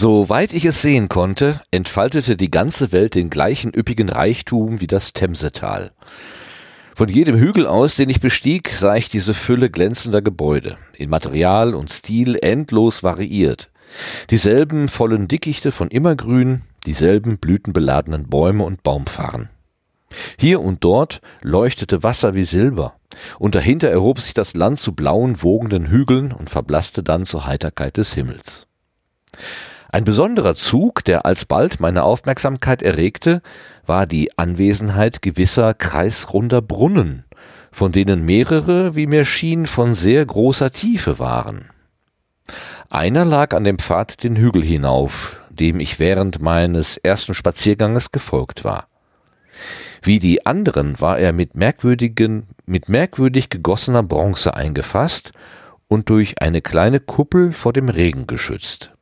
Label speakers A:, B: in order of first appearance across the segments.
A: Soweit ich es sehen konnte, entfaltete die ganze Welt den gleichen üppigen Reichtum wie das Themsetal. Von jedem Hügel aus, den ich bestieg, sah ich diese Fülle glänzender Gebäude, in Material und Stil endlos variiert. Dieselben vollen Dickichte von Immergrün, dieselben blütenbeladenen Bäume und Baumfarren. Hier und dort leuchtete Wasser wie Silber, und dahinter erhob sich das Land zu blauen, wogenden Hügeln und verblasste dann zur Heiterkeit des Himmels. Ein besonderer Zug, der alsbald meine Aufmerksamkeit erregte, war die Anwesenheit gewisser kreisrunder Brunnen, von denen mehrere, wie mir schien, von sehr großer Tiefe waren. Einer lag an dem Pfad den Hügel hinauf, dem ich während meines ersten Spazierganges gefolgt war. Wie die anderen war er mit merkwürdigen, mit merkwürdig gegossener Bronze eingefasst und durch eine kleine Kuppel vor dem Regen geschützt.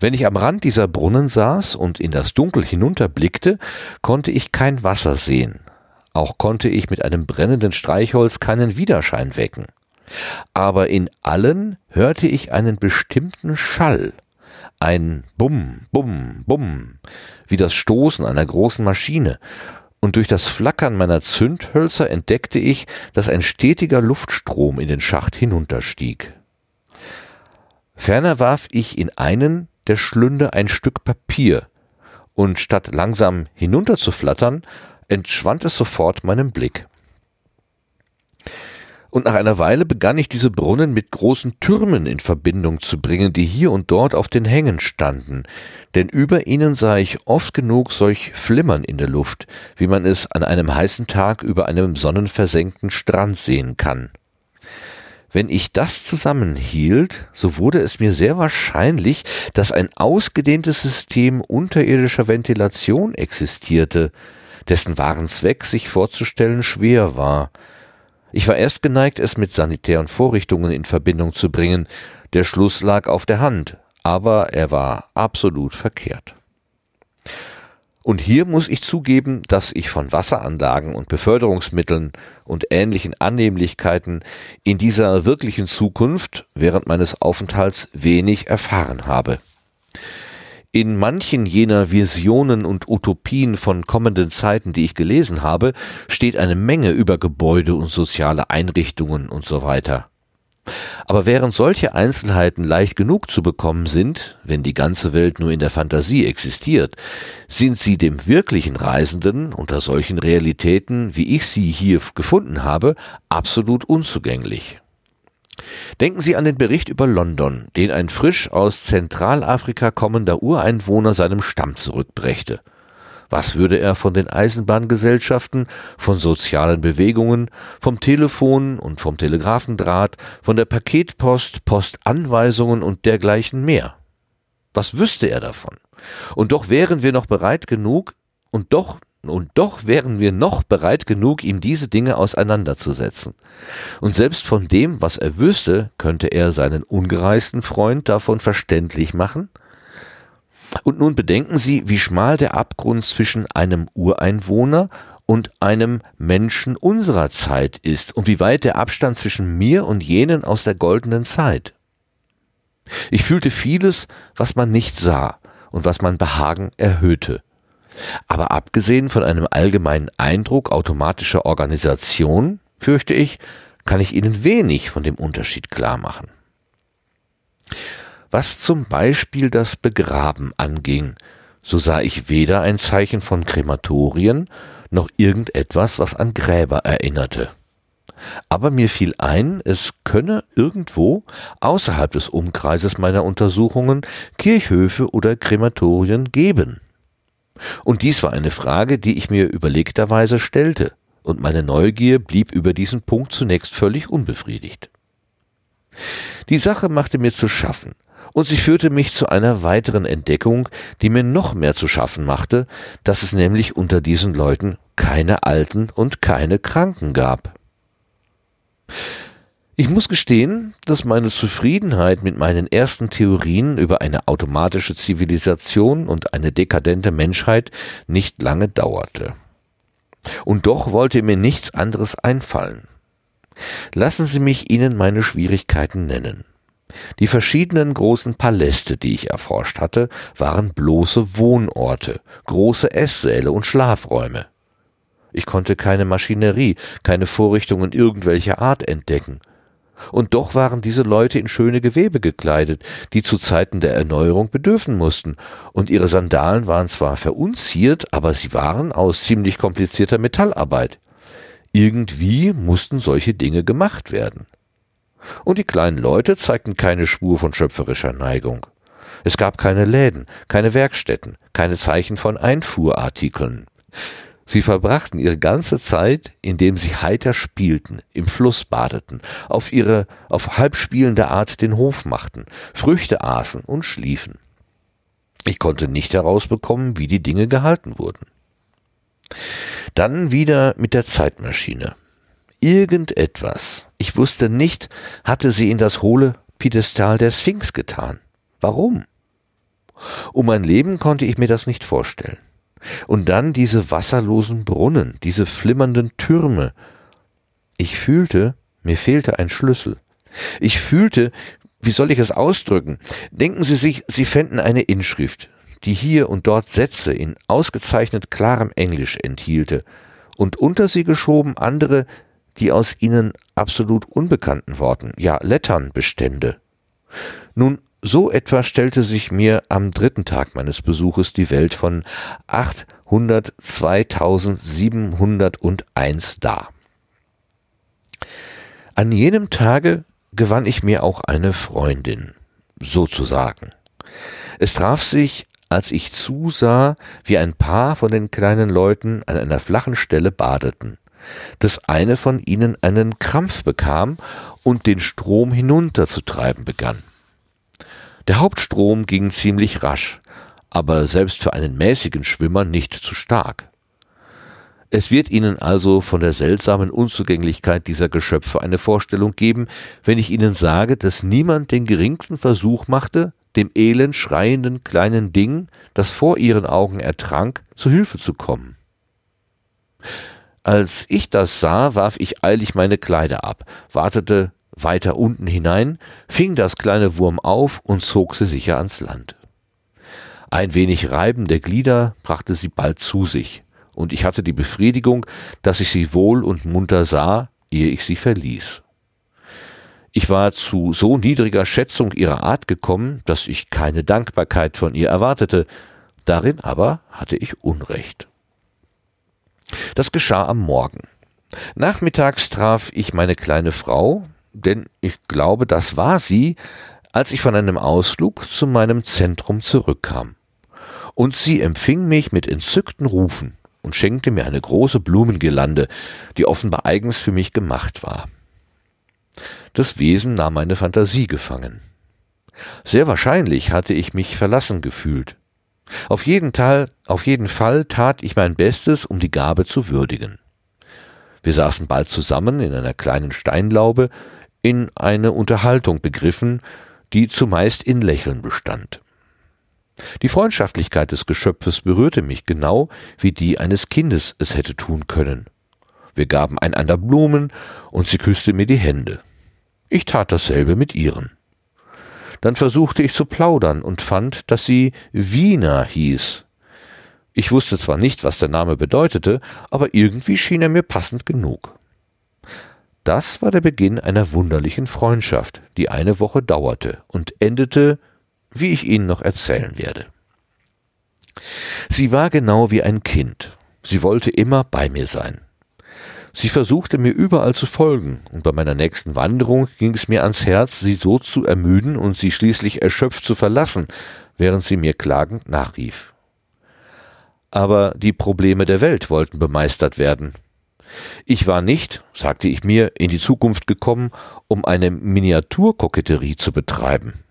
A: Wenn ich am Rand dieser Brunnen saß und in das Dunkel hinunterblickte, konnte ich kein Wasser sehen. Auch konnte ich mit einem brennenden Streichholz keinen Widerschein wecken. Aber in allen hörte ich einen bestimmten Schall. Ein Bumm, Bumm, Bumm, wie das Stoßen einer großen Maschine. Und durch das Flackern meiner Zündhölzer entdeckte ich, dass ein stetiger Luftstrom in den Schacht hinunterstieg. Ferner warf ich in einen der Schlünde ein Stück Papier, und statt langsam hinunterzuflattern, entschwand es sofort meinem Blick. Und nach einer Weile begann ich diese Brunnen mit großen Türmen in Verbindung zu bringen, die hier und dort auf den Hängen standen, denn über ihnen sah ich oft genug solch Flimmern in der Luft, wie man es an einem heißen Tag über einem sonnenversenkten Strand sehen kann. Wenn ich das zusammenhielt, so wurde es mir sehr wahrscheinlich, dass ein ausgedehntes System unterirdischer Ventilation existierte, dessen wahren Zweck sich vorzustellen schwer war. Ich war erst geneigt, es mit sanitären Vorrichtungen in Verbindung zu bringen, der Schluss lag auf der Hand, aber er war absolut verkehrt. Und hier muss ich zugeben, dass ich von Wasseranlagen und Beförderungsmitteln und ähnlichen Annehmlichkeiten in dieser wirklichen Zukunft während meines Aufenthalts wenig erfahren habe. In manchen jener Visionen und Utopien von kommenden Zeiten, die ich gelesen habe, steht eine Menge über Gebäude und soziale Einrichtungen und so weiter. Aber während solche Einzelheiten leicht genug zu bekommen sind, wenn die ganze Welt nur in der Fantasie existiert, sind sie dem wirklichen Reisenden unter solchen Realitäten, wie ich sie hier gefunden habe, absolut unzugänglich. Denken Sie an den Bericht über London, den ein frisch aus Zentralafrika kommender Ureinwohner seinem Stamm zurückbrächte. Was würde er von den Eisenbahngesellschaften, von sozialen Bewegungen, vom Telefon und vom Telegraphendraht, von der Paketpost, Postanweisungen und dergleichen mehr? Was wüsste er davon? Und doch wären wir noch bereit genug, und doch und doch wären wir noch bereit genug, ihm diese Dinge auseinanderzusetzen. Und selbst von dem, was er wüsste, könnte er seinen ungereisten Freund davon verständlich machen, und nun bedenken Sie, wie schmal der Abgrund zwischen einem Ureinwohner und einem Menschen unserer Zeit ist und wie weit der Abstand zwischen mir und jenen aus der goldenen Zeit. Ich fühlte vieles, was man nicht sah und was mein Behagen erhöhte. Aber abgesehen von einem allgemeinen Eindruck automatischer Organisation, fürchte ich, kann ich Ihnen wenig von dem Unterschied klar machen. Was zum Beispiel das Begraben anging, so sah ich weder ein Zeichen von Krematorien noch irgendetwas, was an Gräber erinnerte. Aber mir fiel ein, es könne irgendwo außerhalb des Umkreises meiner Untersuchungen Kirchhöfe oder Krematorien geben. Und dies war eine Frage, die ich mir überlegterweise stellte, und meine Neugier blieb über diesen Punkt zunächst völlig unbefriedigt. Die Sache machte mir zu schaffen, und sie führte mich zu einer weiteren Entdeckung, die mir noch mehr zu schaffen machte, dass es nämlich unter diesen Leuten keine Alten und keine Kranken gab. Ich muss gestehen, dass meine Zufriedenheit mit meinen ersten Theorien über eine automatische Zivilisation und eine dekadente Menschheit nicht lange dauerte. Und doch wollte mir nichts anderes einfallen. Lassen Sie mich Ihnen meine Schwierigkeiten nennen. Die verschiedenen großen Paläste, die ich erforscht hatte, waren bloße Wohnorte, große Esssäle und Schlafräume. Ich konnte keine Maschinerie, keine Vorrichtungen irgendwelcher Art entdecken. Und doch waren diese Leute in schöne Gewebe gekleidet, die zu Zeiten der Erneuerung bedürfen mussten, und ihre Sandalen waren zwar verunziert, aber sie waren aus ziemlich komplizierter Metallarbeit. Irgendwie mussten solche Dinge gemacht werden. Und die kleinen Leute zeigten keine Spur von schöpferischer Neigung. Es gab keine Läden, keine Werkstätten, keine Zeichen von Einfuhrartikeln. Sie verbrachten ihre ganze Zeit, indem sie heiter spielten, im Fluss badeten, auf ihre auf halbspielende Art den Hof machten, Früchte aßen und schliefen. Ich konnte nicht herausbekommen, wie die Dinge gehalten wurden. Dann wieder mit der Zeitmaschine. Irgendetwas, ich wusste nicht, hatte sie in das hohle Piedestal der Sphinx getan. Warum? Um mein Leben konnte ich mir das nicht vorstellen. Und dann diese wasserlosen Brunnen, diese flimmernden Türme. Ich fühlte, mir fehlte ein Schlüssel. Ich fühlte, wie soll ich es ausdrücken? Denken Sie sich, Sie fänden eine Inschrift, die hier und dort Sätze in ausgezeichnet klarem Englisch enthielte, und unter sie geschoben andere, die aus ihnen absolut unbekannten Worten, ja Lettern bestände. Nun, so etwa stellte sich mir am dritten Tag meines Besuches die Welt von 802.701 dar. An jenem Tage gewann ich mir auch eine Freundin, sozusagen. Es traf sich, als ich zusah, wie ein Paar von den kleinen Leuten an einer flachen Stelle badeten, dass eine von ihnen einen Krampf bekam und den Strom hinunterzutreiben begann. Der Hauptstrom ging ziemlich rasch, aber selbst für einen mäßigen Schwimmer nicht zu stark. Es wird Ihnen also von der seltsamen Unzugänglichkeit dieser Geschöpfe eine Vorstellung geben, wenn ich Ihnen sage, dass niemand den geringsten Versuch machte, dem elend schreienden kleinen Ding, das vor ihren Augen ertrank, zu Hilfe zu kommen. Als ich das sah, warf ich eilig meine Kleider ab, wartete weiter unten hinein, fing das kleine Wurm auf und zog sie sicher ans Land. Ein wenig Reiben der Glieder brachte sie bald zu sich, und ich hatte die Befriedigung, dass ich sie wohl und munter sah, ehe ich sie verließ. Ich war zu so niedriger Schätzung ihrer Art gekommen, dass ich keine Dankbarkeit von ihr erwartete, darin aber hatte ich Unrecht. Das geschah am Morgen. Nachmittags traf ich meine kleine Frau, denn ich glaube, das war sie, als ich von einem Ausflug zu meinem Zentrum zurückkam. Und sie empfing mich mit entzückten Rufen und schenkte mir eine große Blumengirlande, die offenbar eigens für mich gemacht war. Das Wesen nahm meine Fantasie gefangen. Sehr wahrscheinlich hatte ich mich verlassen gefühlt. Auf jeden, Teil, auf jeden Fall tat ich mein Bestes, um die Gabe zu würdigen. Wir saßen bald zusammen in einer kleinen Steinlaube, in eine Unterhaltung begriffen, die zumeist in Lächeln bestand. Die Freundschaftlichkeit des Geschöpfes berührte mich genau, wie die eines Kindes es hätte tun können. Wir gaben einander Blumen, und sie küsste mir die Hände. Ich tat dasselbe mit ihren. Dann versuchte ich zu plaudern und fand, dass sie Wiener hieß. Ich wusste zwar nicht, was der Name bedeutete, aber irgendwie schien er mir passend genug. Das war der Beginn einer wunderlichen Freundschaft, die eine Woche dauerte und endete, wie ich Ihnen noch erzählen werde. Sie war genau wie ein Kind. Sie wollte immer bei mir sein. Sie versuchte mir überall zu folgen, und bei meiner nächsten Wanderung ging es mir ans Herz, sie so zu ermüden und sie schließlich erschöpft zu verlassen, während sie mir klagend nachrief. Aber die Probleme der Welt wollten bemeistert werden, ich war nicht, sagte ich mir, in die Zukunft gekommen, um eine Miniaturkoketterie zu betreiben.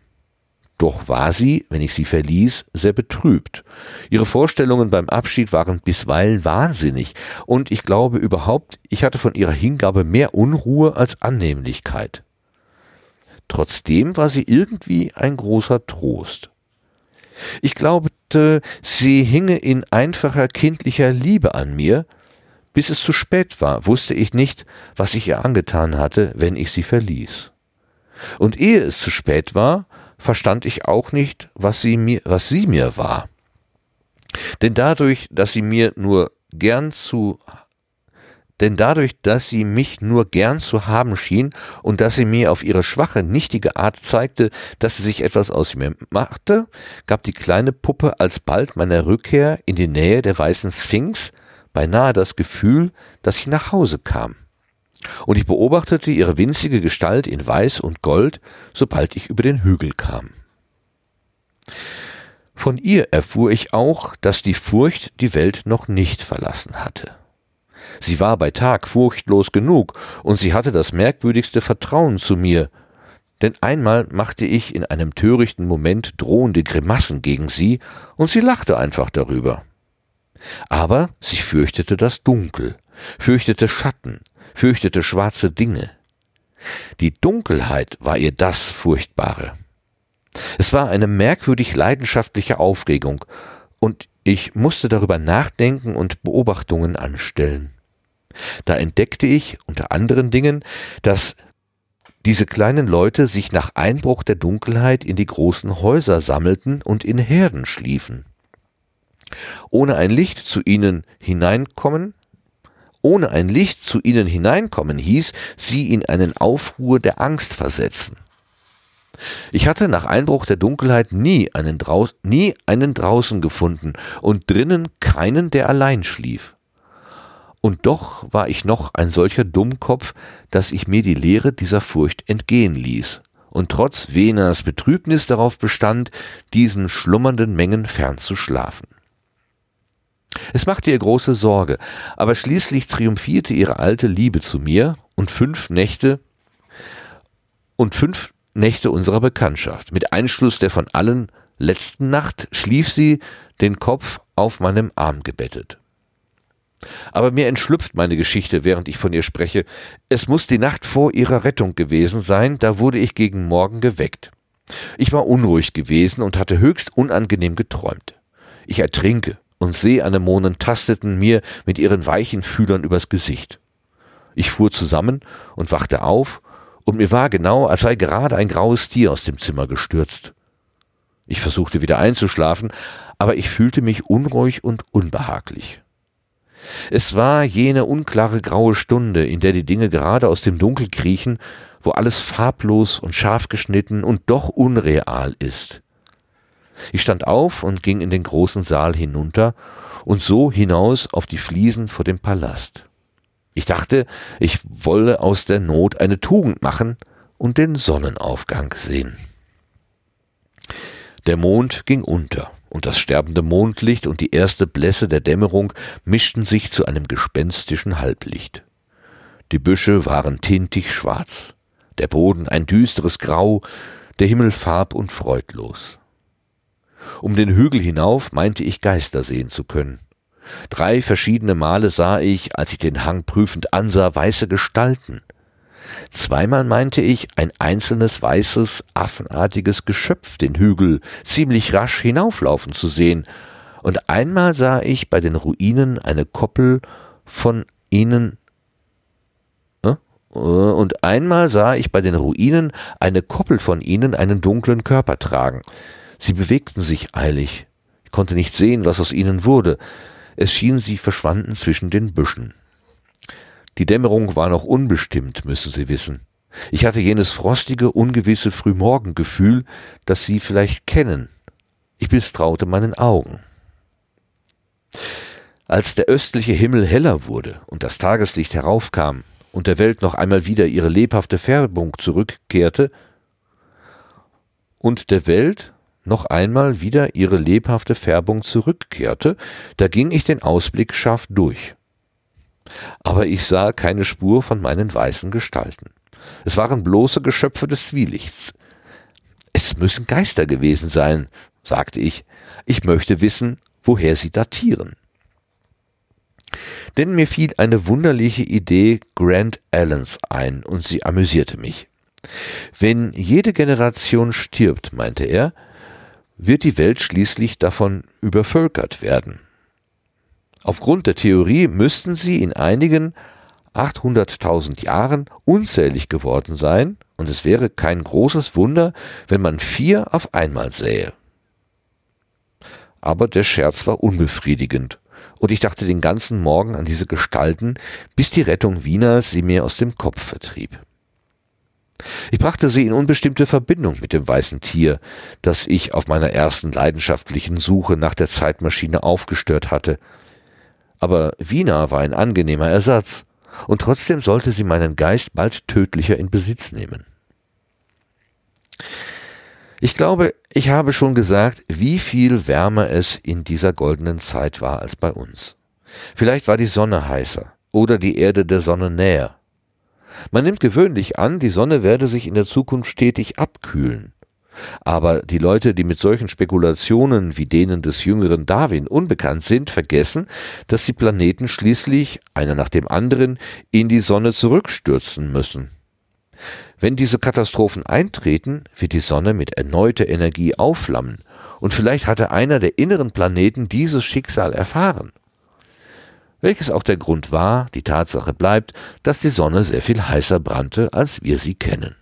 A: Doch war sie, wenn ich sie verließ, sehr betrübt. Ihre Vorstellungen beim Abschied waren bisweilen wahnsinnig, und ich glaube überhaupt, ich hatte von ihrer Hingabe mehr Unruhe als Annehmlichkeit. Trotzdem war sie irgendwie ein großer Trost. Ich glaubte, sie hinge in einfacher kindlicher Liebe an mir, bis es zu spät war, wusste ich nicht, was ich ihr angetan hatte, wenn ich sie verließ. Und ehe es zu spät war, verstand ich auch nicht, was sie mir, was sie mir war. Denn dadurch, dass sie mir nur gern zu denn dadurch, dass sie mich nur gern zu haben schien und dass sie mir auf ihre schwache, nichtige Art zeigte, dass sie sich etwas aus mir machte, gab die kleine Puppe alsbald meiner Rückkehr in die Nähe der weißen Sphinx beinahe das Gefühl, dass ich nach Hause kam. Und ich beobachtete ihre winzige Gestalt in Weiß und Gold, sobald ich über den Hügel kam. Von ihr erfuhr ich auch, dass die Furcht die Welt noch nicht verlassen hatte. Sie war bei Tag furchtlos genug, und sie hatte das merkwürdigste Vertrauen zu mir, denn einmal machte ich in einem törichten Moment drohende Grimassen gegen sie, und sie lachte einfach darüber. Aber sie fürchtete das Dunkel, fürchtete Schatten, fürchtete schwarze Dinge. Die Dunkelheit war ihr das Furchtbare. Es war eine merkwürdig leidenschaftliche Aufregung, und ich musste darüber nachdenken und Beobachtungen anstellen. Da entdeckte ich unter anderen Dingen, dass diese kleinen Leute sich nach Einbruch der Dunkelheit in die großen Häuser sammelten und in Herden schliefen. Ohne ein Licht zu ihnen hineinkommen, ohne ein Licht zu ihnen hineinkommen hieß, sie in einen Aufruhr der Angst versetzen. Ich hatte nach Einbruch der Dunkelheit nie einen, Draus nie einen draußen gefunden und drinnen keinen, der allein schlief. Und doch war ich noch ein solcher Dummkopf, dass ich mir die Lehre dieser Furcht entgehen ließ und trotz Venas Betrübnis darauf bestand, diesen schlummernden Mengen fernzuschlafen. Es machte ihr große Sorge, aber schließlich triumphierte ihre alte Liebe zu mir und fünf Nächte und fünf Nächte unserer Bekanntschaft, mit Einschluss der von allen letzten Nacht, schlief sie, den Kopf auf meinem Arm gebettet. Aber mir entschlüpft meine Geschichte, während ich von ihr spreche. Es muss die Nacht vor ihrer Rettung gewesen sein, da wurde ich gegen Morgen geweckt. Ich war unruhig gewesen und hatte höchst unangenehm geträumt. Ich ertrinke, und Seeanemonen tasteten mir mit ihren weichen Fühlern übers Gesicht. Ich fuhr zusammen und wachte auf, und mir war genau, als sei gerade ein graues Tier aus dem Zimmer gestürzt. Ich versuchte wieder einzuschlafen, aber ich fühlte mich unruhig und unbehaglich. Es war jene unklare graue Stunde, in der die Dinge gerade aus dem Dunkel kriechen, wo alles farblos und scharf geschnitten und doch unreal ist. Ich stand auf und ging in den großen Saal hinunter und so hinaus auf die Fliesen vor dem Palast. Ich dachte, ich wolle aus der Not eine Tugend machen und den Sonnenaufgang sehen. Der Mond ging unter, und das sterbende Mondlicht und die erste Blässe der Dämmerung mischten sich zu einem gespenstischen Halblicht. Die Büsche waren tintig schwarz, der Boden ein düsteres Grau, der Himmel farb und freudlos. Um den Hügel hinauf meinte ich Geister sehen zu können. Drei verschiedene Male sah ich, als ich den Hang prüfend ansah, weiße Gestalten. Zweimal meinte ich, ein einzelnes weißes, affenartiges Geschöpf den Hügel ziemlich rasch hinauflaufen zu sehen, und einmal sah ich bei den Ruinen eine Koppel von ihnen äh? und einmal sah ich bei den Ruinen eine Koppel von ihnen einen dunklen Körper tragen. Sie bewegten sich eilig. Ich konnte nicht sehen, was aus ihnen wurde. Es schien, sie verschwanden zwischen den Büschen. Die Dämmerung war noch unbestimmt, müssen Sie wissen. Ich hatte jenes frostige, ungewisse Frühmorgengefühl, das Sie vielleicht kennen. Ich misstraute meinen Augen. Als der östliche Himmel heller wurde und das Tageslicht heraufkam und der Welt noch einmal wieder ihre lebhafte Färbung zurückkehrte, und der Welt noch einmal wieder ihre lebhafte Färbung zurückkehrte, da ging ich den Ausblick scharf durch. Aber ich sah keine Spur von meinen weißen Gestalten. Es waren bloße Geschöpfe des Zwielichts. Es müssen Geister gewesen sein, sagte ich. Ich möchte wissen, woher sie datieren. Denn mir fiel eine wunderliche Idee Grant Allens ein und sie amüsierte mich. Wenn jede Generation stirbt, meinte er, wird die Welt schließlich davon übervölkert werden. Aufgrund der Theorie müssten sie in einigen 800.000 Jahren unzählig geworden sein und es wäre kein großes Wunder, wenn man vier auf einmal sähe. Aber der Scherz war unbefriedigend, und ich dachte den ganzen Morgen an diese Gestalten, bis die Rettung Wieners sie mir aus dem Kopf vertrieb. Ich brachte sie in unbestimmte Verbindung mit dem weißen Tier, das ich auf meiner ersten leidenschaftlichen Suche nach der Zeitmaschine aufgestört hatte. Aber Wiener war ein angenehmer Ersatz, und trotzdem sollte sie meinen Geist bald tödlicher in Besitz nehmen. Ich glaube, ich habe schon gesagt, wie viel wärmer es in dieser goldenen Zeit war als bei uns. Vielleicht war die Sonne heißer oder die Erde der Sonne näher. Man nimmt gewöhnlich an, die Sonne werde sich in der Zukunft stetig abkühlen. Aber die Leute, die mit solchen Spekulationen wie denen des jüngeren Darwin unbekannt sind, vergessen, dass die Planeten schließlich, einer nach dem anderen, in die Sonne zurückstürzen müssen. Wenn diese Katastrophen eintreten, wird die Sonne mit erneuter Energie aufflammen, und vielleicht hatte einer der inneren Planeten dieses Schicksal erfahren. Welches auch der Grund war, die Tatsache bleibt, dass die Sonne sehr viel heißer brannte, als wir sie kennen.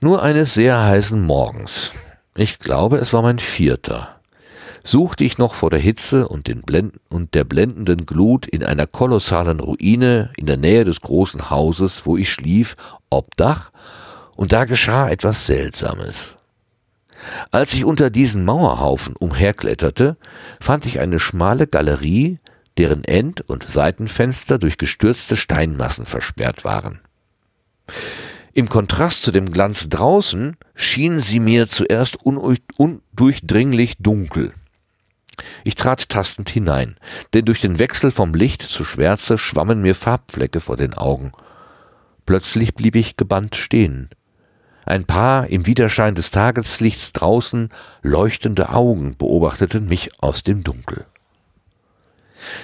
A: Nur eines sehr heißen Morgens, ich glaube es war mein vierter, suchte ich noch vor der Hitze und, und der blendenden Glut in einer kolossalen Ruine in der Nähe des großen Hauses, wo ich schlief, Obdach, und da geschah etwas Seltsames. Als ich unter diesen Mauerhaufen umherkletterte, fand ich eine schmale Galerie, deren End- und Seitenfenster durch gestürzte Steinmassen versperrt waren. Im Kontrast zu dem Glanz draußen schienen sie mir zuerst undurchdringlich dunkel. Ich trat tastend hinein, denn durch den Wechsel vom Licht zu Schwärze schwammen mir Farbflecke vor den Augen. Plötzlich blieb ich gebannt stehen. Ein paar im Widerschein des Tageslichts draußen leuchtende Augen beobachteten mich aus dem Dunkel.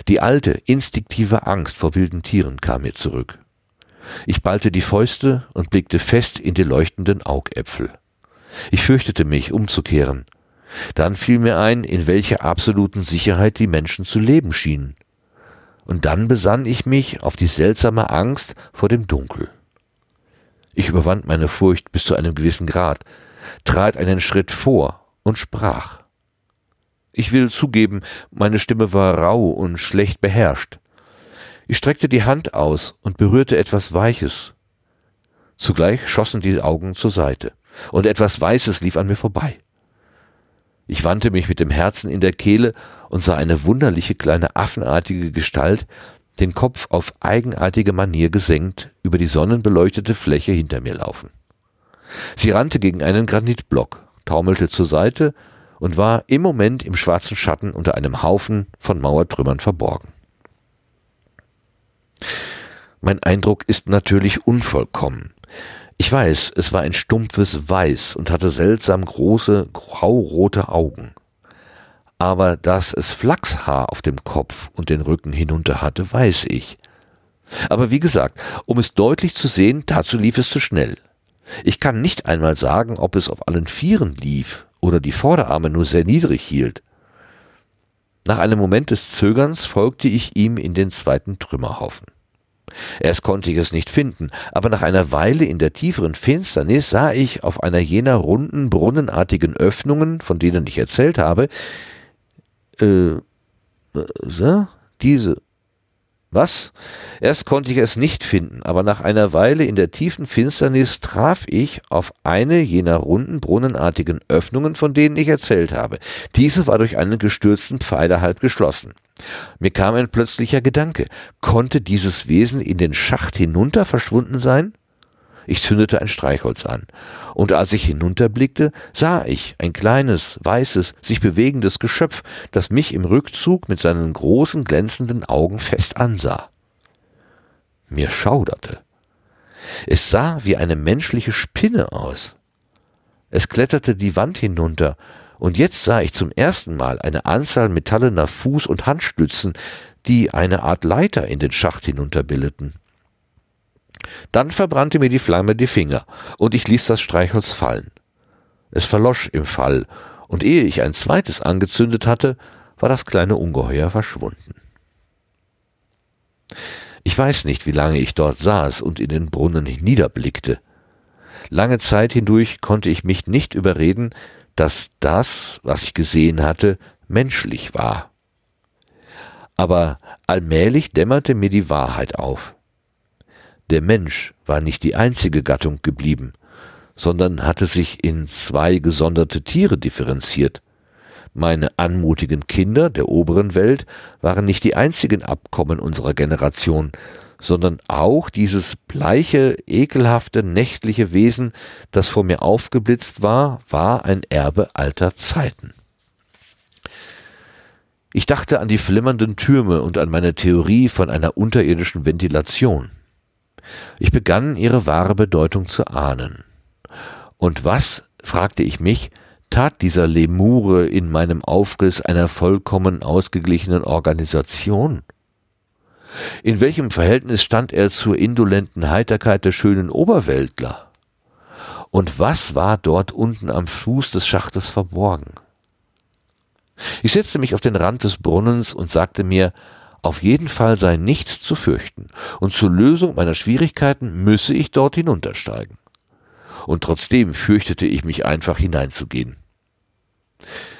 A: Die alte, instinktive Angst vor wilden Tieren kam mir zurück. Ich ballte die Fäuste und blickte fest in die leuchtenden Augäpfel. Ich fürchtete mich, umzukehren. Dann fiel mir ein, in welcher absoluten Sicherheit die Menschen zu leben schienen. Und dann besann ich mich auf die seltsame Angst vor dem Dunkel. Ich überwand meine Furcht bis zu einem gewissen Grad, trat einen Schritt vor und sprach. Ich will zugeben, meine Stimme war rau und schlecht beherrscht. Ich streckte die Hand aus und berührte etwas Weiches. Zugleich schossen die Augen zur Seite, und etwas Weißes lief an mir vorbei. Ich wandte mich mit dem Herzen in der Kehle und sah eine wunderliche kleine affenartige Gestalt, den Kopf auf eigenartige Manier gesenkt, über die sonnenbeleuchtete Fläche hinter mir laufen. Sie rannte gegen einen Granitblock, taumelte zur Seite und war im Moment im schwarzen Schatten unter einem Haufen von Mauertrümmern verborgen. Mein Eindruck ist natürlich unvollkommen. Ich weiß, es war ein stumpfes Weiß und hatte seltsam große, graurote Augen. Aber dass es Flachshaar auf dem Kopf und den Rücken hinunter hatte, weiß ich. Aber wie gesagt, um es deutlich zu sehen, dazu lief es zu schnell. Ich kann nicht einmal sagen, ob es auf allen Vieren lief oder die Vorderarme nur sehr niedrig hielt. Nach einem Moment des Zögerns folgte ich ihm in den zweiten Trümmerhaufen. Erst konnte ich es nicht finden, aber nach einer Weile in der tieferen Finsternis sah ich auf einer jener runden, brunnenartigen Öffnungen, von denen ich erzählt habe, äh, so, diese, was? Erst konnte ich es nicht finden, aber nach einer Weile in der tiefen Finsternis traf ich auf eine jener runden, brunnenartigen Öffnungen, von denen ich erzählt habe. Diese war durch einen gestürzten Pfeiler halb geschlossen. Mir kam ein plötzlicher Gedanke. Konnte dieses Wesen in den Schacht hinunter verschwunden sein? Ich zündete ein Streichholz an, und als ich hinunterblickte, sah ich ein kleines, weißes, sich bewegendes Geschöpf, das mich im Rückzug mit seinen großen, glänzenden Augen fest ansah. Mir schauderte. Es sah wie eine menschliche Spinne aus. Es kletterte die Wand hinunter, und jetzt sah ich zum ersten Mal eine Anzahl metallener Fuß- und Handstützen, die eine Art Leiter in den Schacht hinunterbildeten. Dann verbrannte mir die Flamme die Finger, und ich ließ das Streichholz fallen. Es verlosch im Fall, und ehe ich ein zweites angezündet hatte, war das kleine Ungeheuer verschwunden. Ich weiß nicht, wie lange ich dort saß und in den Brunnen niederblickte. Lange Zeit hindurch konnte ich mich nicht überreden, dass das, was ich gesehen hatte, menschlich war. Aber allmählich dämmerte mir die Wahrheit auf. Der Mensch war nicht die einzige Gattung geblieben, sondern hatte sich in zwei gesonderte Tiere differenziert. Meine anmutigen Kinder der oberen Welt waren nicht die einzigen Abkommen unserer Generation, sondern auch dieses bleiche, ekelhafte, nächtliche Wesen, das vor mir aufgeblitzt war, war ein Erbe alter Zeiten. Ich dachte an die flimmernden Türme und an meine Theorie von einer unterirdischen Ventilation. Ich begann ihre wahre Bedeutung zu ahnen. Und was, fragte ich mich, tat dieser Lemure in meinem Aufriss einer vollkommen ausgeglichenen Organisation? In welchem Verhältnis stand er zur indolenten Heiterkeit der schönen Oberweltler? Und was war dort unten am Fuß des Schachtes verborgen? Ich setzte mich auf den Rand des Brunnens und sagte mir, auf jeden Fall sei nichts zu fürchten, und zur Lösung meiner Schwierigkeiten müsse ich dort hinuntersteigen und trotzdem fürchtete ich mich einfach hineinzugehen.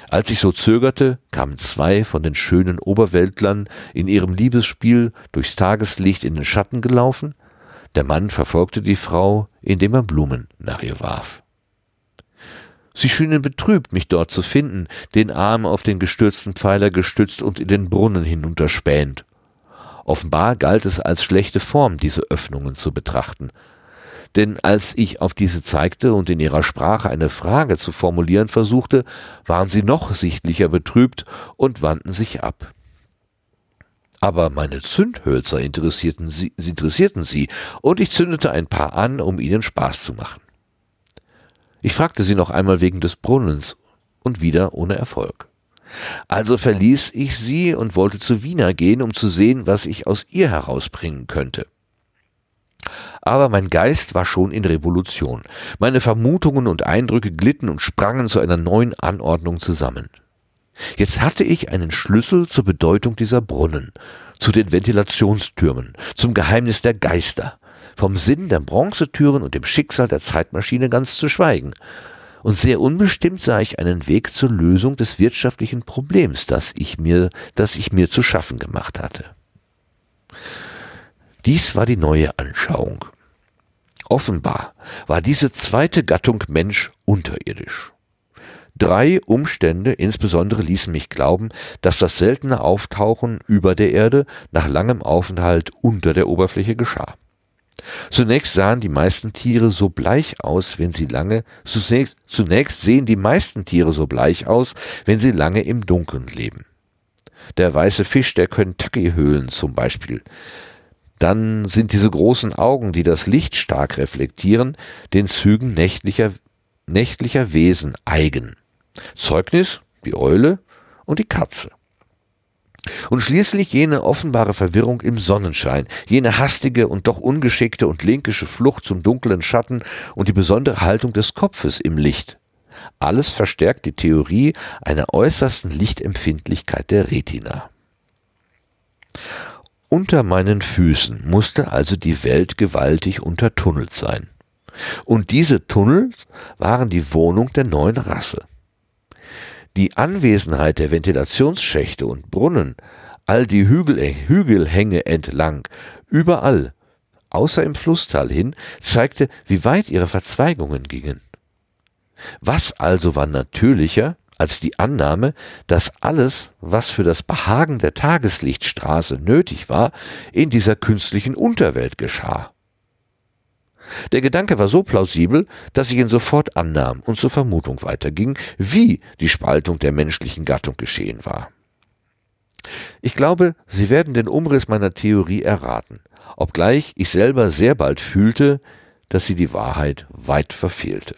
A: Als ich so zögerte, kamen zwei von den schönen Oberweltlern in ihrem Liebesspiel durchs Tageslicht in den Schatten gelaufen, der Mann verfolgte die Frau, indem er Blumen nach ihr warf. Sie schienen betrübt, mich dort zu finden, den Arm auf den gestürzten Pfeiler gestützt und in den Brunnen hinunterspähend. Offenbar galt es als schlechte Form, diese Öffnungen zu betrachten, denn als ich auf diese zeigte und in ihrer Sprache eine Frage zu formulieren versuchte, waren sie noch sichtlicher betrübt und wandten sich ab. Aber meine Zündhölzer interessierten sie, interessierten sie, und ich zündete ein paar an, um ihnen Spaß zu machen. Ich fragte sie noch einmal wegen des Brunnens und wieder ohne Erfolg. Also verließ ich sie und wollte zu Wiener gehen, um zu sehen, was ich aus ihr herausbringen könnte aber mein Geist war schon in Revolution. Meine Vermutungen und Eindrücke glitten und sprangen zu einer neuen Anordnung zusammen. Jetzt hatte ich einen Schlüssel zur Bedeutung dieser Brunnen, zu den Ventilationstürmen, zum Geheimnis der Geister, vom Sinn der Bronzetüren und dem Schicksal der Zeitmaschine ganz zu schweigen. Und sehr unbestimmt sah ich einen Weg zur Lösung des wirtschaftlichen Problems, das ich mir, das ich mir zu schaffen gemacht hatte. Dies war die neue Anschauung. Offenbar war diese zweite Gattung Mensch unterirdisch. Drei Umstände insbesondere ließen mich glauben, dass das seltene Auftauchen über der Erde nach langem Aufenthalt unter der Oberfläche geschah. Zunächst sahen die meisten Tiere so bleich aus, wenn sie lange, zunächst, zunächst sehen die meisten Tiere so bleich aus, wenn sie lange im Dunkeln leben. Der weiße Fisch der Kentucky-Höhlen zum Beispiel dann sind diese großen Augen, die das Licht stark reflektieren, den Zügen nächtlicher, nächtlicher Wesen eigen. Zeugnis die Eule und die Katze. Und schließlich jene offenbare Verwirrung im Sonnenschein, jene hastige und doch ungeschickte und linkische Flucht zum dunklen Schatten und die besondere Haltung des Kopfes im Licht. Alles verstärkt die Theorie einer äußersten Lichtempfindlichkeit der Retina. Unter meinen Füßen musste also die Welt gewaltig untertunnelt sein. Und diese Tunnels waren die Wohnung der neuen Rasse. Die Anwesenheit der Ventilationsschächte und Brunnen, all die Hügel, Hügelhänge entlang, überall, außer im Flusstal hin, zeigte, wie weit ihre Verzweigungen gingen. Was also war natürlicher, als die Annahme, dass alles, was für das Behagen der Tageslichtstraße nötig war, in dieser künstlichen Unterwelt geschah. Der Gedanke war so plausibel, dass ich ihn sofort annahm und zur Vermutung weiterging, wie die Spaltung der menschlichen Gattung geschehen war. Ich glaube, Sie werden den Umriss meiner Theorie erraten, obgleich ich selber sehr bald fühlte, dass sie die Wahrheit weit verfehlte.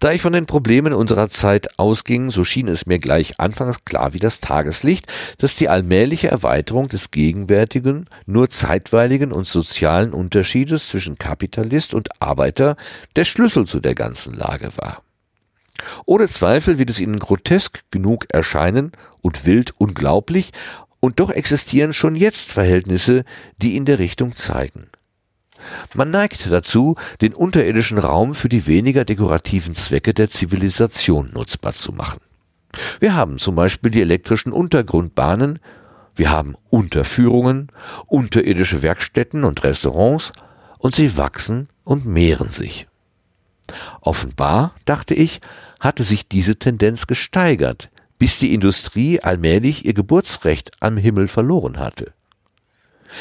A: Da ich von den Problemen unserer Zeit ausging, so schien es mir gleich anfangs klar wie das Tageslicht, dass die allmähliche Erweiterung des gegenwärtigen, nur zeitweiligen und sozialen Unterschiedes zwischen Kapitalist und Arbeiter der Schlüssel zu der ganzen Lage war. Ohne Zweifel wird es Ihnen grotesk genug erscheinen und wild unglaublich, Und doch existieren schon jetzt Verhältnisse, die in der Richtung zeigen. Man neigt dazu, den unterirdischen Raum für die weniger dekorativen Zwecke der Zivilisation nutzbar zu machen. Wir haben zum Beispiel die elektrischen Untergrundbahnen, wir haben Unterführungen, unterirdische Werkstätten und Restaurants, und sie wachsen und mehren sich. Offenbar, dachte ich, hatte sich diese Tendenz gesteigert, bis die Industrie allmählich ihr Geburtsrecht am Himmel verloren hatte.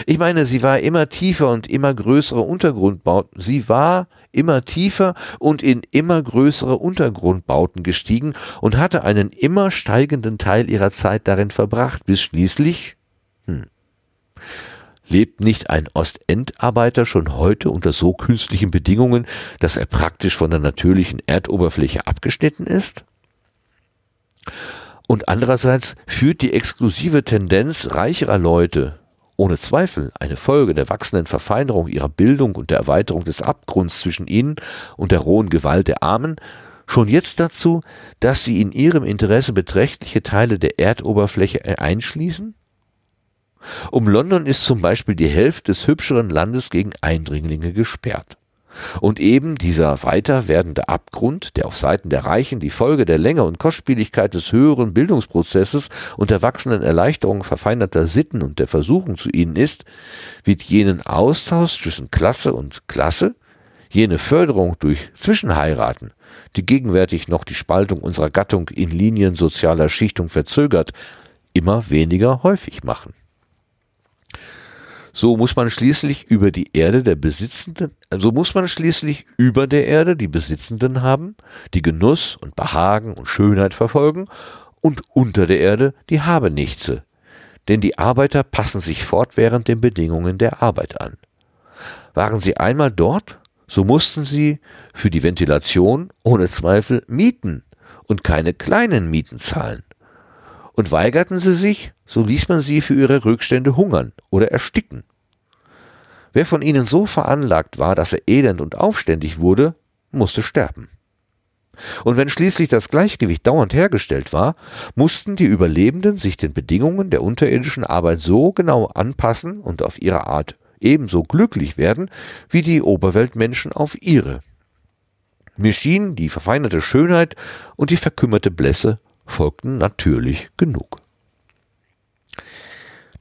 A: Ich meine, sie war immer tiefer und immer größere Untergrundbauten. Sie war immer tiefer und in immer größere Untergrundbauten gestiegen und hatte einen immer steigenden Teil ihrer Zeit darin verbracht, bis schließlich, hm, lebt nicht ein Ostendarbeiter schon heute unter so künstlichen Bedingungen, dass er praktisch von der natürlichen Erdoberfläche abgeschnitten ist? Und andererseits führt die exklusive Tendenz reicherer Leute, ohne Zweifel eine Folge der wachsenden Verfeinerung ihrer Bildung und der Erweiterung des Abgrunds zwischen ihnen und der rohen Gewalt der Armen, schon jetzt dazu, dass sie in ihrem Interesse beträchtliche Teile der Erdoberfläche einschließen? Um London ist zum Beispiel die Hälfte des hübscheren Landes gegen Eindringlinge gesperrt. Und eben dieser weiter werdende Abgrund, der auf Seiten der Reichen die Folge der Länge und Kostspieligkeit des höheren Bildungsprozesses und der wachsenden Erleichterung verfeinerter Sitten und der Versuchung zu ihnen ist, wird jenen Austausch zwischen Klasse und Klasse, jene Förderung durch Zwischenheiraten, die gegenwärtig noch die Spaltung unserer Gattung in Linien sozialer Schichtung verzögert, immer weniger häufig machen. So muss man schließlich über die Erde der Besitzenden, so muss man schließlich über der Erde die Besitzenden haben, die Genuss und Behagen und Schönheit verfolgen, und unter der Erde die Habenichtse, denn die Arbeiter passen sich fortwährend den Bedingungen der Arbeit an. Waren sie einmal dort, so mussten sie für die Ventilation ohne Zweifel Mieten und keine kleinen Mieten zahlen. Und weigerten sie sich, so ließ man sie für ihre Rückstände hungern oder ersticken. Wer von ihnen so veranlagt war, dass er elend und aufständig wurde, musste sterben. Und wenn schließlich das Gleichgewicht dauernd hergestellt war, mussten die Überlebenden sich den Bedingungen der unterirdischen Arbeit so genau anpassen und auf ihre Art ebenso glücklich werden, wie die Oberweltmenschen auf ihre. Mir schien die verfeinerte Schönheit und die verkümmerte Blässe folgten natürlich genug.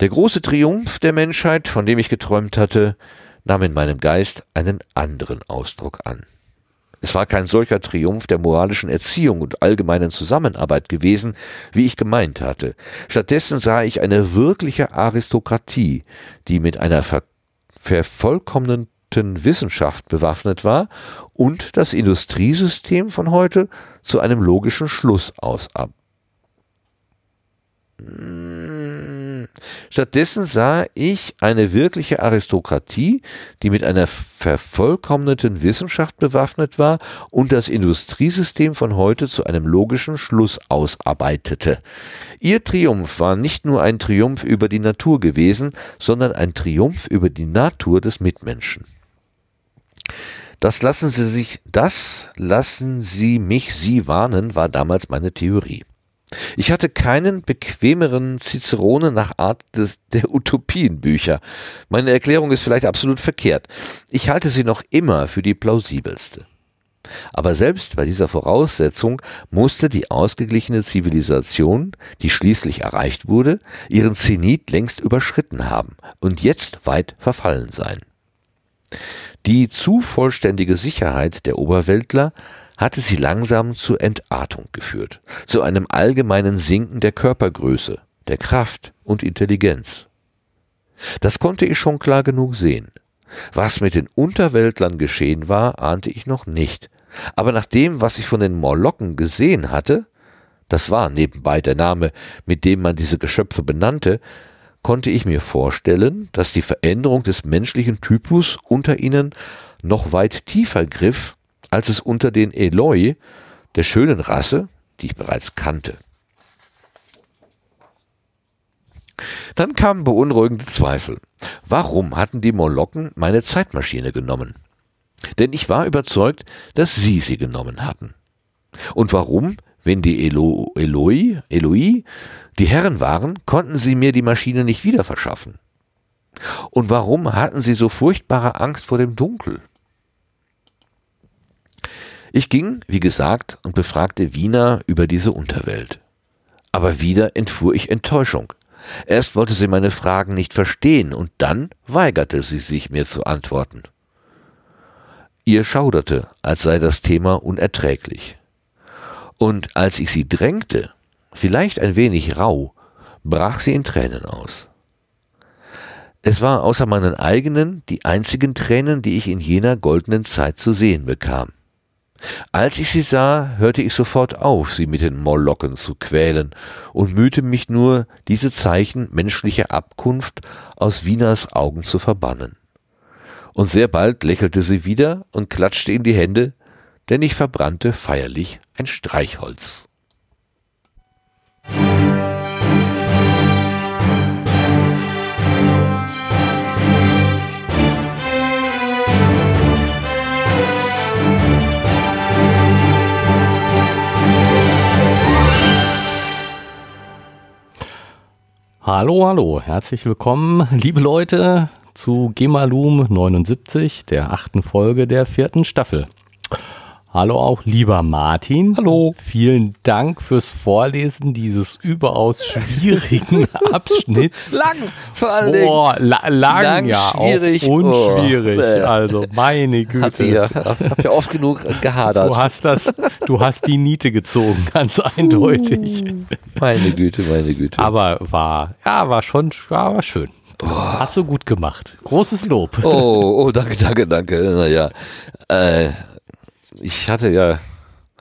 A: Der große Triumph der Menschheit, von dem ich geträumt hatte, nahm in meinem Geist einen anderen Ausdruck an. Es war kein solcher Triumph der moralischen Erziehung und allgemeinen Zusammenarbeit gewesen, wie ich gemeint hatte. Stattdessen sah ich eine wirkliche Aristokratie, die mit einer ver vervollkommneten Wissenschaft bewaffnet war und das Industriesystem von heute zu einem logischen Schluss ausab Stattdessen sah ich eine wirkliche Aristokratie, die mit einer vervollkommneten Wissenschaft bewaffnet war und das Industriesystem von heute zu einem logischen Schluss ausarbeitete. Ihr Triumph war nicht nur ein Triumph über die Natur gewesen, sondern ein Triumph über die Natur des Mitmenschen. Das lassen Sie sich, das lassen Sie mich Sie warnen, war damals meine Theorie. Ich hatte keinen bequemeren Cicerone nach Art des, der Utopienbücher. Meine Erklärung ist vielleicht absolut verkehrt. Ich halte sie noch immer für die plausibelste. Aber selbst bei dieser Voraussetzung musste die ausgeglichene Zivilisation, die schließlich erreicht wurde, ihren Zenit längst überschritten haben und jetzt weit verfallen sein. Die zu vollständige Sicherheit der Oberweltler hatte sie langsam zur Entartung geführt, zu einem allgemeinen Sinken der Körpergröße, der Kraft und Intelligenz. Das konnte ich schon klar genug sehen. Was mit den Unterweltlern geschehen war, ahnte ich noch nicht. Aber nach dem, was ich von den Morlocken gesehen hatte, das war nebenbei der Name, mit dem man diese Geschöpfe benannte, konnte ich mir vorstellen, dass die Veränderung des menschlichen Typus unter ihnen noch weit tiefer griff als es unter den Eloi der schönen Rasse, die ich bereits kannte. Dann kamen beunruhigende Zweifel. Warum hatten die Molokken meine Zeitmaschine genommen? Denn ich war überzeugt, dass sie sie genommen hatten. Und warum Wenn die Elo, Eloi, Eloi die Herren waren, konnten sie mir die Maschine nicht wieder verschaffen. Und warum hatten sie so furchtbare Angst vor dem Dunkel? Ich ging, wie gesagt, und befragte Wiener über diese Unterwelt. Aber wieder entfuhr ich Enttäuschung. Erst wollte sie meine Fragen nicht verstehen, und dann weigerte sie sich, mir zu antworten. Ihr schauderte, als sei das Thema unerträglich. Und als ich sie drängte, vielleicht ein wenig rau, brach sie in Tränen aus. Es war außer meinen eigenen die einzigen Tränen, die ich in jener goldenen Zeit zu sehen bekam. Als ich sie sah, hörte ich sofort auf, sie mit den Mollocken zu quälen und mühte mich nur, diese Zeichen menschlicher Abkunft aus Wieners Augen zu verbannen. Und sehr bald lächelte sie wieder und klatschte in die Hände, denn ich verbrannte feierlich ein Streichholz.
B: Hallo, hallo, herzlich willkommen, liebe Leute, zu Gemalum 79, der achten Folge der vierten Staffel. Hallo auch lieber Martin.
A: Hallo.
B: Vielen Dank fürs Vorlesen dieses überaus schwierigen Abschnitts.
A: Lang, vor allem.
B: Boah, la lang, lang, ja,
A: schwierig.
B: auch unschwierig. Oh, also, meine Güte.
A: Hat ja, hab ja oft genug gehadert.
B: Du hast das, du hast die Niete gezogen, ganz eindeutig.
A: Meine Güte, meine Güte.
B: Aber war, ja, war schon, ja, war schön. Oh. Hast du gut gemacht. Großes Lob.
A: Oh, oh, danke, danke, danke. Naja, äh, ich hatte ja,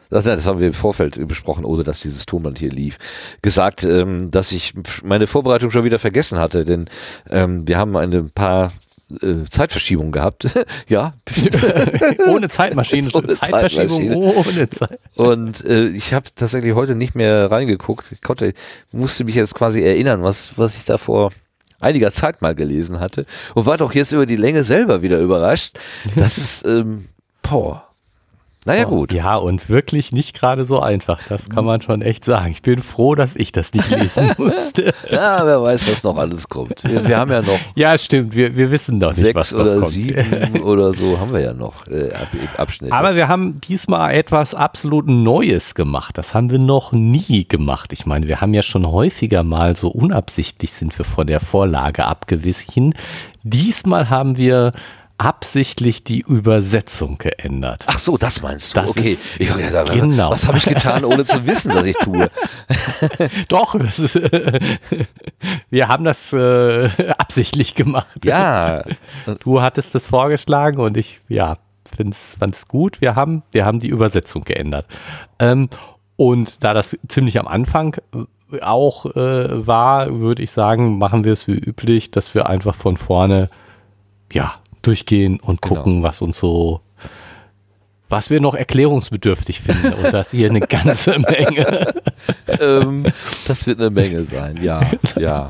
A: das, das haben wir im Vorfeld besprochen, ohne dass dieses Tonband hier lief, gesagt, ähm, dass ich meine Vorbereitung schon wieder vergessen hatte, denn ähm, wir haben ein paar äh, Zeitverschiebung gehabt. ja.
B: ohne Zeitmaschine.
A: ohne
B: Zeitverschiebung
A: Zeitmaschine. ohne Zeit. Und äh, ich habe tatsächlich heute nicht mehr reingeguckt. Ich konnte, musste mich jetzt quasi erinnern, was, was ich da vor einiger Zeit mal gelesen hatte. Und war doch jetzt über die Länge selber wieder überrascht. Das ist, ähm, boah. Naja, gut.
B: Ja, und wirklich nicht gerade so einfach. Das kann man schon echt sagen. Ich bin froh, dass ich das nicht lesen musste.
A: ja, wer weiß, was noch alles kommt. Wir, wir haben ja noch.
B: Ja, stimmt. Wir, wir wissen doch nicht, was
A: noch oder
B: kommt.
A: sieben oder so haben wir ja noch äh, Abschnitte.
B: Aber wir haben diesmal etwas absolut Neues gemacht. Das haben wir noch nie gemacht. Ich meine, wir haben ja schon häufiger mal so unabsichtlich sind wir von der Vorlage abgewichen. Diesmal haben wir absichtlich die Übersetzung geändert.
A: Ach so, das meinst du.
B: Das
A: okay.
B: ist-
A: ich hab gesagt,
B: genau.
A: Was habe ich getan, ohne zu wissen, was ich tue?
B: Doch, das ist, wir haben das äh, absichtlich gemacht.
A: Ja.
B: Du hattest das vorgeschlagen und ich, ja, fand es gut. Wir haben, wir haben die Übersetzung geändert. Ähm, und da das ziemlich am Anfang äh, auch äh, war, würde ich sagen, machen wir es wie üblich, dass wir einfach von vorne, ja, durchgehen und
A: Genau.
B: gucken, was uns so, was wir noch erklärungsbedürftig finden. Und das hier eine ganze Menge.
A: ähm, das wird eine Menge sein, ja, ja.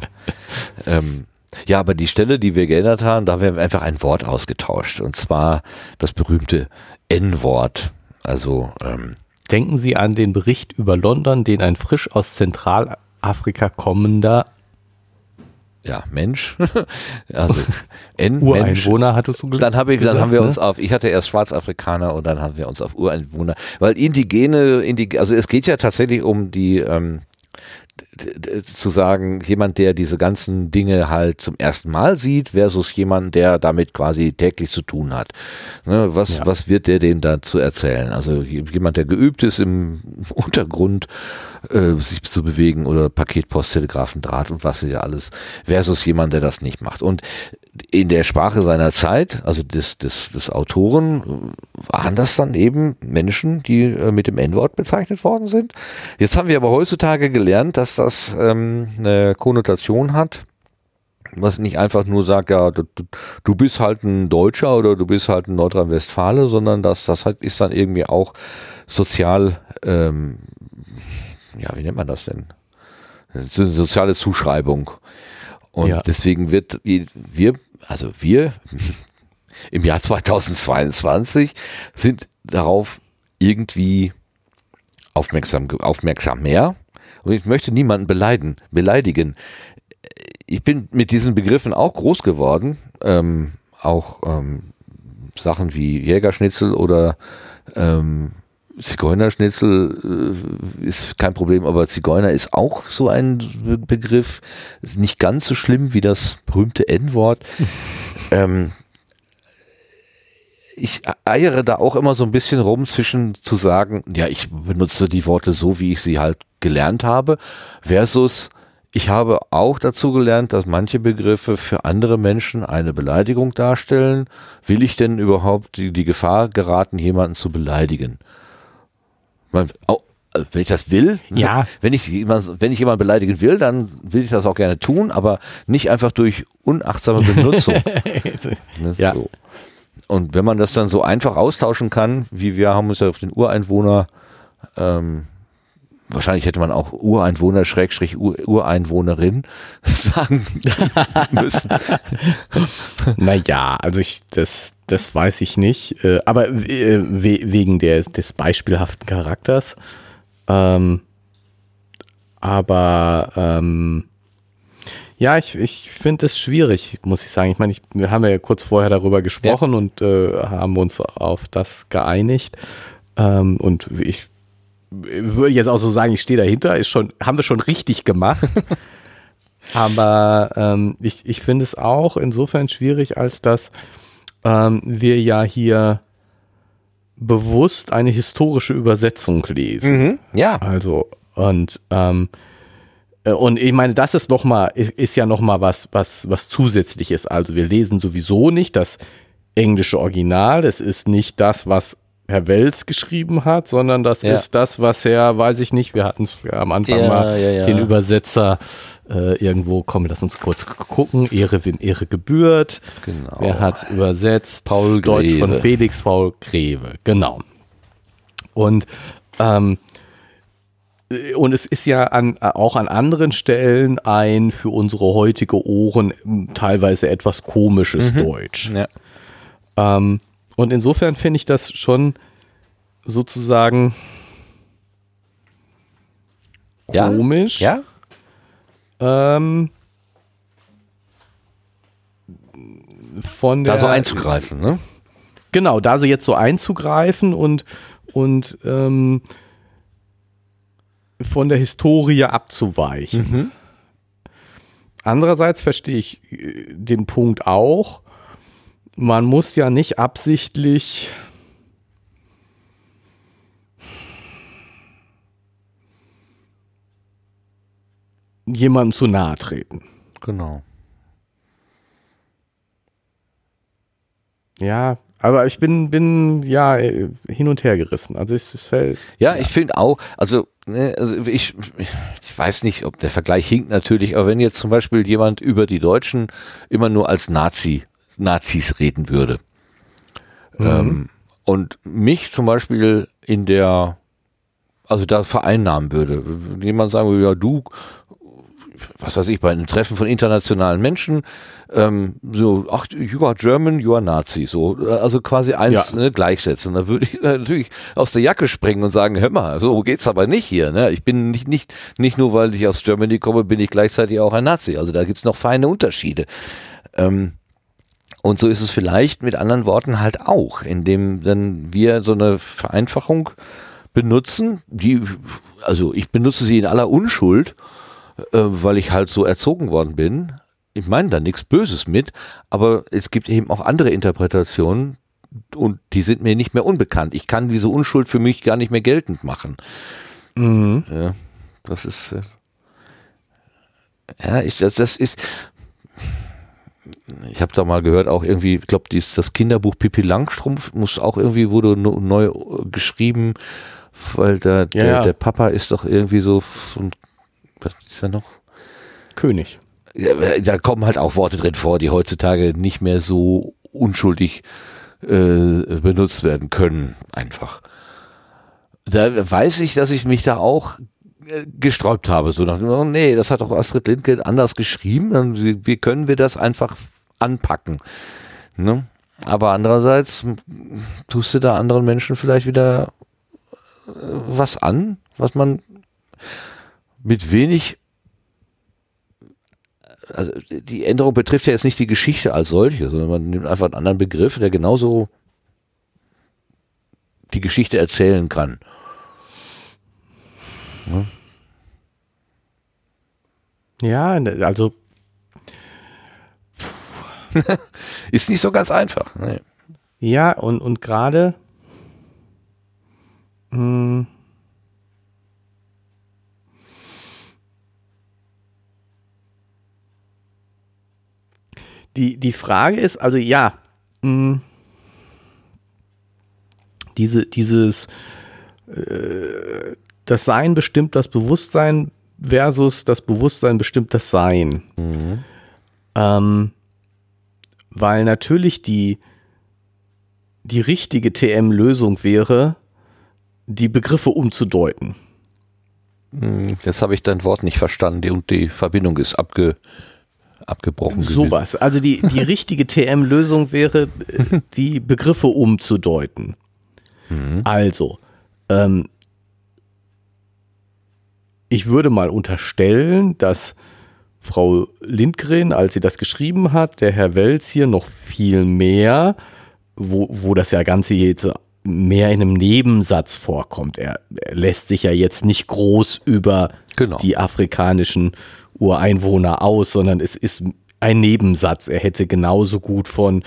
A: Ähm, ja, aber die Stelle, die wir geändert haben, da haben wir einfach ein Wort ausgetauscht. Und zwar das berühmte N-Wort. Also, ähm,
B: Denken Sie an den Bericht über London, den ein frisch aus Zentralafrika kommender
A: ja, Mensch. also N, Mensch.
B: Ureinwohner, hattest du
A: Dann, habe ich, dann
B: gesagt,
A: haben wir
B: ne?
A: uns auf, ich hatte erst Schwarzafrikaner und dann haben wir uns auf Ureinwohner, weil indigene, indig, also es geht ja tatsächlich um die, ähm, zu sagen, jemand, der diese ganzen Dinge halt zum ersten Mal sieht, versus jemand, der damit quasi täglich zu tun hat. Ne, was,
B: Ja.
A: was wird der dem dazu erzählen? Also jemand, der geübt ist im Untergrund, äh, sich zu bewegen oder Paketpost, Telegrafen, Draht und was ja alles, versus jemand, der das nicht macht. Und in der Sprache seiner Zeit, also des, des, des Autoren, waren das dann eben Menschen, die äh, mit dem N-Wort bezeichnet worden sind. Jetzt haben wir aber heutzutage gelernt, dass das ähm, eine Konnotation hat, was nicht einfach nur sagt, ja, du, du- du bist halt ein Deutscher oder du bist halt ein Nordrhein-Westfale, sondern dass das halt ist dann irgendwie auch sozial, ähm, ja, wie nennt man das denn? So eine soziale Zuschreibung. Und
B: Ja.
A: deswegen wird die- wir, also wir im Jahr 2022 sind darauf irgendwie aufmerksam, aufmerksam mehr. Und ich möchte niemanden beleiden, beleidigen. Ich bin mit diesen Begriffen auch groß geworden. Ähm, auch ähm, Sachen wie Jägerschnitzel oder ähm, Zigeunerschnitzel äh, ist kein Problem, aber Zigeuner ist auch so ein Begriff. Ist nicht ganz so schlimm wie das berühmte N-Wort. ähm, ich eiere da auch immer so ein bisschen rum zwischen zu sagen, ja, ich benutze die Worte so, wie ich sie halt gelernt habe, versus ich habe auch dazu gelernt, dass manche Begriffe für andere Menschen eine Beleidigung darstellen. Will ich denn überhaupt die, die Gefahr geraten, jemanden zu beleidigen? Man, oh, wenn ich das will,
B: ne? ja.
A: wenn ich wenn ich jemanden beleidigen will, dann will ich das auch gerne tun, aber nicht einfach durch unachtsame Benutzung.
B: Ne, ja.
A: So. Und wenn man das dann so einfach austauschen kann, wie wir haben uns ja auf den Ureinwohner, ähm, wahrscheinlich hätte man auch Ureinwohner, Schrägstrich Ureinwohnerin sagen müssen.
B: naja, also ich, das, das weiß ich nicht, äh, aber äh, wegen der, des beispielhaften Charakters. Ähm, aber ähm, ja, ich, ich finde es schwierig, muss ich sagen. Ich meine, wir haben ja kurz vorher darüber gesprochen ja. und äh, haben uns auf das geeinigt. Ähm, und ich würde jetzt auch so sagen, ich stehe dahinter, ist schon, haben wir schon richtig gemacht. Aber ähm, ich, ich finde es auch insofern schwierig, als dass ähm, wir ja hier bewusst eine historische Übersetzung lesen.
A: Mhm, ja.
B: Also, und ähm, äh, und ich meine, das ist noch mal, ist ja noch mal was, was, was zusätzliches. Also wir lesen sowieso nicht das englische Original. Es ist nicht das, was Herr Wels geschrieben hat, sondern das ja. ist das, was er, weiß ich nicht, wir hatten es am Anfang ja, mal ja, den Übersetzer äh, irgendwo, komm, lass uns kurz gucken, Ehre, wem Ehre gebührt.
A: Genau.
B: Wer hat übersetzt?
A: Paul
B: Deutsch Greve. von Felix Paul Greve, genau. Und ähm, und es ist ja an, auch an anderen Stellen ein für unsere heutige Ohren teilweise etwas komisches mhm. Deutsch.
A: Ja.
B: Ähm, und insofern finde ich das schon sozusagen komisch.
A: Ja.
B: ja? Ähm, von der,
A: da so einzugreifen, ne?
B: Genau, da so jetzt so einzugreifen und, und ähm, von der Historie abzuweichen. Mhm. Andererseits verstehe ich äh, den Punkt auch, man muss ja nicht absichtlich jemandem zu nahe treten.
A: Genau.
B: Ja, aber ich bin, bin ja hin und her gerissen. Also es, es fällt.
A: Ja, ja. ich finde auch, also, ne, also ich, ich weiß nicht, ob der Vergleich hinkt natürlich, aber wenn jetzt zum Beispiel jemand über die Deutschen immer nur als Nazi, Nazis reden würde. Mhm. Ähm, und mich zum Beispiel in der, also da vereinnahmen würde. Jemand sagen würde, ja, du was weiß ich, bei einem Treffen von internationalen Menschen, ähm, so, ach, you are German, you are Nazi, so, also quasi eins ja. ne, gleichsetzen. Da würde ich natürlich aus der Jacke springen und sagen, hör mal, so geht's aber nicht hier. Ne? Ich bin nicht, nicht, nicht nur, weil ich aus Germany komme, bin ich gleichzeitig auch ein Nazi. Also da gibt's noch feine Unterschiede. Ähm, und so ist es vielleicht mit anderen Worten halt auch, indem dann wir so eine Vereinfachung benutzen, die, also ich benutze sie in aller Unschuld äh, weil ich halt so erzogen worden bin. Ich meine da nichts Böses mit, aber es gibt eben auch andere Interpretationen und die sind mir nicht mehr unbekannt. Ich kann diese Unschuld für mich gar nicht mehr geltend machen.
B: Mhm.
A: Ja, das ist äh, ja, ich, das, das ist ich habe da mal gehört, auch irgendwie, ich glaube, das Kinderbuch Pippi Langstrumpf muss auch irgendwie, wurde neu geschrieben, weil der, der, ja, ja. der Papa ist doch irgendwie so ein was ist da noch?
B: König.
A: Ja, da kommen halt auch Worte drin vor, die heutzutage nicht mehr so unschuldig äh, benutzt werden können, einfach. Da weiß ich, dass ich mich da auch äh, gesträubt habe, so nach, oh nee, das hat doch Astrid Lindgren anders geschrieben, wie können wir das einfach anpacken? Ne? Aber andererseits tust du da anderen Menschen vielleicht wieder äh, was an, was man mit wenig also die Änderung betrifft ja jetzt nicht die Geschichte als solche, sondern man nimmt einfach einen anderen Begriff, der genauso die Geschichte erzählen kann.
B: Ja, ja also
A: ist nicht so ganz einfach. Nee.
B: Ja, und, und gerade hm, die, die Frage ist, also ja, mh, hm, diese, dieses äh, das Sein bestimmt das Bewusstsein versus das Bewusstsein bestimmt das Sein. Mhm. Ähm, weil natürlich die, die richtige TM-Lösung wäre, die Begriffe umzudeuten.
A: Hm, jetzt habe ich dein Wort nicht verstanden und die Verbindung ist abge, abgebrochen.
B: Sowas. Also die, die richtige TM-Lösung wäre, die Begriffe umzudeuten. Mhm. Also, ähm, ich würde mal unterstellen, dass Frau Lindgren, als sie das geschrieben hat, der Herr Welz hier noch viel mehr, wo, wo das ja Ganze jetzt mehr in einem Nebensatz vorkommt. Er, er lässt sich ja jetzt nicht groß über genau. die afrikanischen Ureinwohner aus, sondern es ist ein Nebensatz. Er hätte genauso gut von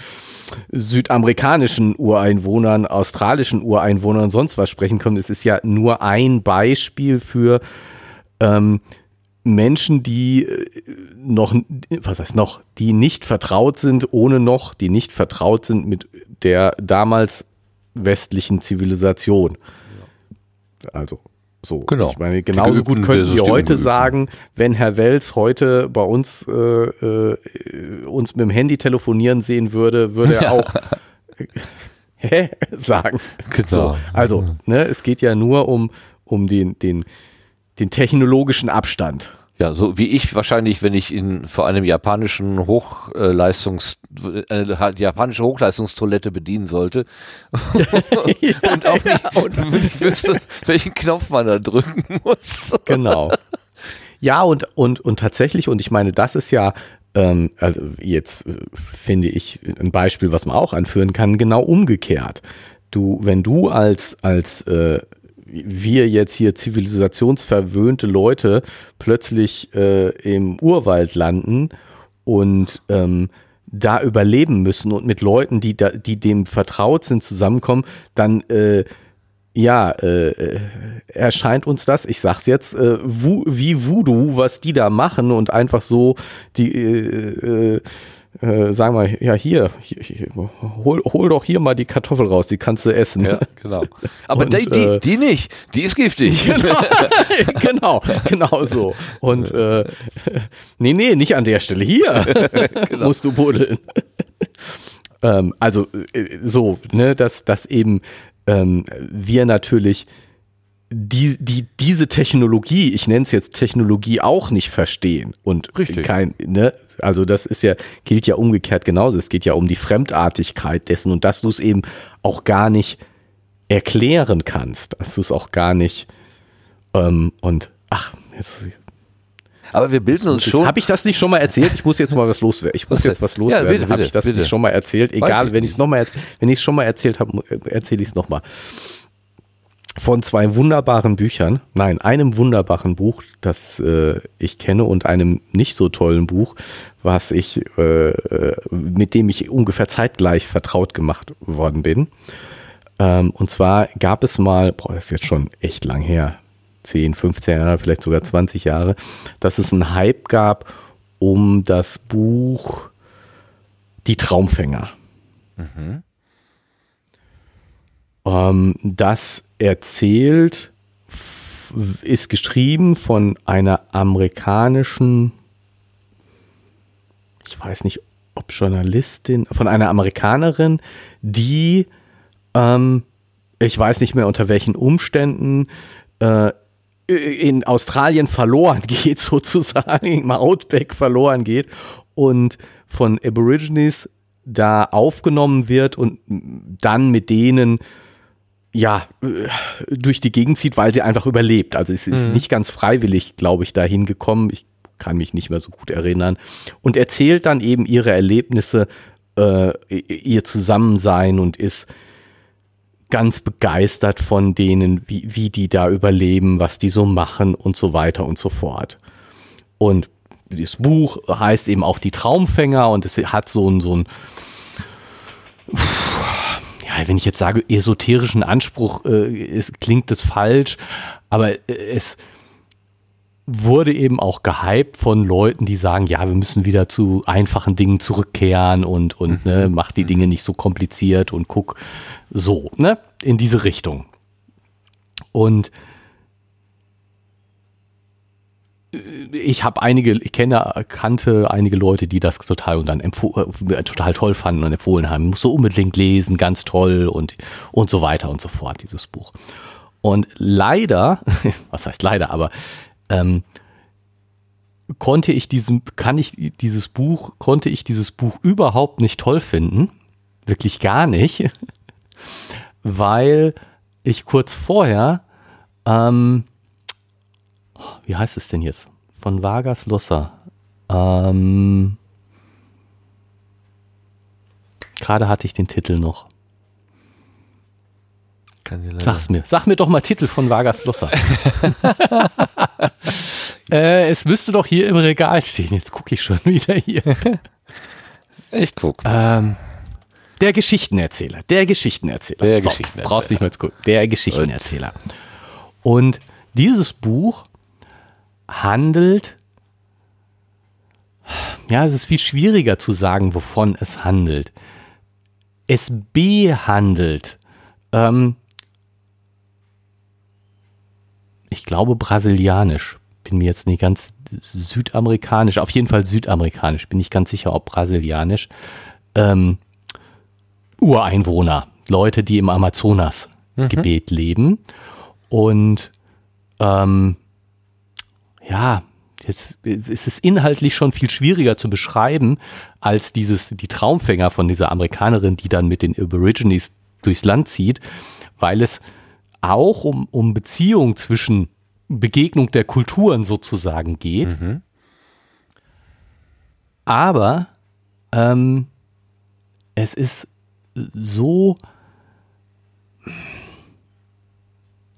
B: südamerikanischen Ureinwohnern, australischen Ureinwohnern und sonst was sprechen können. Es ist ja nur ein Beispiel für ähm, Menschen, die äh, noch, was heißt noch, die nicht vertraut sind, ohne noch, die nicht vertraut sind mit der damals westlichen Zivilisation. Also so,
A: genau.
B: Ich meine, genauso gut könnten wir heute sagen, wenn Herr Wels heute bei uns äh, äh, uns mit dem Handy telefonieren sehen würde, würde er auch hä, sagen. Genau. So, also, ne, es geht ja nur um, um den, den, den technologischen Abstand.
A: Ja, so wie ich wahrscheinlich, wenn ich in vor einem japanischen Hochleistungs äh, japanische Hochleistungstoilette bedienen sollte und auch nicht, und nicht wüsste, welchen Knopf man da drücken muss.
B: Genau. Ja, und, und, und tatsächlich, und ich meine, das ist ja ähm, also jetzt äh, finde ich ein Beispiel, was man auch anführen kann, genau umgekehrt. Du, wenn du als, als äh, wir jetzt hier zivilisationsverwöhnte Leute plötzlich äh, im Urwald landen und ähm, da überleben müssen und mit Leuten, die, da, die dem vertraut sind, zusammenkommen, dann äh, ja, äh, erscheint uns das, ich sag's jetzt, äh, wie Voodoo, was die da machen und einfach so die äh, äh, sagen wir, ja, hier, hier, hier, hol, hol doch hier mal die Kartoffel raus, die kannst du essen. Ja,
A: genau. Aber und, die, die, äh, die, nicht, die ist giftig.
B: Genau, genau, genau so. Und äh, nee, nee, nicht an der Stelle. Hier genau. musst du buddeln. ähm, also äh, so, ne, dass, dass eben ähm, wir natürlich die, die diese Technologie, ich nenne es jetzt Technologie, auch nicht verstehen und
A: Richtig.
B: kein, ne, also das ist ja, gilt ja umgekehrt genauso. Es geht ja um die Fremdartigkeit dessen und dass du es eben auch gar nicht erklären kannst, dass du es auch gar nicht ähm, und ach, jetzt
A: aber wir bilden uns schon.
B: Habe ich das nicht schon mal erzählt? Ich muss jetzt mal was loswerden. Ich muss was jetzt was loswerden. Ja, habe ich das bitte. nicht schon mal erzählt? Egal, wenn ich es noch mal, wenn ich es schon mal erzählt habe, erzähle ich es noch mal von zwei wunderbaren Büchern, nein, einem wunderbaren Buch, das äh, ich kenne und einem nicht so tollen Buch, was ich, äh, mit dem ich ungefähr zeitgleich vertraut gemacht worden bin. Ähm, und zwar gab es mal, boah, das ist jetzt schon echt lang her, 10, 15 Jahre, vielleicht sogar 20 Jahre, dass es einen Hype gab um das Buch Die Traumfänger. Mhm. Ähm, das erzählt, ist geschrieben von einer amerikanischen, ich weiß nicht, ob Journalistin, von einer Amerikanerin, die, ähm, ich weiß nicht mehr unter welchen Umständen, äh, in Australien verloren geht, sozusagen, im Outback verloren geht und von Aborigines da aufgenommen wird und dann mit denen ja, äh, durch die Gegend zieht, weil sie einfach überlebt. Also es ist mhm. nicht ganz freiwillig, glaube ich, da hingekommen. Ich kann mich nicht mehr so gut erinnern. Und erzählt dann eben ihre Erlebnisse, äh, ihr Zusammensein und ist ganz begeistert von denen, wie, wie die da überleben, was die so machen und so weiter und so fort. Und das Buch heißt eben auch die Traumfänger und es hat so ein, so ein wenn ich jetzt sage, esoterischen Anspruch, äh, ist, klingt das falsch, aber äh, es wurde eben auch gehypt von Leuten, die sagen, ja, wir müssen wieder zu einfachen Dingen zurückkehren und, und ne, mhm. mach die Dinge nicht so kompliziert und guck so, ne, in diese Richtung. Und ich habe einige, ich kenne, kannte einige Leute, die das total und dann äh, total toll fanden und empfohlen haben. Muss so unbedingt lesen, ganz toll und, und so weiter und so fort, dieses Buch. Und leider, was heißt leider, aber ähm, konnte ich diesem, kann ich dieses Buch, konnte ich dieses Buch überhaupt nicht toll finden. Wirklich gar nicht. Weil ich kurz vorher ähm, wie heißt es denn jetzt? Von Vargas Llosa. Ähm, Gerade hatte ich den Titel noch. Sag's mir. Sag mir doch mal Titel von Vargas Llosa. äh, es müsste doch hier im Regal stehen. Jetzt gucke ich schon wieder hier.
A: ich guck.
B: Ähm, der Geschichtenerzähler. Der Geschichtenerzähler.
A: Der so, Geschichtenerzähler.
B: Brauchst nicht mehr zu gucken. Der Geschichtenerzähler. Und dieses Buch handelt, ja, es ist viel schwieriger zu sagen, wovon es handelt. Es behandelt, ähm, ich glaube brasilianisch, bin mir jetzt nicht ganz südamerikanisch, auf jeden Fall südamerikanisch, bin ich ganz sicher, ob brasilianisch, ähm, Ureinwohner, Leute, die im Amazonas-Gebet mhm. leben. Und ähm, ja, jetzt ist es inhaltlich schon viel schwieriger zu beschreiben als dieses, die Traumfänger von dieser Amerikanerin, die dann mit den Aborigines durchs Land zieht, weil es auch um, um Beziehung zwischen Begegnung der Kulturen sozusagen geht. Mhm. Aber ähm, es ist so,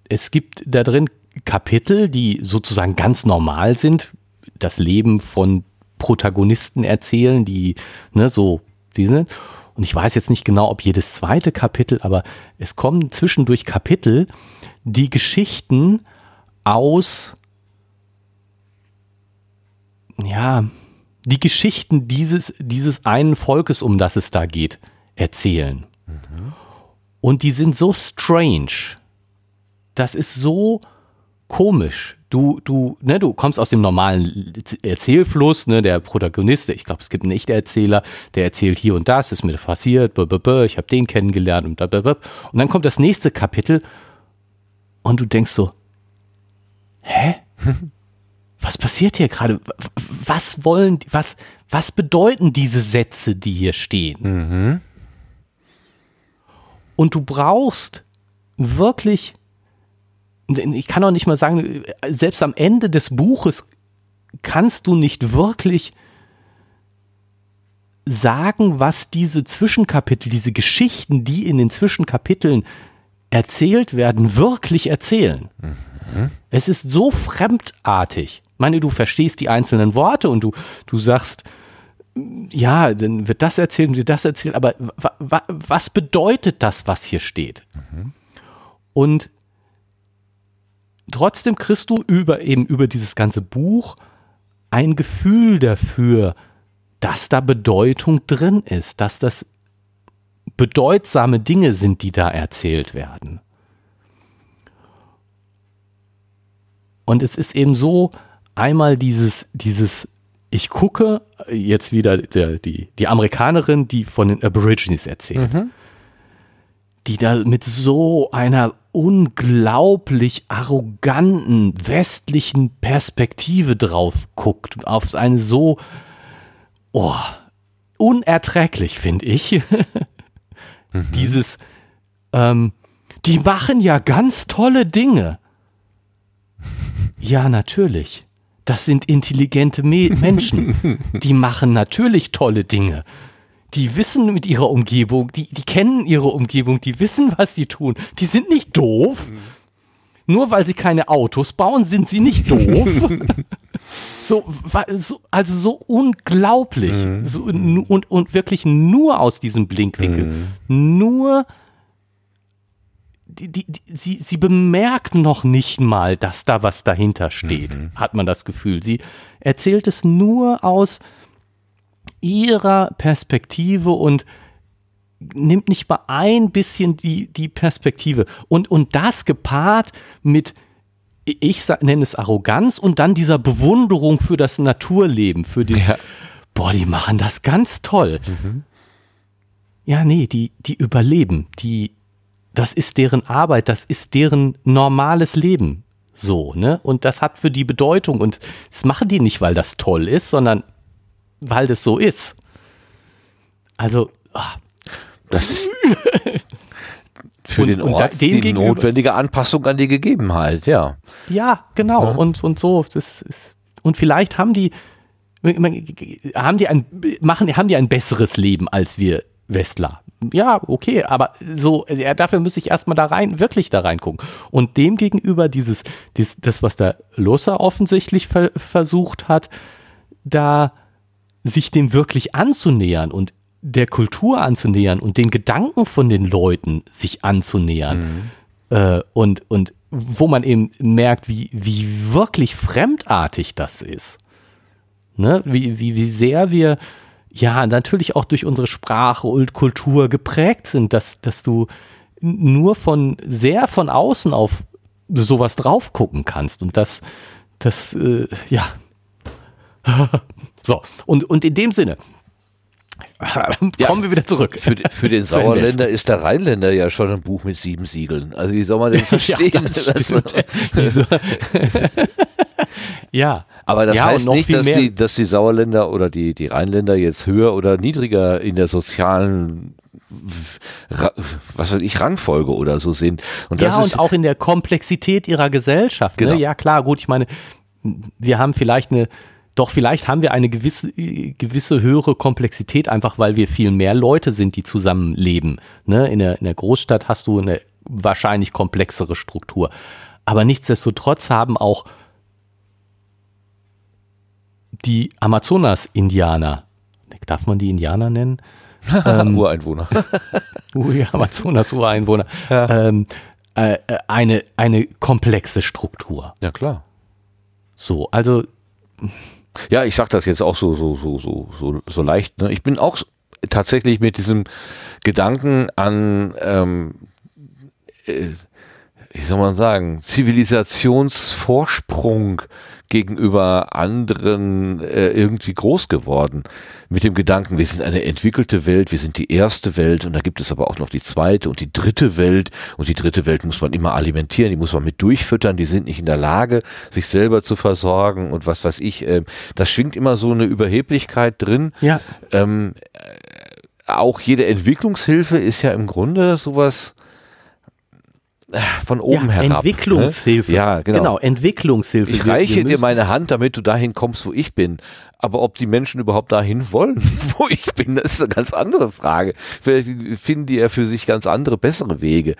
B: es gibt da drin Kapitel, die sozusagen ganz normal sind, das Leben von Protagonisten erzählen, die ne, so die sind. Und ich weiß jetzt nicht genau, ob jedes zweite Kapitel, aber es kommen zwischendurch Kapitel, die Geschichten aus, ja, die Geschichten dieses, dieses einen Volkes, um das es da geht, erzählen. Mhm. Und die sind so strange. Das ist so komisch. Du, du, ne, du kommst aus dem normalen Erzählfluss, ne, der Protagonist, ich glaube, es gibt einen echten Erzähler, der erzählt hier und das, ist mir passiert, ich habe den kennengelernt und und dann kommt das nächste Kapitel und du denkst so, hä? Was passiert hier gerade? Was wollen, was, was bedeuten diese Sätze, die hier stehen? Mhm. Und du brauchst wirklich ich kann auch nicht mal sagen, selbst am Ende des Buches kannst du nicht wirklich sagen, was diese Zwischenkapitel, diese Geschichten, die in den Zwischenkapiteln erzählt werden, wirklich erzählen. Mhm. Es ist so fremdartig. Ich meine, du verstehst die einzelnen Worte und du, du sagst, ja, dann wird das erzählt und wird das erzählt, aber was bedeutet das, was hier steht? Mhm. Und trotzdem kriegst du über eben über dieses ganze Buch ein Gefühl dafür, dass da Bedeutung drin ist, dass das bedeutsame Dinge sind, die da erzählt werden. Und es ist eben so, einmal dieses, dieses, ich gucke jetzt wieder der, die, die Amerikanerin, die von den Aborigines erzählt, mhm. Die da mit so einer unglaublich arroganten westlichen Perspektive drauf guckt, auf eine so oh, unerträglich, finde ich. mhm. Dieses, ähm, die machen ja ganz tolle Dinge. Ja, natürlich. Das sind intelligente Me Menschen. Die machen natürlich tolle Dinge. Die wissen mit ihrer Umgebung, die, die kennen ihre Umgebung, die wissen, was sie tun. Die sind nicht doof. Nur weil sie keine Autos bauen, sind sie nicht doof. so, so, also so unglaublich. Mhm. So, und, und wirklich nur aus diesem Blinkwinkel. Mhm. Nur die, die, die, sie, sie bemerkt noch nicht mal, dass da was dahinter steht, mhm. hat man das Gefühl. Sie erzählt es nur aus ihrer Perspektive und nimmt nicht mal ein bisschen die, die Perspektive. Und, und das gepaart mit, ich nenne es Arroganz und dann dieser Bewunderung für das Naturleben, für dieses, ja. boah, die machen das ganz toll. Mhm. Ja, nee, die, die überleben, die, das ist deren Arbeit, das ist deren normales Leben. So, ne? Und das hat für die Bedeutung. Und das machen die nicht, weil das toll ist, sondern weil das so ist. Also, ach.
A: das ist für und, den Ort die gegenüber, notwendige Anpassung an die Gegebenheit, ja.
B: Ja, genau. Ja. Und, und so, das ist, und vielleicht haben die, haben die ein, machen, haben die ein besseres Leben als wir Westler. Ja, okay, aber so, ja, dafür muss ich erstmal da rein, wirklich da reingucken. Und dem gegenüber dieses, dieses das, was der Losser offensichtlich ver versucht hat, da sich dem wirklich anzunähern und der Kultur anzunähern und den Gedanken von den Leuten sich anzunähern. Mhm. Äh, und, und wo man eben merkt, wie, wie wirklich fremdartig das ist. Ne? Wie, wie, wie sehr wir ja natürlich auch durch unsere Sprache und Kultur geprägt sind, dass, dass du nur von sehr von außen auf sowas drauf gucken kannst. Und das, das, äh, ja. so, und, und in dem Sinne, kommen ja, wir wieder zurück.
A: Für, für den Sauerländer ist der Rheinländer ja schon ein Buch mit sieben Siegeln. Also wie soll man denn verstehen? ja, das
B: ja.
A: Aber das ja, heißt nicht, dass die, dass die Sauerländer oder die, die Rheinländer jetzt höher oder niedriger in der sozialen was weiß ich, Rangfolge oder so sind.
B: Und ja, und auch in der Komplexität ihrer Gesellschaft. Ne? Genau. Ne? Ja, klar, gut, ich meine, wir haben vielleicht eine, doch vielleicht haben wir eine gewisse, gewisse höhere Komplexität, einfach weil wir viel mehr Leute sind, die zusammenleben. Ne? In, der, in der Großstadt hast du eine wahrscheinlich komplexere Struktur. Aber nichtsdestotrotz haben auch die Amazonas-Indianer, darf man die Indianer nennen?
A: ähm, Ureinwohner.
B: Amazonas-Ureinwohner. Ja. Ähm, äh, äh, eine, eine komplexe Struktur.
A: Ja, klar.
B: So, also.
A: Ja, ich sag das jetzt auch so, so, so, so, so, so leicht. Ne? Ich bin auch tatsächlich mit diesem Gedanken an, ähm, äh, wie soll man sagen, Zivilisationsvorsprung gegenüber anderen äh, irgendwie groß geworden. Mit dem Gedanken, wir sind eine entwickelte Welt, wir sind die erste Welt und da gibt es aber auch noch die zweite und die dritte Welt und die dritte Welt muss man immer alimentieren, die muss man mit durchfüttern, die sind nicht in der Lage, sich selber zu versorgen und was weiß ich. Äh, das schwingt immer so eine Überheblichkeit drin.
B: Ja.
A: Ähm, auch jede Entwicklungshilfe ist ja im Grunde sowas, von oben ja, herab.
B: Entwicklungshilfe.
A: Ne? Ja, genau. genau.
B: Entwicklungshilfe.
A: Ich reiche wir dir meine Hand, damit du dahin kommst, wo ich bin. Aber ob die Menschen überhaupt dahin wollen, wo ich bin, das ist eine ganz andere Frage. Vielleicht finden die ja für sich ganz andere, bessere Wege.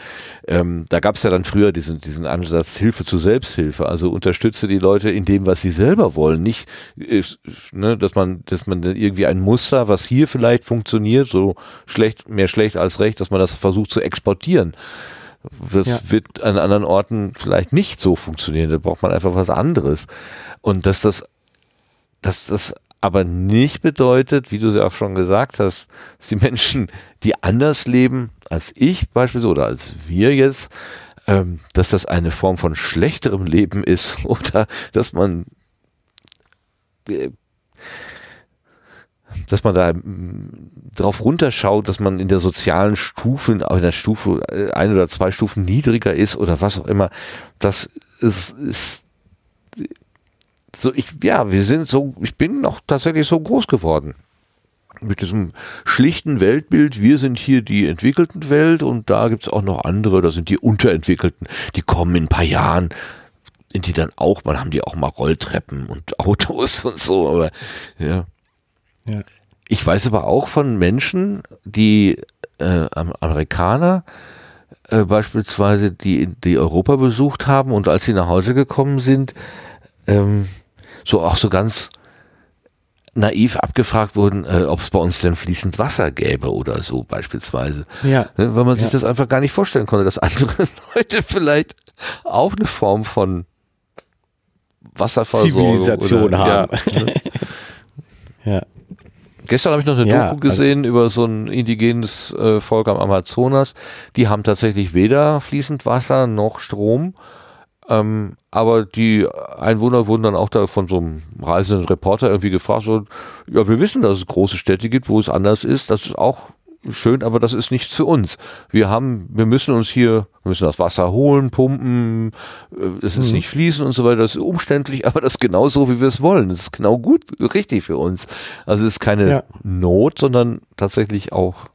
A: Ähm, da gab es ja dann früher diesen, diesen Ansatz Hilfe zur Selbsthilfe. Also unterstütze die Leute in dem, was sie selber wollen. Nicht, äh, ne, dass man, dass man irgendwie ein Muster, was hier vielleicht funktioniert, so schlecht, mehr schlecht als recht, dass man das versucht zu exportieren. Das ja. wird an anderen Orten vielleicht nicht so funktionieren. Da braucht man einfach was anderes. Und dass das, dass das aber nicht bedeutet, wie du es ja auch schon gesagt hast, dass die Menschen, die anders leben als ich beispielsweise oder als wir jetzt, ähm, dass das eine Form von schlechterem Leben ist oder dass man äh, dass man da mm, drauf runterschaut, dass man in der sozialen Stufe, in der Stufe äh, ein oder zwei Stufen niedriger ist oder was auch immer. Das ist, ist so, ich, ja, wir sind so, ich bin noch tatsächlich so groß geworden. mit diesem schlichten Weltbild, wir sind hier die entwickelten Welt und da gibt's auch noch andere, das sind die unterentwickelten, die kommen in ein paar Jahren, sind die dann auch, man haben die auch mal Rolltreppen und Autos und so, aber ja. Ja. Ich weiß aber auch von Menschen, die äh, Amerikaner, äh, beispielsweise, die, die Europa besucht haben und als sie nach Hause gekommen sind, ähm, so auch so ganz naiv abgefragt wurden, äh, ob es bei uns denn fließend Wasser gäbe oder so beispielsweise.
B: Ja.
A: Ne, weil man sich
B: ja.
A: das einfach gar nicht vorstellen konnte, dass andere Leute vielleicht auch eine Form von Wasserversorgung
B: Zivilisation
A: oder,
B: haben.
A: Ja, ne?
B: ja.
A: Gestern habe ich noch eine
B: Ja,
A: Doku gesehen über so ein indigenes äh, Volk am Amazonas. Die haben tatsächlich weder fließend Wasser noch Strom. Ähm, aber die Einwohner wurden dann auch da von so einem reisenden Reporter irgendwie gefragt, so, ja, wir wissen, dass es große Städte gibt, wo es anders ist. Das ist auch schön, aber das ist nichts für uns. Wir haben, wir müssen uns hier, wir müssen das Wasser holen, pumpen, äh, es ist
B: Mhm.
A: nicht fließen und so weiter. Das ist umständlich, aber das ist genau so, wie wir es wollen. Das ist genau gut, richtig für uns. Also es ist keine
B: Ja.
A: Not, sondern tatsächlich auch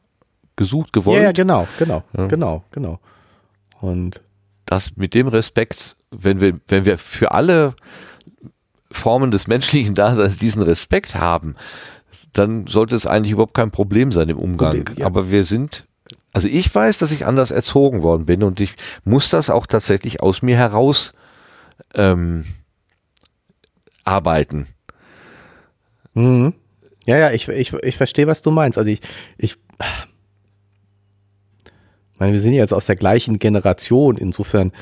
A: gesucht, gewollt.
B: Ja, ja, genau, genau,
A: Ja.
B: genau, genau. Und
A: das mit dem Respekt, wenn wir, wenn wir für alle Formen des menschlichen Daseins diesen Respekt haben, dann sollte es eigentlich überhaupt kein Problem sein im Umgang.
B: Ja.
A: Aber wir sind, also ich weiß, dass ich anders erzogen worden bin und ich muss das auch tatsächlich aus mir heraus ähm, arbeiten.
B: Mhm. Ja, ja, ich, ich, ich verstehe, was du meinst. Also ich, ich meine, wir sind ja jetzt aus der gleichen Generation. Insofern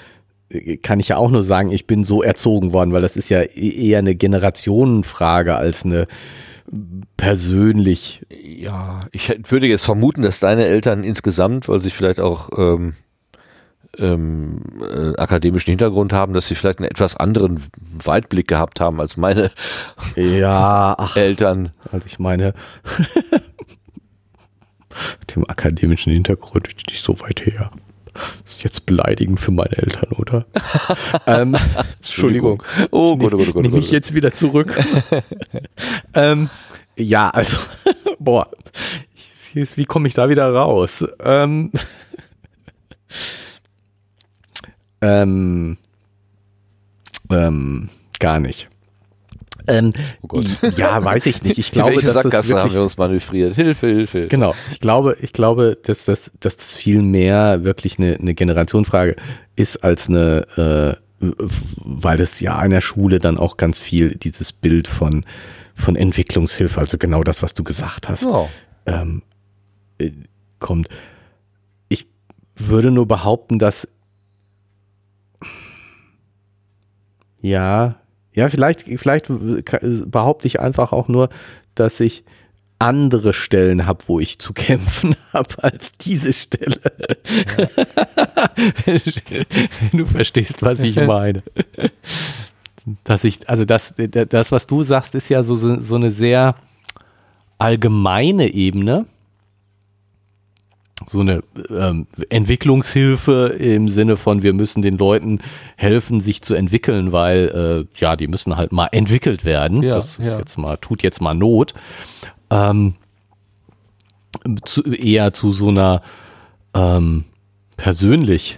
B: äh, kann ich ja auch nur sagen, ich bin so erzogen worden, weil das ist ja e- eher eine Generationenfrage als eine persönlich.
A: Ja, ich würde jetzt vermuten, dass deine Eltern insgesamt, weil sie vielleicht auch ähm, ähm, äh, akademischen Hintergrund haben, dass sie vielleicht einen etwas anderen Weitblick gehabt haben als meine
B: Ja, ach,
A: Eltern.
B: also ich meine, mit dem akademischen Hintergrund nicht so weit her. Das ist jetzt beleidigend für meine Eltern, oder? ähm, Entschuldigung.
A: Oh oh Gott, oh Gott, oh
B: Nehme
A: Gott.
B: ich jetzt wieder zurück. ähm, ja, also, boah, ich, wie komme ich da wieder raus? Ähm, ähm, ähm, gar nicht. Ähm,
A: Oh Gott.
B: ja, weiß ich nicht. Ich glaube,
A: welche
B: dass das
A: Sackgasse
B: wirklich
A: haben wir uns manövriert? Hilfe, Hilfe.
B: Genau, ich glaube, ich glaube, dass das, dass das viel mehr wirklich eine, eine Generationenfrage ist als eine, äh, weil es ja in der Schule dann auch ganz viel dieses Bild von, von Entwicklungshilfe, also genau das, was du gesagt hast,
A: Ja.
B: ähm, äh, kommt. Ich würde nur behaupten, dass ja, ja, vielleicht, vielleicht behaupte ich einfach auch nur, dass ich andere Stellen habe, wo ich zu kämpfen habe, als diese Stelle. du verstehst, was ich meine. Dass ich, also das, das, was du sagst, ist ja so so eine sehr allgemeine Ebene. So eine ähm, Entwicklungshilfe im Sinne von, wir müssen den Leuten helfen, sich zu entwickeln, weil äh, ja, die müssen halt mal entwickelt werden.
A: Ja,
B: das ist
A: ja.
B: jetzt mal, tut jetzt mal Not. Ähm, zu, eher zu so einer ähm, persönlich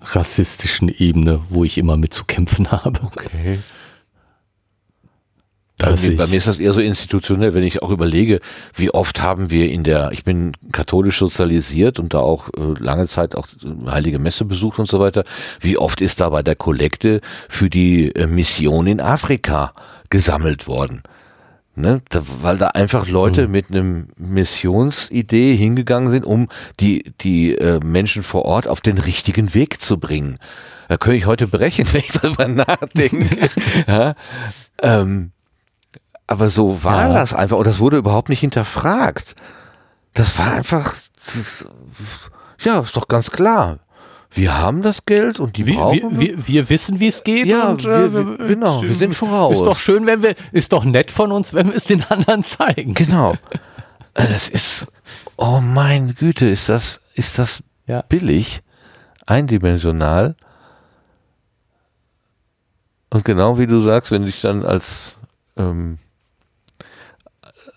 B: rassistischen Ebene, wo ich immer mit zu kämpfen habe.
A: Okay. Bei bei mir ist das eher so institutionell, wenn ich auch überlege, wie oft haben wir in der, ich bin katholisch sozialisiert und da auch äh, lange Zeit auch äh, Heilige Messe besucht und so weiter, wie oft ist da bei der Kollekte für die äh, Mission in Afrika gesammelt worden? Ne? Da, weil da einfach Leute
B: Mhm.
A: mit einem Missionsidee hingegangen sind, um die, die äh, Menschen vor Ort auf den richtigen Weg zu bringen. Da könnte ich heute brechen, wenn ich drüber nachdenke. ja? ähm, aber so war
B: Ja.
A: das einfach und das wurde überhaupt nicht hinterfragt. Das war einfach, das, ja, ist doch ganz klar. Wir haben das Geld und die
B: Wir,
A: brauchen
B: wir, wir, wir wissen, wie es geht.
A: Ja,
B: und,
A: wir-
B: äh,
A: wir- genau, wir sind voraus.
B: Ist doch schön, wenn wir, ist doch nett von uns, wenn wir es den anderen zeigen.
A: Genau. Äh, Das ist, oh mein Güte, ist das, ist das
B: Ja.
A: billig, eindimensional. Und genau wie du sagst, wenn ich dann als, ähm,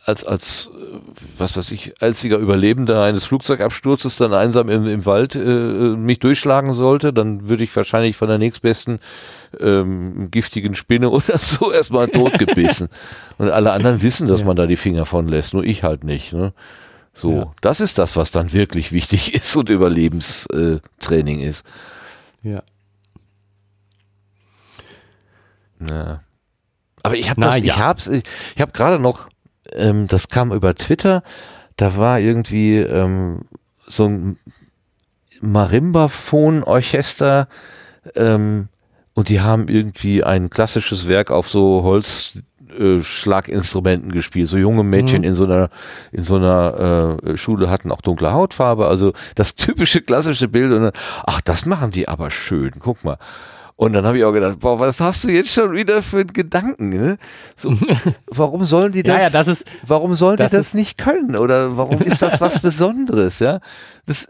A: als, als äh, was weiß ich, einziger Überlebender eines Flugzeugabsturzes dann einsam im, im Wald äh, mich durchschlagen sollte, dann würde ich wahrscheinlich von der nächstbesten ähm, giftigen Spinne oder so erstmal totgebissen. Und alle anderen wissen, dass ja. man da die Finger von lässt, nur ich halt nicht. Ne? So, ja. das ist das, was dann wirklich wichtig ist und Überlebenstraining ist.
B: Ja.
A: Na. Aber ich habe das, ja. ich hab's, ich, ich habe gerade noch, ähm, das kam über Twitter, da war irgendwie ähm, so ein Marimbaphon-Orchester ähm, und die haben irgendwie ein klassisches Werk auf so Holzschlaginstrumenten äh, gespielt. So junge Mädchen mhm. in so einer in so einer äh, Schule hatten auch dunkle Hautfarbe, also das typische klassische Bild und dann, ach, das machen die aber schön. Guck mal. Und dann habe ich auch gedacht, boah, was hast du jetzt schon wieder für einen Gedanken? Ne? So, warum sollen die das?
B: ja, ja, das ist,
A: warum sollen das die das nicht können? Oder warum ist das was Besonderes? Ja, das.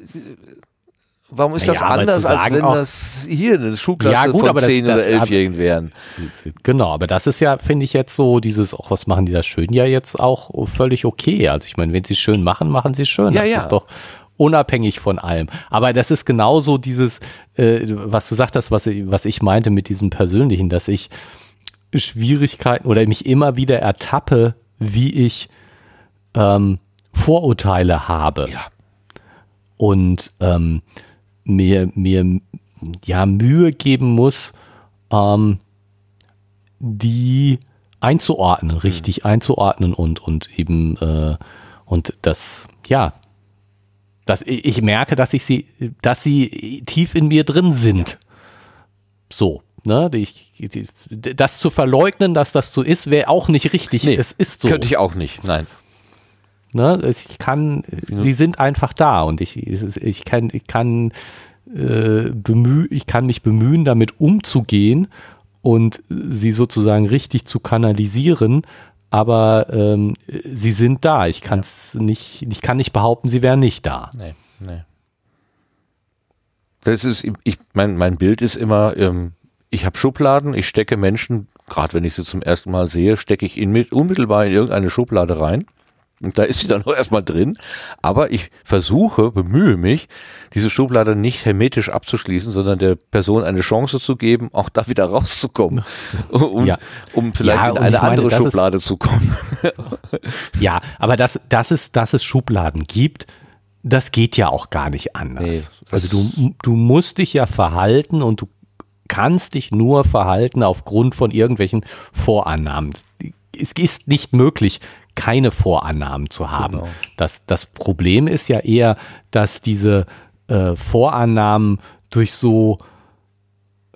A: Warum ist das ja, anders, als wenn auch, das hier eine Schulklasse ja, gut, von 10 das, oder 11-Jährigen wären?
B: Genau, aber das ist ja, finde ich jetzt so, dieses, auch was machen die da schön, ja jetzt auch völlig okay. Also ich meine, wenn sie es schön machen, machen sie es schön.
A: Ja,
B: das
A: ja.
B: ist doch unabhängig von allem. Aber das ist genauso dieses, äh, was du sagtest, was, was ich meinte mit diesem Persönlichen, dass ich Schwierigkeiten oder mich immer wieder ertappe, wie ich ähm, Vorurteile habe.
A: Ja.
B: Und ähm, mir, mir ja Mühe geben muss, ähm, die einzuordnen, richtig mhm. einzuordnen und, und eben äh, und das, ja, dass ich merke, dass ich sie, dass sie tief in mir drin sind. So. Ne, ich, das zu verleugnen, dass das so ist, wäre auch nicht richtig.
A: Nee, es ist so. Könnte ich auch nicht, nein.
B: Ne, ich kann, sie sind einfach da und ich, ich kann, ich kann, äh, bemüh, ich kann mich bemühen, damit umzugehen und sie sozusagen richtig zu kanalisieren, aber ähm, sie sind da. Ich kann es ja. nicht, ich kann nicht behaupten, sie wären nicht da.
A: Nee, nee. Das ist, ich, mein, mein Bild ist immer, ähm, ich habe Schubladen, ich stecke Menschen, gerade wenn ich sie zum ersten Mal sehe, stecke ich ihn mit, unmittelbar in irgendeine Schublade rein und da ist sie dann auch erstmal drin. Aber ich versuche, bemühe mich, diese Schublade nicht hermetisch abzuschließen, sondern der Person eine Chance zu geben, auch da wieder rauszukommen. Um, ja. um vielleicht ja, in eine meine, andere Schublade ist, zu kommen.
B: ja, aber dass, dass, es, dass es Schubladen gibt, das geht ja auch gar nicht anders. Nee, also du, du musst dich ja verhalten und du kannst dich nur verhalten aufgrund von irgendwelchen Vorannahmen. Es ist nicht möglich, keine Vorannahmen zu haben. Genau. Das, das Problem ist ja eher, dass diese äh, Vorannahmen durch so,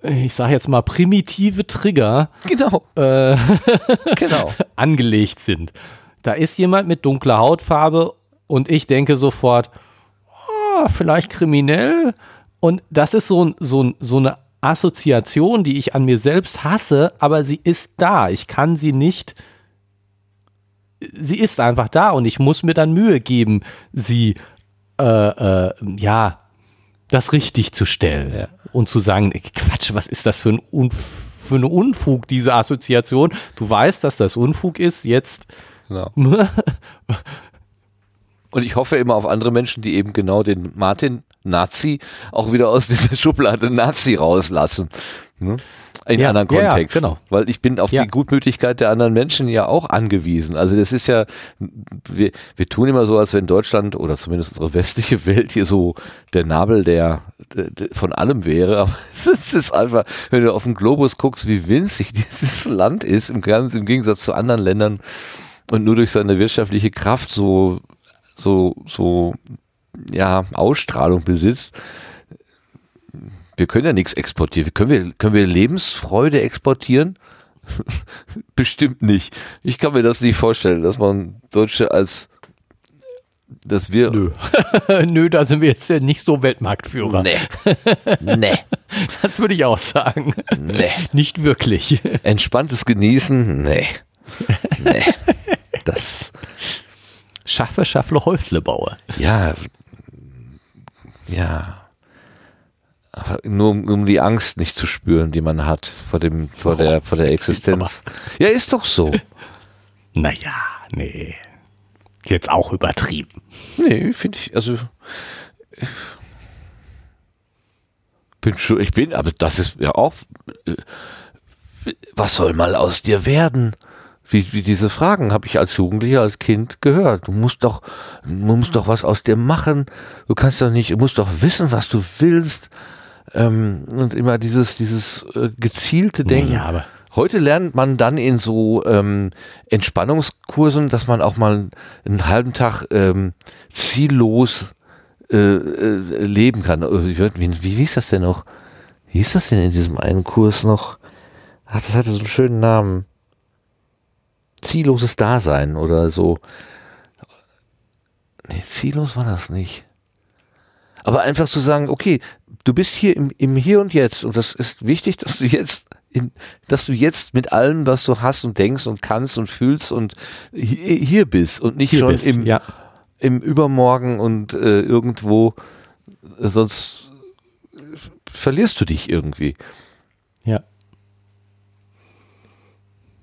B: ich sage jetzt mal, primitive Trigger
A: genau.
B: Äh, genau. angelegt sind. Da ist jemand mit dunkler Hautfarbe und ich denke sofort, oh, vielleicht kriminell. Und das ist so, so, so eine Assoziation, die ich an mir selbst hasse, aber sie ist da. Ich kann sie nicht sie ist einfach da und ich muss mir dann Mühe geben, sie äh, äh, ja das richtig zu stellen ja. und zu sagen, Quatsch, was ist das für ein Unf für eine Unfug, diese Assoziation? Du weißt, dass das Unfug ist, jetzt. Genau.
A: und ich hoffe immer auf andere Menschen, die eben genau den Martin Nazi auch wieder aus dieser Schublade Nazi rauslassen. Ne? In ja, anderen Kontext. Ja, genau. Weil ich bin auf ja. die Gutmütigkeit der anderen Menschen ja auch angewiesen. Also das ist ja, wir, wir tun immer so, als wenn Deutschland oder zumindest unsere westliche Welt hier so der Nabel der, der von allem wäre. Aber es ist einfach, wenn du auf den Globus guckst, wie winzig dieses Land ist, im, im Gegensatz zu anderen Ländern und nur durch seine wirtschaftliche Kraft so, so, so, ja, Ausstrahlung besitzt wir können ja nichts exportieren. Können wir, können wir Lebensfreude exportieren? Bestimmt nicht. Ich kann mir das nicht vorstellen, dass man Deutsche als dass wir.
B: Nö. Nö, da sind wir jetzt ja nicht so Weltmarktführer.
A: Nee. Nee.
B: Das würde ich auch sagen.
A: Nee.
B: Nicht wirklich.
A: Entspanntes Genießen? Nee. Nee. Das.
B: Schaffe, schaffle, Häusle baue.
A: Ja. Ja nur um, um, die Angst nicht zu spüren, die man hat vor dem, vor oh, der, vor der Existenz. Ja, ist doch so.
B: naja, nee. jetzt auch übertrieben.
A: Nee, finde ich, also bin schon, ich bin, aber das ist ja auch, äh, was soll mal aus dir werden? Wie, wie diese Fragen habe ich als Jugendlicher, als Kind gehört. Du musst doch, du musst doch was aus dir machen. Du kannst doch nicht, du musst doch wissen, was du willst. Ähm, und immer dieses, dieses äh, gezielte Denken.
B: Ja, aber
A: Heute lernt man dann in so ähm, Entspannungskursen, dass man auch mal einen halben Tag ähm, ziellos äh, äh, leben kann. Wie, wie, wie hieß das denn noch? Wie hieß das denn in diesem einen Kurs noch? Ach, das hatte so einen schönen Namen. Zielloses Dasein oder so. Nee, ziellos war das nicht. Aber einfach zu sagen, okay, du bist hier im, im Hier und Jetzt und das ist wichtig, dass du jetzt in, dass du jetzt mit allem, was du hast und denkst und kannst und fühlst und hier, hier bist und nicht
B: Hier
A: schon
B: bist,
A: im,
B: ja.
A: im Übermorgen und äh, irgendwo, sonst verlierst du dich irgendwie.
B: ja.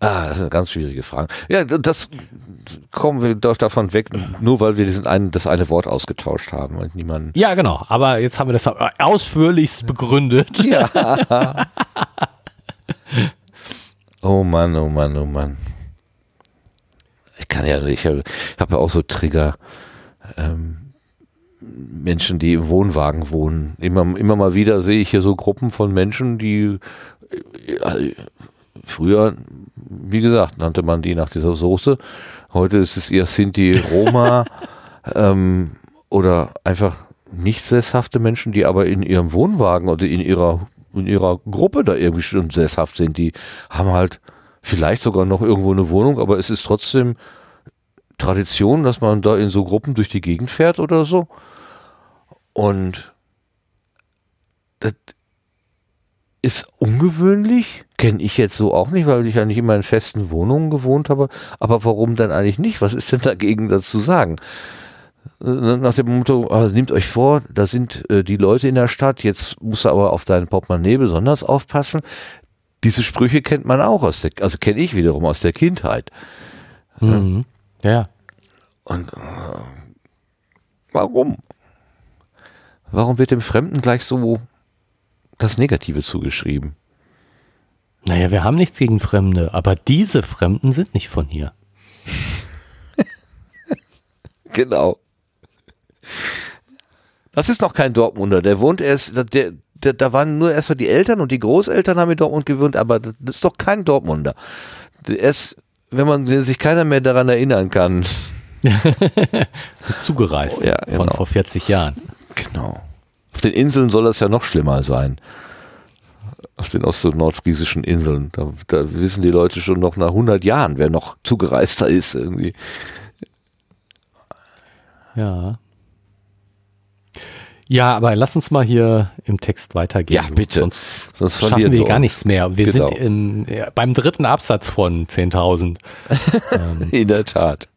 A: Ah, das ist eine ganz schwierige Frage. Ja, das kommen wir doch davon weg, nur weil wir diesen einen, das eine Wort ausgetauscht haben und niemanden.
B: Ja, genau. Aber jetzt haben wir das ausführlichst begründet.
A: Ja. oh Mann, oh Mann, oh Mann. Ich kann ja, ich habe hab ja auch so Trigger. Ähm, Menschen, die im Wohnwagen wohnen. Immer, immer mal wieder sehe ich hier so Gruppen von Menschen, die äh, früher, wie gesagt, nannte man die nach dieser Soße. Heute ist es eher Sinti Roma ähm, oder einfach nicht sesshafte Menschen, die aber in ihrem Wohnwagen oder in ihrer, in ihrer Gruppe da irgendwie schon sesshaft sind. Die haben halt vielleicht sogar noch irgendwo eine Wohnung, aber es ist trotzdem Tradition, dass man da in so Gruppen durch die Gegend fährt oder so. Und das ist ungewöhnlich, kenne ich jetzt so auch nicht, weil ich ja nicht immer in festen Wohnungen gewohnt habe. Aber warum dann eigentlich nicht? Was ist denn dagegen dazu sagen? Äh, Nach dem Motto, ah, nehmt euch vor, da sind äh, die Leute in der Stadt, jetzt musst du aber auf dein Portemonnaie besonders aufpassen. Diese Sprüche kennt man auch aus der, also kenne ich wiederum aus der Kindheit.
B: Mhm. Ja.
A: Und äh, warum? Warum wird dem Fremden gleich so das Negative zugeschrieben?
B: Naja, wir haben nichts gegen Fremde, aber diese Fremden sind nicht von hier.
A: Genau. Das ist noch kein Dortmunder. Der wohnt erst, der, der, da waren nur erst mal die Eltern und die Großeltern haben in Dortmund gewohnt, aber das ist doch kein Dortmunder. Erst, wenn man wenn sich keiner mehr daran erinnern kann.
B: Zugereist
A: Oh, ja,
B: von
A: genau.
B: vor 40 Jahren.
A: Genau. Auf den Inseln soll das ja noch schlimmer sein. Auf den ost- und nordfriesischen Inseln. Da, da wissen die Leute schon noch nach 100 Jahren, wer noch zugereister ist irgendwie.
B: Ja. Ja, aber lass uns mal hier im Text weitergehen.
A: Ja, bitte.
B: Sonst,
A: Sonst
B: schaffen wir gar nichts mehr. Wir
A: Genau.
B: sind im, ja, beim dritten Absatz von 10.000. ähm,
A: In der Tat.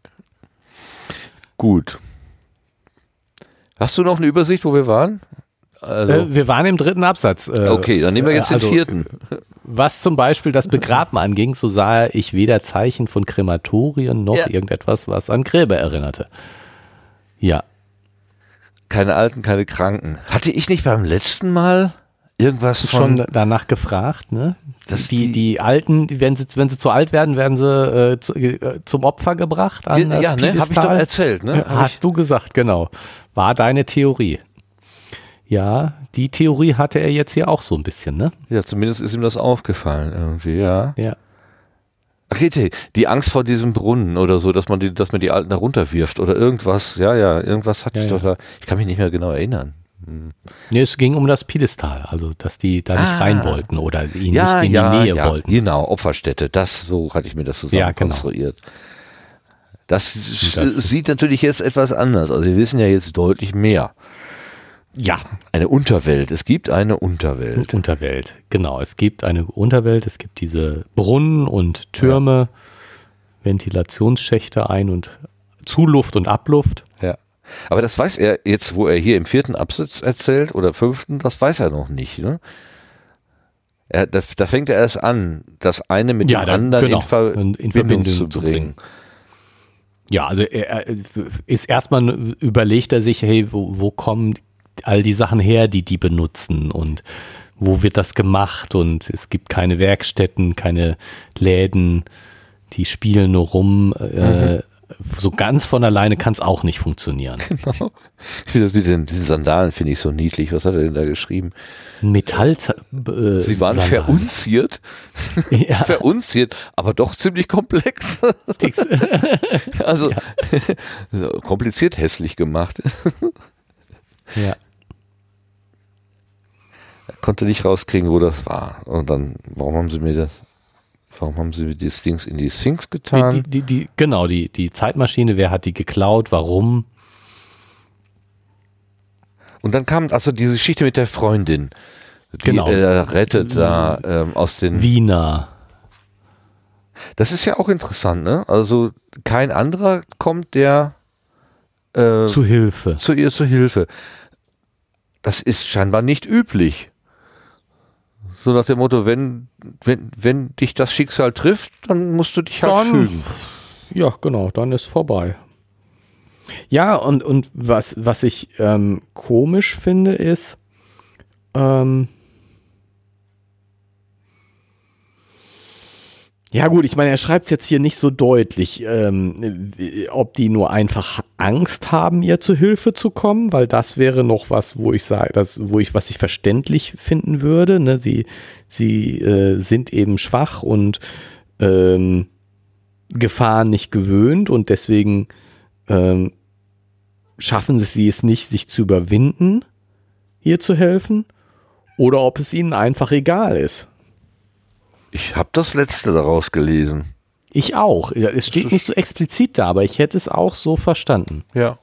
A: Gut. Hast du noch eine Übersicht, wo wir waren? Also,
B: äh, wir waren im dritten Absatz. Äh,
A: okay, dann nehmen wir jetzt
B: also,
A: den vierten.
B: Was zum Beispiel das Begraben anging, so sah ich weder Zeichen von Krematorien noch
A: Ja.
B: irgendetwas, was an Gräber erinnerte. Ja.
A: Keine Alten, keine Kranken. Hatte ich nicht beim letzten Mal irgendwas von...
B: Schon danach gefragt, ne?
A: Dass
B: die,
A: die-
B: die Alten, wenn sie, wenn sie zu alt werden, werden sie äh, zu, äh, zum Opfer gebracht an das
A: ja, ne? Hab ich doch erzählt, ne?
B: Ja,
A: Hab
B: hast du gesagt, genau. War deine Theorie. Ja, die Theorie hatte er jetzt hier auch so ein bisschen, ne?
A: ja, zumindest ist ihm das aufgefallen irgendwie, ja.
B: Ja.
A: Ach, die, die Angst vor diesem Brunnen oder so, dass man die, dass man die Alten da runterwirft oder irgendwas. Ja, ja, irgendwas hatte
B: Ja,
A: ich
B: ja.
A: doch da. Ich kann mich nicht mehr genau erinnern.
B: Nee, es ging um das Piedestal, also dass die da nicht
A: Ah.
B: rein wollten oder ihn
A: Ja,
B: nicht in die Nähe
A: ja.
B: wollten.
A: Genau, Opferstätte. Das, so hatte ich mir das zusammen
B: genau.
A: konstruiert. Das,
B: Das-
A: sieht natürlich jetzt etwas anders. Also wir wissen ja jetzt deutlich mehr.
B: Ja,
A: Eine Unterwelt. Es gibt eine Unterwelt.
B: Unterwelt. Genau, es gibt eine Unterwelt, es gibt diese Brunnen und Türme, Ventilationsschächte ein- und Zuluft und Abluft.
A: Ja. Aber das weiß er jetzt, wo er hier im vierten Absatz erzählt oder fünften, das weiß er noch nicht. Ne? Er, da, da fängt er erst an, das eine mit
B: Ja,
A: dem
B: da-
A: anderen
B: genau,
A: in, Ver
B: in- in
A: Verbindung
B: Verbindung
A: zu
B: zu
A: bringen.
B: Ja, also er, er ist erstmal überlegt er sich, hey, wo, wo kommen all die Sachen her, die die benutzen und wo wird das gemacht und es gibt keine Werkstätten, keine Läden, die spielen nur rum. Äh, mhm. So ganz von alleine kann es auch nicht funktionieren. Genau.
A: Ich finde das mit den, diesen Sandalen finde ich so niedlich. Was hat er denn da geschrieben?
B: Metall.
A: Äh, Sie waren Sandalen. verunziert. Ja. verunziert, aber doch ziemlich komplex. also ja. so, kompliziert hässlich gemacht.
B: ja.
A: Konnte nicht rauskriegen, wo das war. Und dann, warum haben sie mir das? Warum haben sie die Dings in die Sphinx getan?
B: Die, die, die, genau, die, die Zeitmaschine, wer hat die geklaut, warum?
A: Und dann kam also diese Geschichte mit der Freundin. Die genau. äh, rettet da ähm, aus den.
B: Wiener.
A: Das ist ja auch interessant, ne? Also kein anderer kommt der
B: äh, zu Hilfe.
A: Zu ihr zu Hilfe. Das ist scheinbar nicht üblich. So nach dem Motto, wenn, wenn, wenn dich das Schicksal trifft, dann musst du dich halt dann, fügen.
B: Ja, genau, dann ist vorbei. Ja, und, und was, was ich ähm, komisch finde, ist, ähm, Ja gut, ich meine, er schreibt es jetzt hier nicht so deutlich, ähm, ob die nur einfach Angst haben, ihr zu Hilfe zu kommen, weil das wäre noch was, wo ich sage, das, wo ich, was ich verständlich finden würde. Ne? Sie, sie äh, sind eben schwach und ähm, Gefahren nicht gewöhnt und deswegen ähm, schaffen sie es nicht, sich zu überwinden, ihr zu helfen, oder ob es ihnen einfach egal ist.
A: Ich habe das letzte daraus gelesen.
B: Ich auch. Es steht nicht so explizit da, aber ich hätte es auch so verstanden.
A: Ja.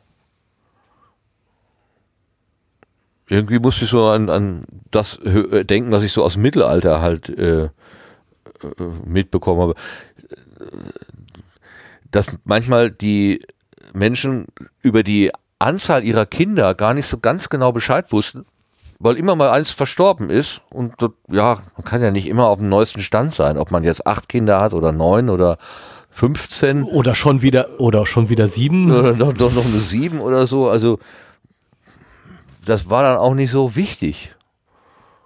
A: Irgendwie musste ich so an, an das denken, was ich so aus dem Mittelalter halt äh, äh, mitbekommen habe. Dass manchmal die Menschen über die Anzahl ihrer Kinder gar nicht so ganz genau Bescheid wussten weil immer mal eins verstorben ist und ja, man kann ja nicht immer auf dem neuesten Stand sein, ob man jetzt acht Kinder hat oder neun oder 15.
B: Oder schon wieder, oder schon wieder sieben.
A: Oder doch, doch noch eine sieben oder so. Also, das war dann auch nicht so wichtig.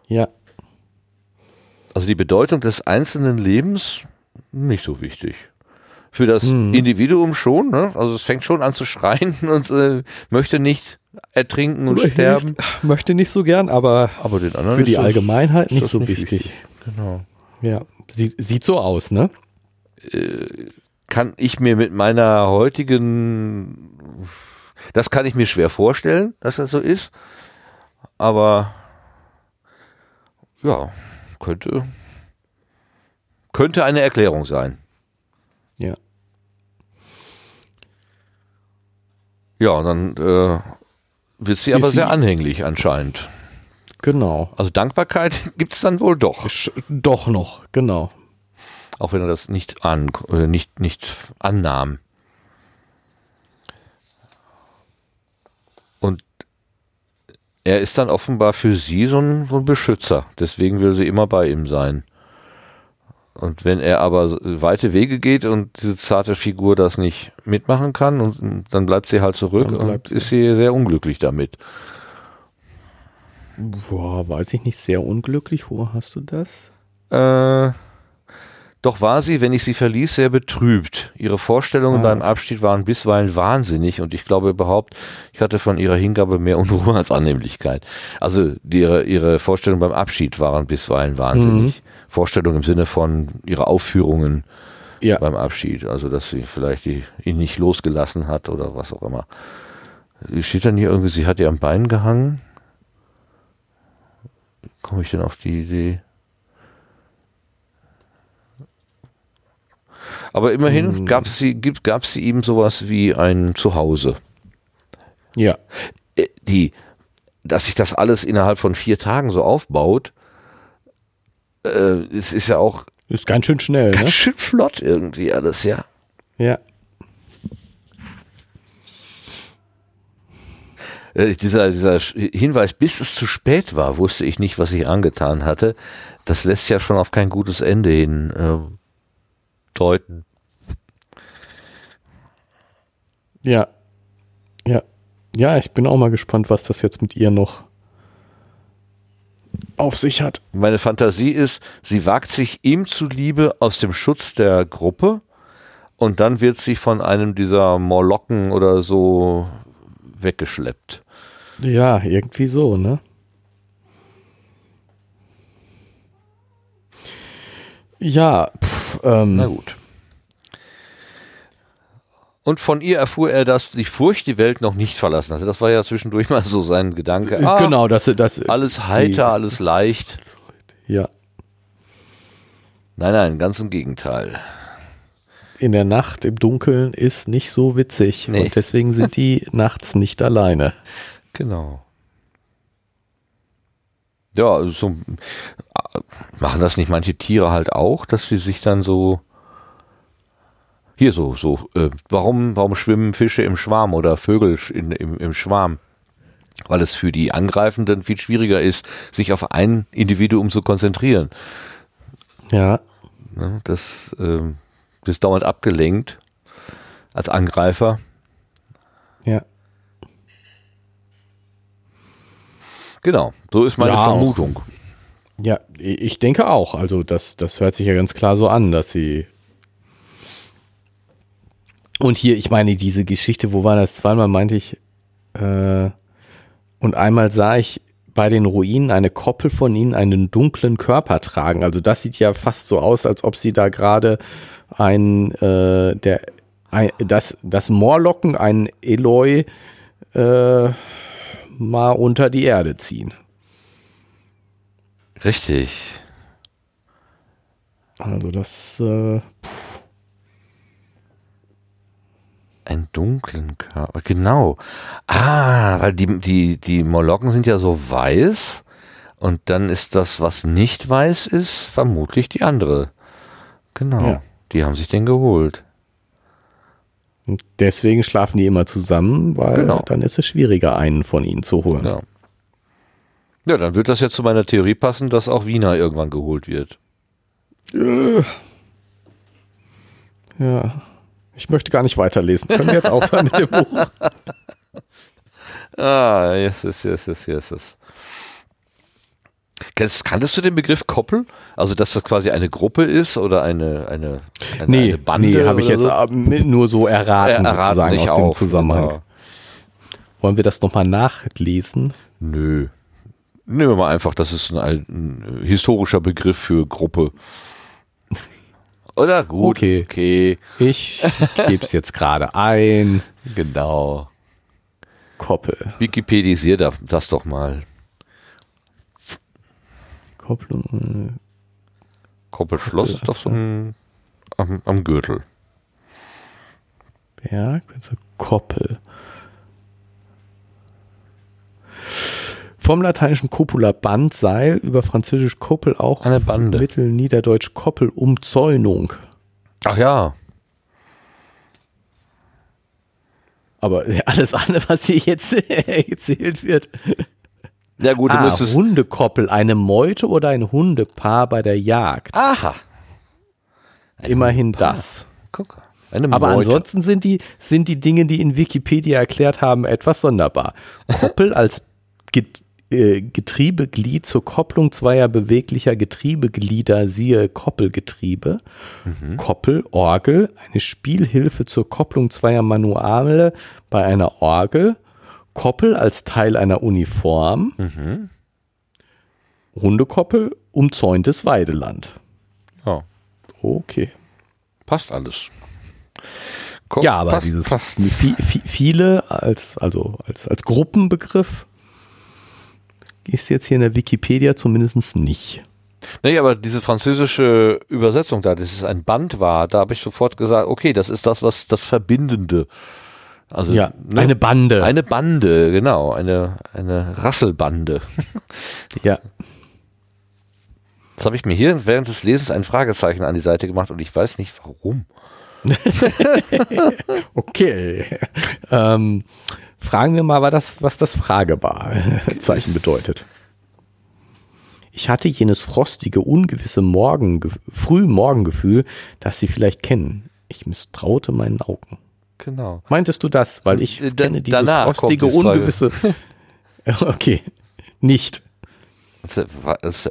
B: Ja.
A: Also die Bedeutung des einzelnen Lebens nicht so wichtig. Für das hm. Individuum schon, ne? Also es fängt schon an zu schreien und äh, möchte nicht ertrinken und möchte sterben.
B: Nicht, möchte nicht so gern, aber,
A: aber
B: für die Allgemeinheit nicht so nicht wichtig. wichtig.
A: Genau.
B: Ja, Sie, sieht so aus, ne?
A: Äh, kann ich mir mit meiner heutigen, das kann ich mir schwer vorstellen, dass das so ist, aber ja, könnte, könnte eine Erklärung sein.
B: Ja.
A: Ja, und dann äh, wird sie aber sie sehr anhänglich anscheinend.
B: Genau.
A: Also Dankbarkeit gibt es dann wohl doch.
B: Doch noch, genau.
A: Auch wenn er das nicht, an, äh, nicht, nicht annahm. Und er ist dann offenbar für sie so ein, so ein Beschützer. Deswegen will sie immer bei ihm sein. Und wenn er aber weite Wege geht und diese zarte Figur das nicht mitmachen kann, und dann bleibt sie halt zurück und ist sie sehr unglücklich damit.
B: Boah, weiß ich nicht, sehr unglücklich. Wo hast du das?
A: Äh, doch war sie, wenn ich sie verließ, sehr betrübt. Ihre Vorstellungen ah. beim Abschied waren bisweilen wahnsinnig und ich glaube überhaupt, ich hatte von ihrer Hingabe mehr Unruhe als Annehmlichkeit. Also die, ihre, ihre Vorstellungen beim Abschied waren bisweilen wahnsinnig. Mhm. Vorstellung im Sinne von ihrer Aufführungen ja. beim Abschied. Also, dass sie vielleicht die, ihn nicht losgelassen hat oder was auch immer. Steht dann hier irgendwie, sie hat ihr am Bein gehangen. Komme ich denn auf die Idee? Aber immerhin hm. gab sie, gibt, gab sie ihm sowas wie ein Zuhause.
B: Ja.
A: Äh, die, dass sich das alles innerhalb von vier Tagen so aufbaut, äh, es ist ja auch.
B: Ist ganz schön schnell,
A: Ganz ne? schön flott irgendwie alles, ja.
B: Ja.
A: Äh, dieser, dieser Hinweis, bis es zu spät war, wusste ich nicht, was ich angetan hatte. Das lässt ja schon auf kein gutes Ende hin äh, deuten.
B: Ja. Ja. Ja, ich bin auch mal gespannt, was das jetzt mit ihr noch auf sich hat.
A: Meine Fantasie ist, sie wagt sich ihm zuliebe aus dem Schutz der Gruppe und dann wird sie von einem dieser Morlocken oder so weggeschleppt.
B: Ja, irgendwie so, ne? Ja, pff, ähm,
A: Na gut. Und von ihr erfuhr er, dass die Furcht die Welt noch nicht verlassen hatte. Das war ja zwischendurch mal so sein Gedanke. Ah,
B: genau, das, das
A: Alles heiter,
B: die-
A: alles leicht.
B: Ja,
A: Nein, nein, ganz im Gegenteil.
B: in der Nacht im Dunkeln ist nicht so witzig
A: Nee.
B: und deswegen sind die nachts nicht alleine.
A: Genau. Ja, so äh, machen das nicht manche Tiere halt auch, dass sie sich dann so hier so so äh, warum warum schwimmen Fische im Schwarm oder Vögel in, im, im Schwarm? Weil es für die Angreifenden viel schwieriger ist, sich auf ein Individuum zu konzentrieren.
B: Ja,
A: Ne? Das ähm, das ist dauernd abgelenkt als Angreifer.
B: ja.
A: Genau, so ist meine
B: Ja, auch.
A: Vermutung.
B: Ja, ich denke auch. Also das, das hört sich ja ganz klar so an, dass sie. Und hier, ich meine, diese Geschichte, wo war das? Zweimal meinte ich, äh, und einmal sah ich bei den Ruinen eine Koppel von ihnen einen dunklen Körper tragen. Also das sieht ja fast so aus, als ob sie da gerade ein, äh, der, ein, das, das Moorlocken, ein Eloi, äh, mal unter die Erde ziehen.
A: Richtig.
B: Also das, äh,
A: Einen dunklen Körper, genau. Ah, weil die, die, die Molokken sind ja so weiß und dann ist das, was nicht weiß ist, vermutlich die andere. Genau.
B: Ja.
A: Die haben sich den geholt.
B: Und deswegen schlafen die immer zusammen, weil
A: Genau.
B: dann ist es schwieriger, einen von ihnen zu holen.
A: Ja. Ja, dann wird das jetzt zu meiner Theorie passen, dass auch Wiener irgendwann geholt wird.
B: Ja. Ich möchte gar nicht weiterlesen. Können wir jetzt aufhören mit dem Buch?
A: Ah, yes, yes, yes, yes, yes. Kennst- Kanntest du den Begriff Koppel? Also, dass das quasi eine Gruppe ist oder eine, eine, eine,
B: Nee,
A: eine Bande?
B: nee habe ich jetzt
A: so?
B: äh, nur so erraten,
A: Äh, erraten
B: sozusagen
A: ich
B: aus dem
A: auch,
B: Zusammenhang.
A: genau.
B: Wollen wir das nochmal nachlesen?
A: Nö. Nehmen wir mal einfach, das ist ein, ein historischer Begriff für Gruppe. Oder gut.
B: Okay.
A: Okay.
B: Ich gebe es jetzt gerade ein.
A: Genau.
B: Koppel.
A: Wikipedisier da- das doch mal.
B: Kopplung.
A: Koppelschloss ist doch so ein, am, am Gürtel.
B: äh, Berg, also Koppel. Vom lateinischen Copula Band, Seil, über französisch Koppel auch
A: Eine Bande.
B: Mittelniederdeutsch Koppel, Umzäunung.
A: Ach ja.
B: Aber alles andere, was hier jetzt erzählt wird.
A: Ja gut, du
B: Ah,
A: müsstest.
B: Hundekoppel, eine Meute oder ein Hundepaar bei der Jagd.
A: Aha.
B: Immerhin das.
A: Guck.
B: Aber ansonsten sind die, sind die Dinge, die in Wikipedia erklärt haben, etwas sonderbar. Koppel als äh, Getriebeglied zur Kopplung zweier beweglicher Getriebeglieder, siehe Koppelgetriebe. Koppel, Orgel, eine Spielhilfe zur Kopplung zweier Manuale bei einer Orgel. Koppel als Teil einer Uniform. Hundekoppel, umzäuntes Weideland.
A: Ja,
B: Okay.
A: passt alles. Ko-
B: Ja, aber
A: passt,
B: dieses
A: passt.
B: vi- vi- viele als, also als, als Gruppenbegriff ist jetzt hier in der Wikipedia zumindest nicht.
A: Nee, aber diese französische Übersetzung da, dass es ein Band war, da habe ich sofort gesagt, okay, das ist das, was das Verbindende. Also
B: Ja,
A: ne?
B: eine Bande.
A: Eine Bande, genau, eine, eine Rasselbande.
B: ja.
A: Jetzt habe ich mir hier während des Lesens ein Fragezeichen an die Seite gemacht und ich weiß nicht warum.
B: Okay. ähm, fragen wir mal, was das, was das Fragezeichen bedeutet. Ich hatte jenes frostige, ungewisse Morgen, frühe Morgengefühl, das Sie vielleicht kennen. Ich misstraute meinen Augen.
A: Genau.
B: Meintest du das? Weil ich
A: Äh, da-
B: kenne dieses frostige,
A: die
B: ungewisse. okay. Nicht.
A: Als der,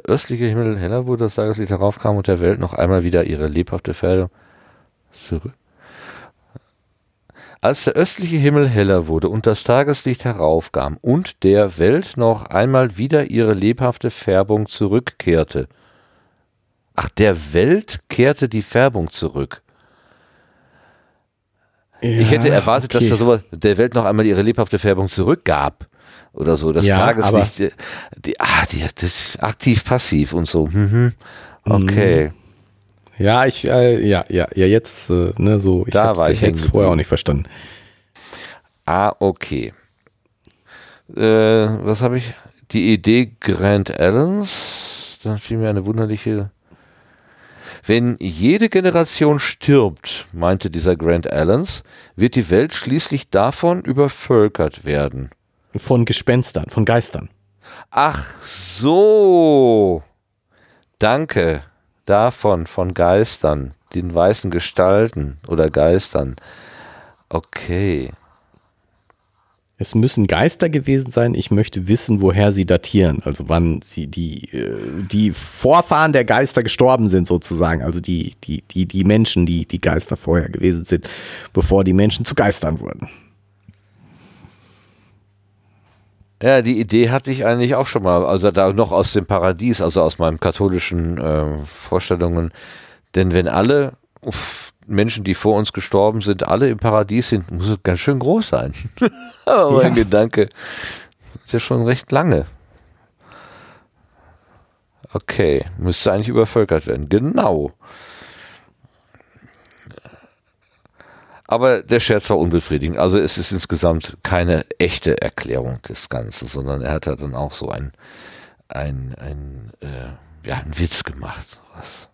A: östliche Himmel heller wurde, das Tageslicht heraufkam und der Welt noch einmal wieder ihre lebhafte Pferde zurück. Als der östliche Himmel heller wurde und das Tageslicht heraufkam und der Welt noch einmal wieder ihre lebhafte Färbung zurückkehrte. Ach, der Welt kehrte die Färbung zurück. ich hätte erwartet, dass da sowas, der Welt noch einmal ihre lebhafte Färbung zurückgab. Oder so, das
B: Ja,
A: Tageslicht, die, die, ah, die, das ist aktiv-passiv und so. Mhm. Okay.
B: Ja, ich, äh, ja, ja, ja, jetzt, äh, ne, so, ich
A: Da war ich
B: hätte es
A: hängen
B: vorher auch nicht verstanden.
A: Ah, okay. Äh, was habe ich? Die Idee Grant Allens. Dann fiel mir eine wunderliche. Wenn jede Generation stirbt, meinte dieser Grant Allens, wird die Welt schließlich davon übervölkert werden.
B: Von Gespenstern, von Geistern.
A: Ach so. Danke. Davon, von Geistern, den weißen Gestalten oder Geistern. Okay.
B: Es müssen Geister gewesen sein. Ich möchte wissen, woher sie datieren. Also wann sie die, äh, die Vorfahren der Geister gestorben sind sozusagen. Also die, die, die, die Menschen, die, die Geister vorher gewesen sind, bevor die Menschen zu Geistern wurden.
A: Ja, die Idee hatte ich eigentlich auch schon mal, also da noch aus dem Paradies, also aus meinen katholischen äh, Vorstellungen. Denn wenn alle uff, Menschen, die vor uns gestorben sind, alle im Paradies sind, muss es ganz schön groß sein. Aber mein
B: Ja.
A: Gedanke ist ja schon recht lange. Okay, müsste eigentlich übervölkert werden. Genau. Aber der Scherz war unbefriedigend. Also es ist insgesamt keine echte Erklärung des Ganzen, sondern er hat da dann auch so ein, ein, ein, äh, ja, einen Witz gemacht. Was.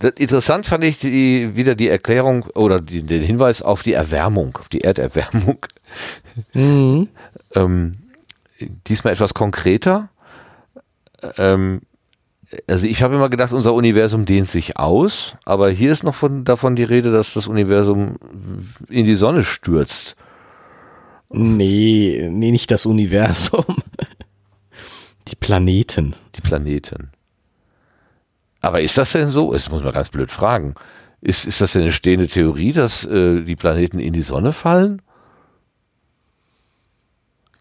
A: Das, interessant fand ich die, wieder die Erklärung oder die, den Hinweis auf die Erwärmung, auf die Erderwärmung.
B: Mhm.
A: Ähm, diesmal etwas konkreter. Ähm, also ich habe immer gedacht, unser Universum dehnt sich aus, aber hier ist noch von, davon die Rede, dass das Universum in die Sonne stürzt.
B: Nee, nee, nicht das Universum. Die Planeten.
A: die Planeten. Aber ist das denn so? Das muss man ganz blöd fragen. Ist, ist das denn eine stehende Theorie, dass äh, die Planeten in die Sonne fallen?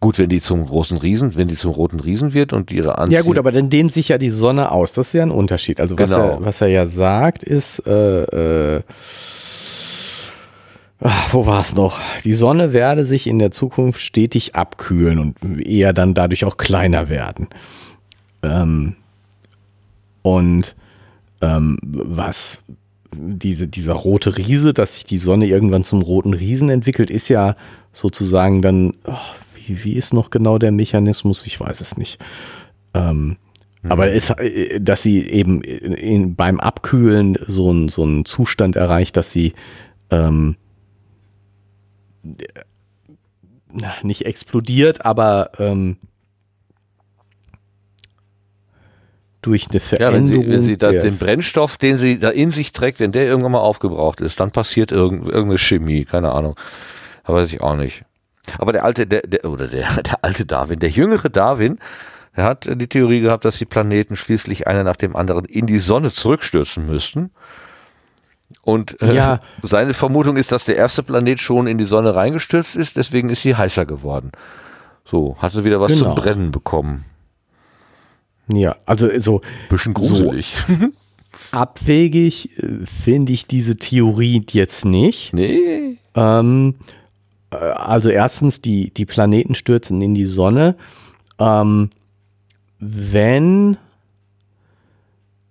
A: Gut, wenn die zum großen Riesen, wenn die zum roten Riesen wird und ihre Anziehung.
B: Ja gut, aber dann dehnt sich ja die Sonne aus. Das ist ja ein Unterschied. Also was,
A: Genau.
B: er, was er ja sagt ist, äh, äh, ah, wo war es noch? Die Sonne werde sich in der Zukunft stetig abkühlen und eher dann dadurch auch kleiner werden. Ähm, und ähm, was diese, dieser rote Riese, dass sich die Sonne irgendwann zum roten Riesen entwickelt, ist ja sozusagen dann, oh, wie, wie ist noch genau der Mechanismus? Ich weiß es nicht. Ähm, Aber es, äh, dass sie eben in, in, beim Abkühlen so ein so einen Zustand erreicht, dass sie ähm, nicht explodiert, aber ähm, durch eine
A: ja, wenn
B: Veränderung
A: sie, wenn sie das, den Brennstoff, den sie da in sich trägt, wenn der irgendwann mal aufgebraucht ist, dann passiert irgend, irgendeine Chemie, keine Ahnung. Aber weiß ich auch nicht. Aber der alte, der, der oder der, der alte Darwin, der jüngere Darwin, der hat die Theorie gehabt, dass die Planeten schließlich einer nach dem anderen in die Sonne zurückstürzen müssten. Und äh,
B: Ja.
A: seine Vermutung ist, dass der erste Planet schon in die Sonne reingestürzt ist, deswegen ist sie heißer geworden. So, hatte wieder was
B: Genau.
A: zum Brennen bekommen.
B: ja, also so
A: Bisschen gruselig.
B: abwegig äh, finde ich diese Theorie jetzt nicht.
A: nee.
B: Ähm, äh, also erstens, die, die Planeten stürzen in die Sonne. Ähm, wenn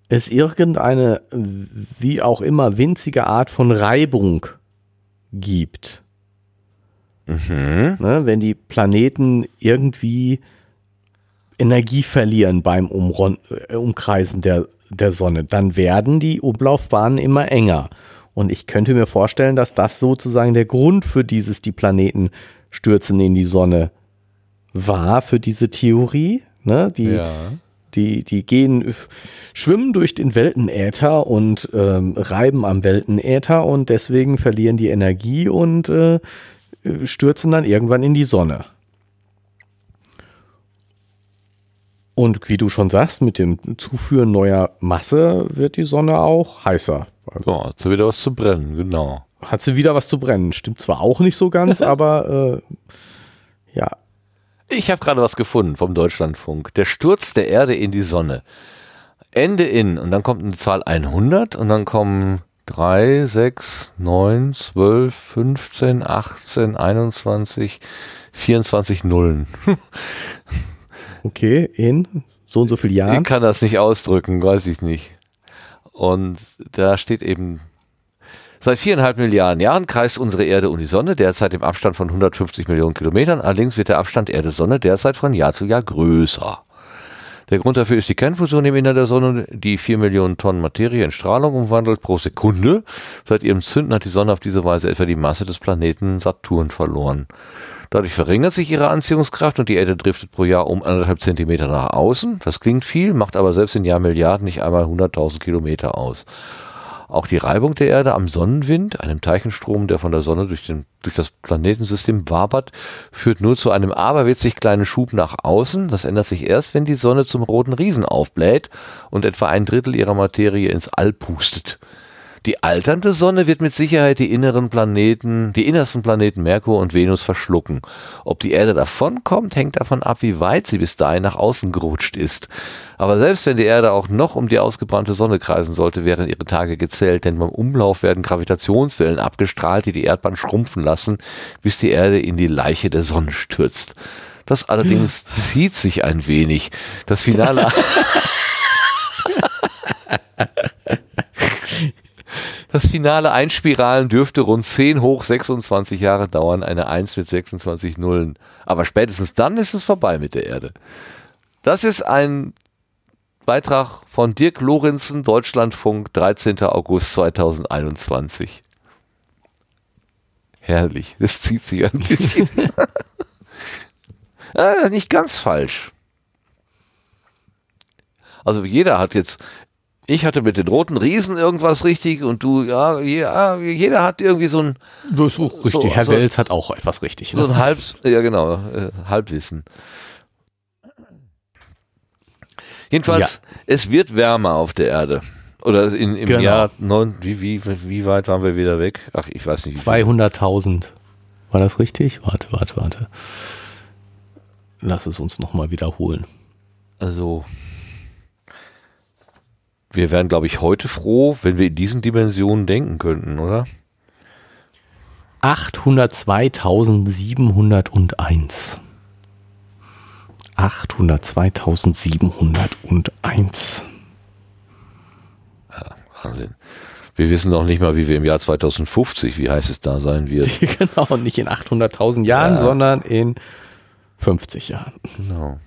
B: es irgendeine, wie auch immer, winzige Art von Reibung gibt,
A: Mhm.
B: ne, wenn die Planeten irgendwie Energie verlieren beim Umron äh, Umkreisen der, der Sonne, dann werden die Umlaufbahnen immer enger. Und ich könnte mir vorstellen, dass das sozusagen der Grund für dieses, die Planeten stürzen in die Sonne war, für diese Theorie. Ne? Die,
A: Ja.
B: Die, die gehen, schwimmen durch den Weltenäther und ähm, reiben am Weltenäther und deswegen verlieren die Energie und äh, stürzen dann irgendwann in die Sonne. Und wie du schon sagst, mit dem Zuführen neuer Masse wird die Sonne auch heißer.
A: Ja, hat sie wieder was zu brennen, genau.
B: Hat sie wieder was zu brennen. Stimmt zwar auch nicht so ganz, aber äh, ja.
A: Ich habe gerade was gefunden vom Deutschlandfunk. Der Sturz der Erde in die Sonne. Ende in und dann kommt eine Zahl 100 und dann kommen 3, 6, 9, 12, 15, 18, 21, 24 Nullen.
B: okay, in so und so viel Jahren.
A: Ich kann das nicht ausdrücken, weiß ich nicht. Und da steht eben, seit viereinhalb Milliarden Jahren kreist unsere Erde um die Sonne, derzeit im Abstand von 150 Millionen Kilometern. Allerdings wird der Abstand Erde-Sonne derzeit von Jahr zu Jahr größer. Der Grund dafür ist die Kernfusion im Innern der Sonne, die 4 Millionen Tonnen Materie in Strahlung umwandelt pro Sekunde. Seit ihrem Zünden hat die Sonne auf diese Weise etwa die Masse des Planeten Saturn verloren. Dadurch verringert sich ihre Anziehungskraft und die Erde driftet pro Jahr um anderthalb Zentimeter nach außen. Das klingt viel, macht aber selbst in Jahrmilliarden nicht einmal 100.000 Kilometer aus. Auch die Reibung der Erde am Sonnenwind, einem Teilchenstrom, der von der Sonne durch, den, durch das Planetensystem wabert, führt nur zu einem aberwitzig kleinen Schub nach außen. Das ändert sich erst, wenn die Sonne zum roten Riesen aufbläht und etwa ein Drittel ihrer Materie ins All pustet. Die alternde Sonne wird mit Sicherheit die inneren Planeten, die innersten Planeten Merkur und Venus verschlucken. Ob die Erde davonkommt, hängt davon ab, wie weit sie bis dahin nach außen gerutscht ist. Aber selbst wenn die Erde auch noch um die ausgebrannte Sonne kreisen sollte, wären ihre Tage gezählt, denn beim Umlauf werden Gravitationswellen abgestrahlt, die die Erdbahn schrumpfen lassen, bis die Erde in die Leiche der Sonne stürzt. Das allerdings zieht sich ein wenig. Das Finale. Das finale Einspiralen dürfte rund 10 hoch 26 Jahre dauern, eine 1 mit 26 Nullen. Aber spätestens dann ist es vorbei mit der Erde. Das ist ein Beitrag von Dirk Lorenzen, Deutschlandfunk, 13. August 2021. Herrlich, das zieht sich ein bisschen. ah, nicht ganz falsch. Also jeder hat jetzt ich hatte mit den roten Riesen irgendwas richtig und du, ja, ja jeder hat irgendwie so ein.
B: Das ist auch richtig. So, Herr so, Wels hat auch etwas richtig.
A: Ne? So ein Halb, ja genau, äh, Halbwissen. Jedenfalls, ja. es wird wärmer auf der Erde. Oder in, im genau. Jahr neun, wie, wie, wie weit waren wir wieder weg? Ach, ich weiß nicht.
B: 200.000. War das richtig? Warte, warte, warte. Lass es uns nochmal wiederholen.
A: Also, wir wären, glaube ich, heute froh, wenn wir in diesen Dimensionen denken könnten, oder?
B: 802.701. 802.701.
A: Ja, Wahnsinn. Wir wissen noch nicht mal, wie wir im Jahr 2050, wie heiß es da sein wird.
B: genau, nicht in 800.000 Jahren, ja. sondern in 50 Jahren.
A: Genau.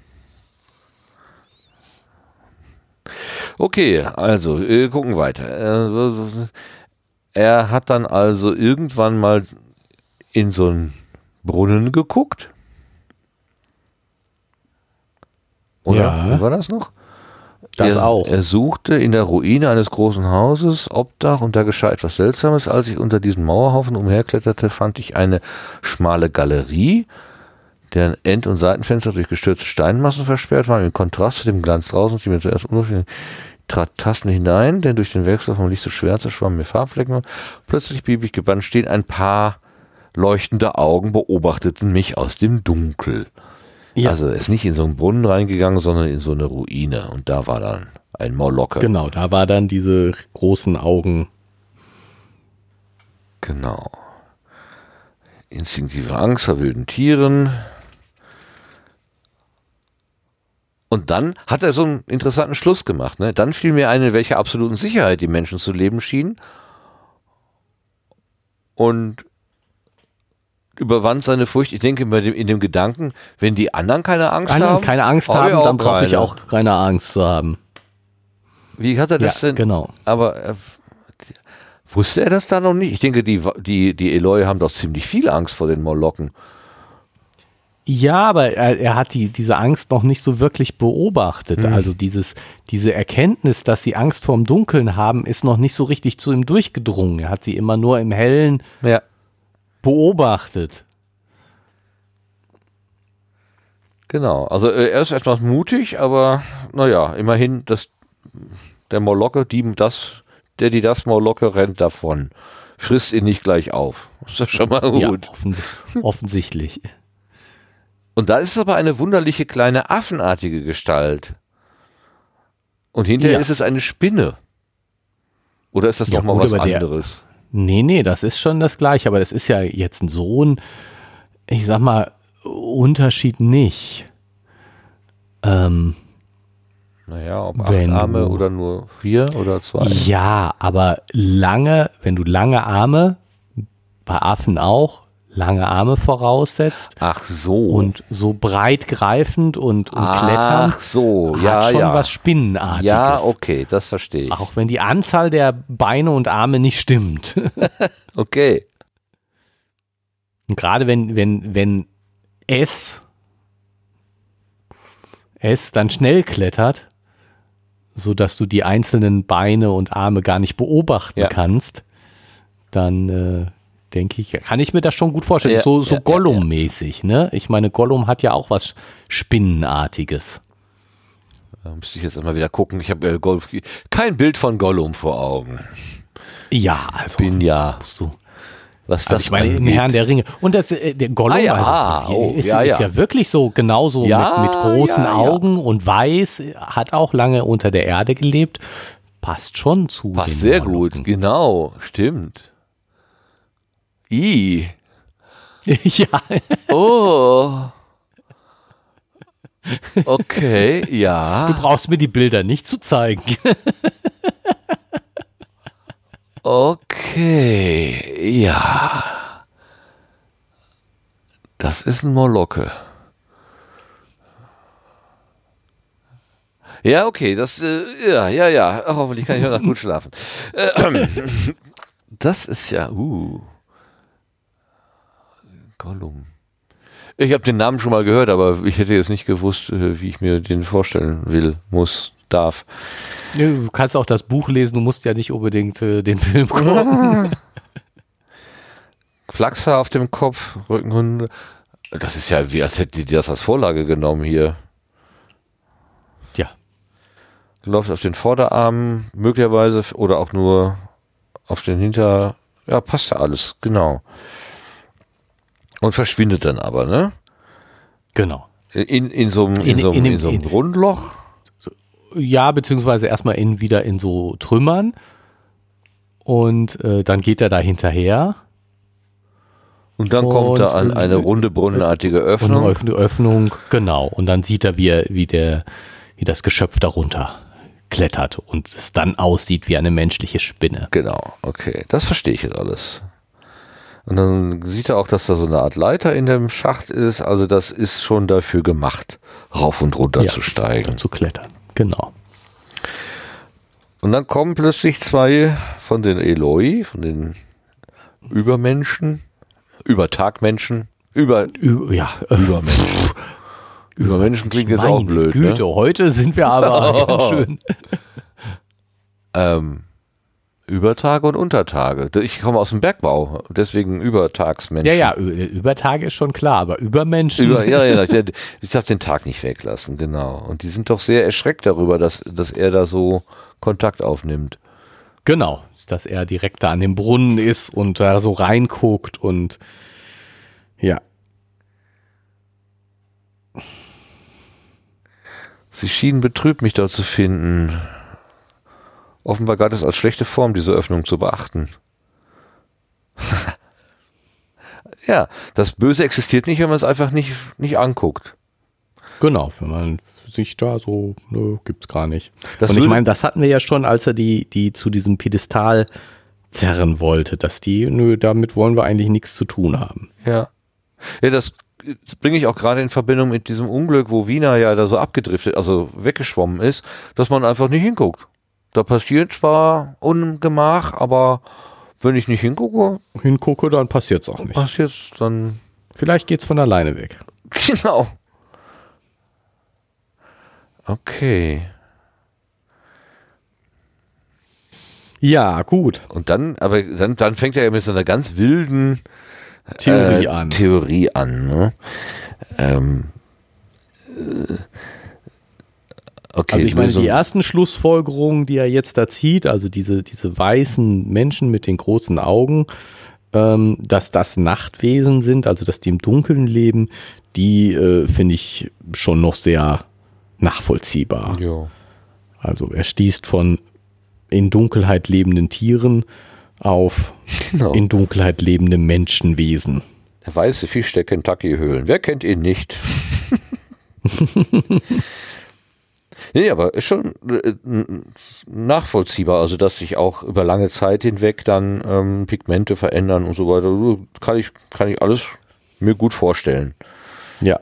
A: Okay, also, wir gucken weiter. Äh, er hat dann also irgendwann mal in so einen Brunnen geguckt. Oder ja. Wie war das noch?
B: Das
A: er,
B: auch.
A: Er suchte in der Ruine eines großen Hauses Obdach und da geschah etwas Seltsames. Als ich unter diesen Mauerhaufen umherkletterte, fand ich eine schmale Galerie deren End- und Seitenfenster durch gestürzte Steinmassen versperrt waren. Im Kontrast zu dem Glanz draußen, die mir zuerst unverständlich trat Tasten hinein, denn durch den Wechsel vom Licht zu Schwärze schwammen mir Farbflecken. Plötzlich blieb ich gebannt stehen. Ein paar leuchtende Augen beobachteten mich aus dem Dunkel. Ja. Also er ist nicht in so einen Brunnen reingegangen, sondern in so eine Ruine. Und da war dann ein Molocke.
B: Genau, da war dann diese großen Augen.
A: Genau. Instinktive Angst vor wilden Tieren. Und dann hat er so einen interessanten Schluss gemacht. Ne? Dann fiel mir ein, in welcher absoluten Sicherheit die Menschen zu leben schienen. Und überwand seine Furcht. Ich denke bei dem, in dem Gedanken, wenn die anderen keine Angst anderen haben,
B: keine Angst haben, dann brauche ich auch keine Angst zu haben.
A: Wie hat er das ja, denn?
B: Genau.
A: Aber äh, wusste er das da noch nicht? Ich denke, die, die, die Eloy haben doch ziemlich viel Angst vor den Molokken.
B: Ja, aber er, er hat die, diese Angst noch nicht so wirklich beobachtet.
A: Hm.
B: Also dieses, diese Erkenntnis, dass sie Angst vorm Dunkeln haben, ist noch nicht so richtig zu ihm durchgedrungen. Er hat sie immer nur im Hellen
A: Ja.
B: beobachtet.
A: Genau. Also äh, er ist etwas mutig, aber naja, immerhin, das, der Molocke, die das, der die das Molocke rennt davon. Frisst ihn nicht gleich auf. Ist das schon mal
B: Ja,
A: gut.
B: offens offensichtlich.
A: Und da ist es aber eine wunderliche kleine affenartige Gestalt. Und hinterher
B: Ja.
A: ist es eine Spinne. Oder ist das
B: Ja,
A: noch mal
B: gut,
A: was
B: aber der-
A: anderes?
B: Nee, nee, das ist schon das Gleiche, aber das ist ja jetzt ein Sohn, ich sag mal, Unterschied nicht. Ähm,
A: Naja, ob acht Arme oder nur vier oder zwei.
B: ja, aber lange, wenn du lange Arme, bei Affen auch, lange Arme voraussetzt
A: Ach so.
B: und so breit greifend und, und klettern,
A: Ach so,
B: hat
A: ja,
B: schon
A: ja.
B: was Spinnenartiges.
A: ja, okay, das verstehe ich.
B: Auch wenn die Anzahl der Beine und Arme nicht stimmt.
A: Okay.
B: Und gerade wenn, wenn, wenn es, es dann schnell klettert, so dass du die einzelnen Beine und Arme gar nicht beobachten
A: Ja.
B: kannst, dann äh, denke ich, kann ich mir das schon gut vorstellen.
A: Ja,
B: so so
A: ja, ja,
B: Gollum-mäßig, ne? Ich meine, Gollum hat ja auch was Spinnenartiges.
A: Da müsste ich jetzt immer wieder gucken. Ich habe äh, kein Bild von Gollum vor Augen.
B: Ja, also
A: Bin ja,
B: musst du.
A: was
B: Also
A: das
B: ich meine, im
A: angeht.
B: Herrn der Ringe. Und das, äh, der Gollum
A: Ah ja,
B: also,
A: ah, oh,
B: ist,
A: ja,
B: ist
A: ja.
B: ja wirklich so genauso
A: Ja,
B: mit, mit großen
A: ja, ja.
B: Augen und weiß, hat auch lange unter der Erde gelebt. Passt schon zu. den
A: Passt sehr
B: Molochen.
A: gut, genau, stimmt. I.
B: ja,
A: Oh. Okay,
B: du
A: ja.
B: brauchst mir die Bilder nicht zu zeigen.
A: Okay, ja. Das ist ein Molocke. Ja, okay, das, äh, ja, ja, ja. Hoffentlich kann ich heute Nacht gut schlafen. Äh, das ist ja, uh. Gollum. Ich habe den Namen schon mal gehört, aber ich hätte jetzt nicht gewusst, äh, wie ich mir den vorstellen will, muss, darf.
B: Du kannst auch das Buch lesen, du musst ja nicht unbedingt äh, den Film gucken.
A: Flachshaar auf dem Kopf, Rückenhunde. Das ist ja wie, als hätte die das als Vorlage genommen hier.
B: ja,
A: Läuft auf den Vorderarmen, möglicherweise, oder auch nur auf den Hinter. Ja, passt ja alles, genau. Und verschwindet dann aber, ne?
B: genau.
A: In, in so einem, in,
B: In-
A: so einem,
B: in
A: in so einem
B: in-
A: Rundloch.
B: Ja, beziehungsweise erstmal in, wieder in so Trümmern. Und äh, dann geht er da hinterher.
A: Und dann kommt da an
B: Und-
A: eine runde, brunnenartige
B: Und eine
A: Öffnung.
B: Öffnung, Öffnung, genau. Und dann sieht er, wie, er, wie, der, wie das Geschöpf darunter klettert und es dann aussieht wie eine menschliche Spinne.
A: Genau, okay. Das verstehe ich jetzt alles. Und dann sieht er auch, dass da so eine Art Leiter in dem Schacht ist. Also das ist schon dafür gemacht, rauf und runter
B: Ja.
A: zu steigen.
B: Zu klettern, genau.
A: Und dann kommen plötzlich zwei von den Eloi, von den Übermenschen, Übertagmenschen, über,
B: Ü ja,
A: Übermenschen. Übermenschen klingt jetzt auch blöd,
B: Güte,
A: ne?
B: heute sind wir aber ganz schön.
A: Ähm, Übertage und Untertage. Ich komme aus dem Bergbau, deswegen Übertagsmenschen.
B: Ja, ja, Übertage ist schon klar, aber Übermenschen.
A: Über, ja, ja, ich, ich darf den Tag nicht weglassen, genau. Und die sind doch sehr erschreckt darüber, dass, dass er da so Kontakt aufnimmt.
B: Genau, dass er direkt da an dem Brunnen ist und da so reinguckt und ja.
A: Sie schienen betrübt, mich dort zu finden. Offenbar galt es als schlechte Form, diese Öffnung zu beachten. ja, das Böse existiert nicht, wenn man es einfach nicht, nicht anguckt.
B: Genau, wenn man sich da so, nö, gibt's gar nicht.
A: Das
B: und ich meine, das hatten wir ja schon, als er die, die zu diesem Piedestal zerren wollte, dass die, nö, damit wollen wir eigentlich nichts zu tun haben.
A: Ja. Ja, das bringe ich auch gerade in Verbindung mit diesem Unglück, wo Wiener ja da so abgedriftet, also weggeschwommen ist, dass man einfach nicht hinguckt. Da passiert zwar Ungemach, aber wenn ich nicht hingucke,
B: Hingucke, dann passiert's auch nicht.
A: passiert dann
B: Vielleicht geht's von alleine weg.
A: Genau. Okay.
B: Ja, gut.
A: Und dann, aber dann, dann fängt er ja mit so einer ganz wilden
B: Theorie
A: äh,
B: an.
A: Theorie an. Ne? Ähm, äh, okay,
B: Also ich meine,
A: Lösung-
B: die ersten Schlussfolgerungen, die er jetzt da zieht, also diese, diese weißen Menschen mit den großen Augen, ähm, dass das Nachtwesen sind, also dass die im Dunkeln leben, die äh, finde ich schon noch sehr nachvollziehbar.
A: Ja.
B: Also er stießt von in Dunkelheit lebenden Tieren auf
A: Genau.
B: in Dunkelheit lebende Menschenwesen.
A: Der weiße Fisch der Kentucky-Höhlen. Wer kennt ihn nicht? nee, aber ist schon äh, nachvollziehbar, also dass sich auch über lange Zeit hinweg dann ähm, Pigmente verändern und so weiter. Kann ich, kann ich alles mir gut vorstellen.
B: Ja.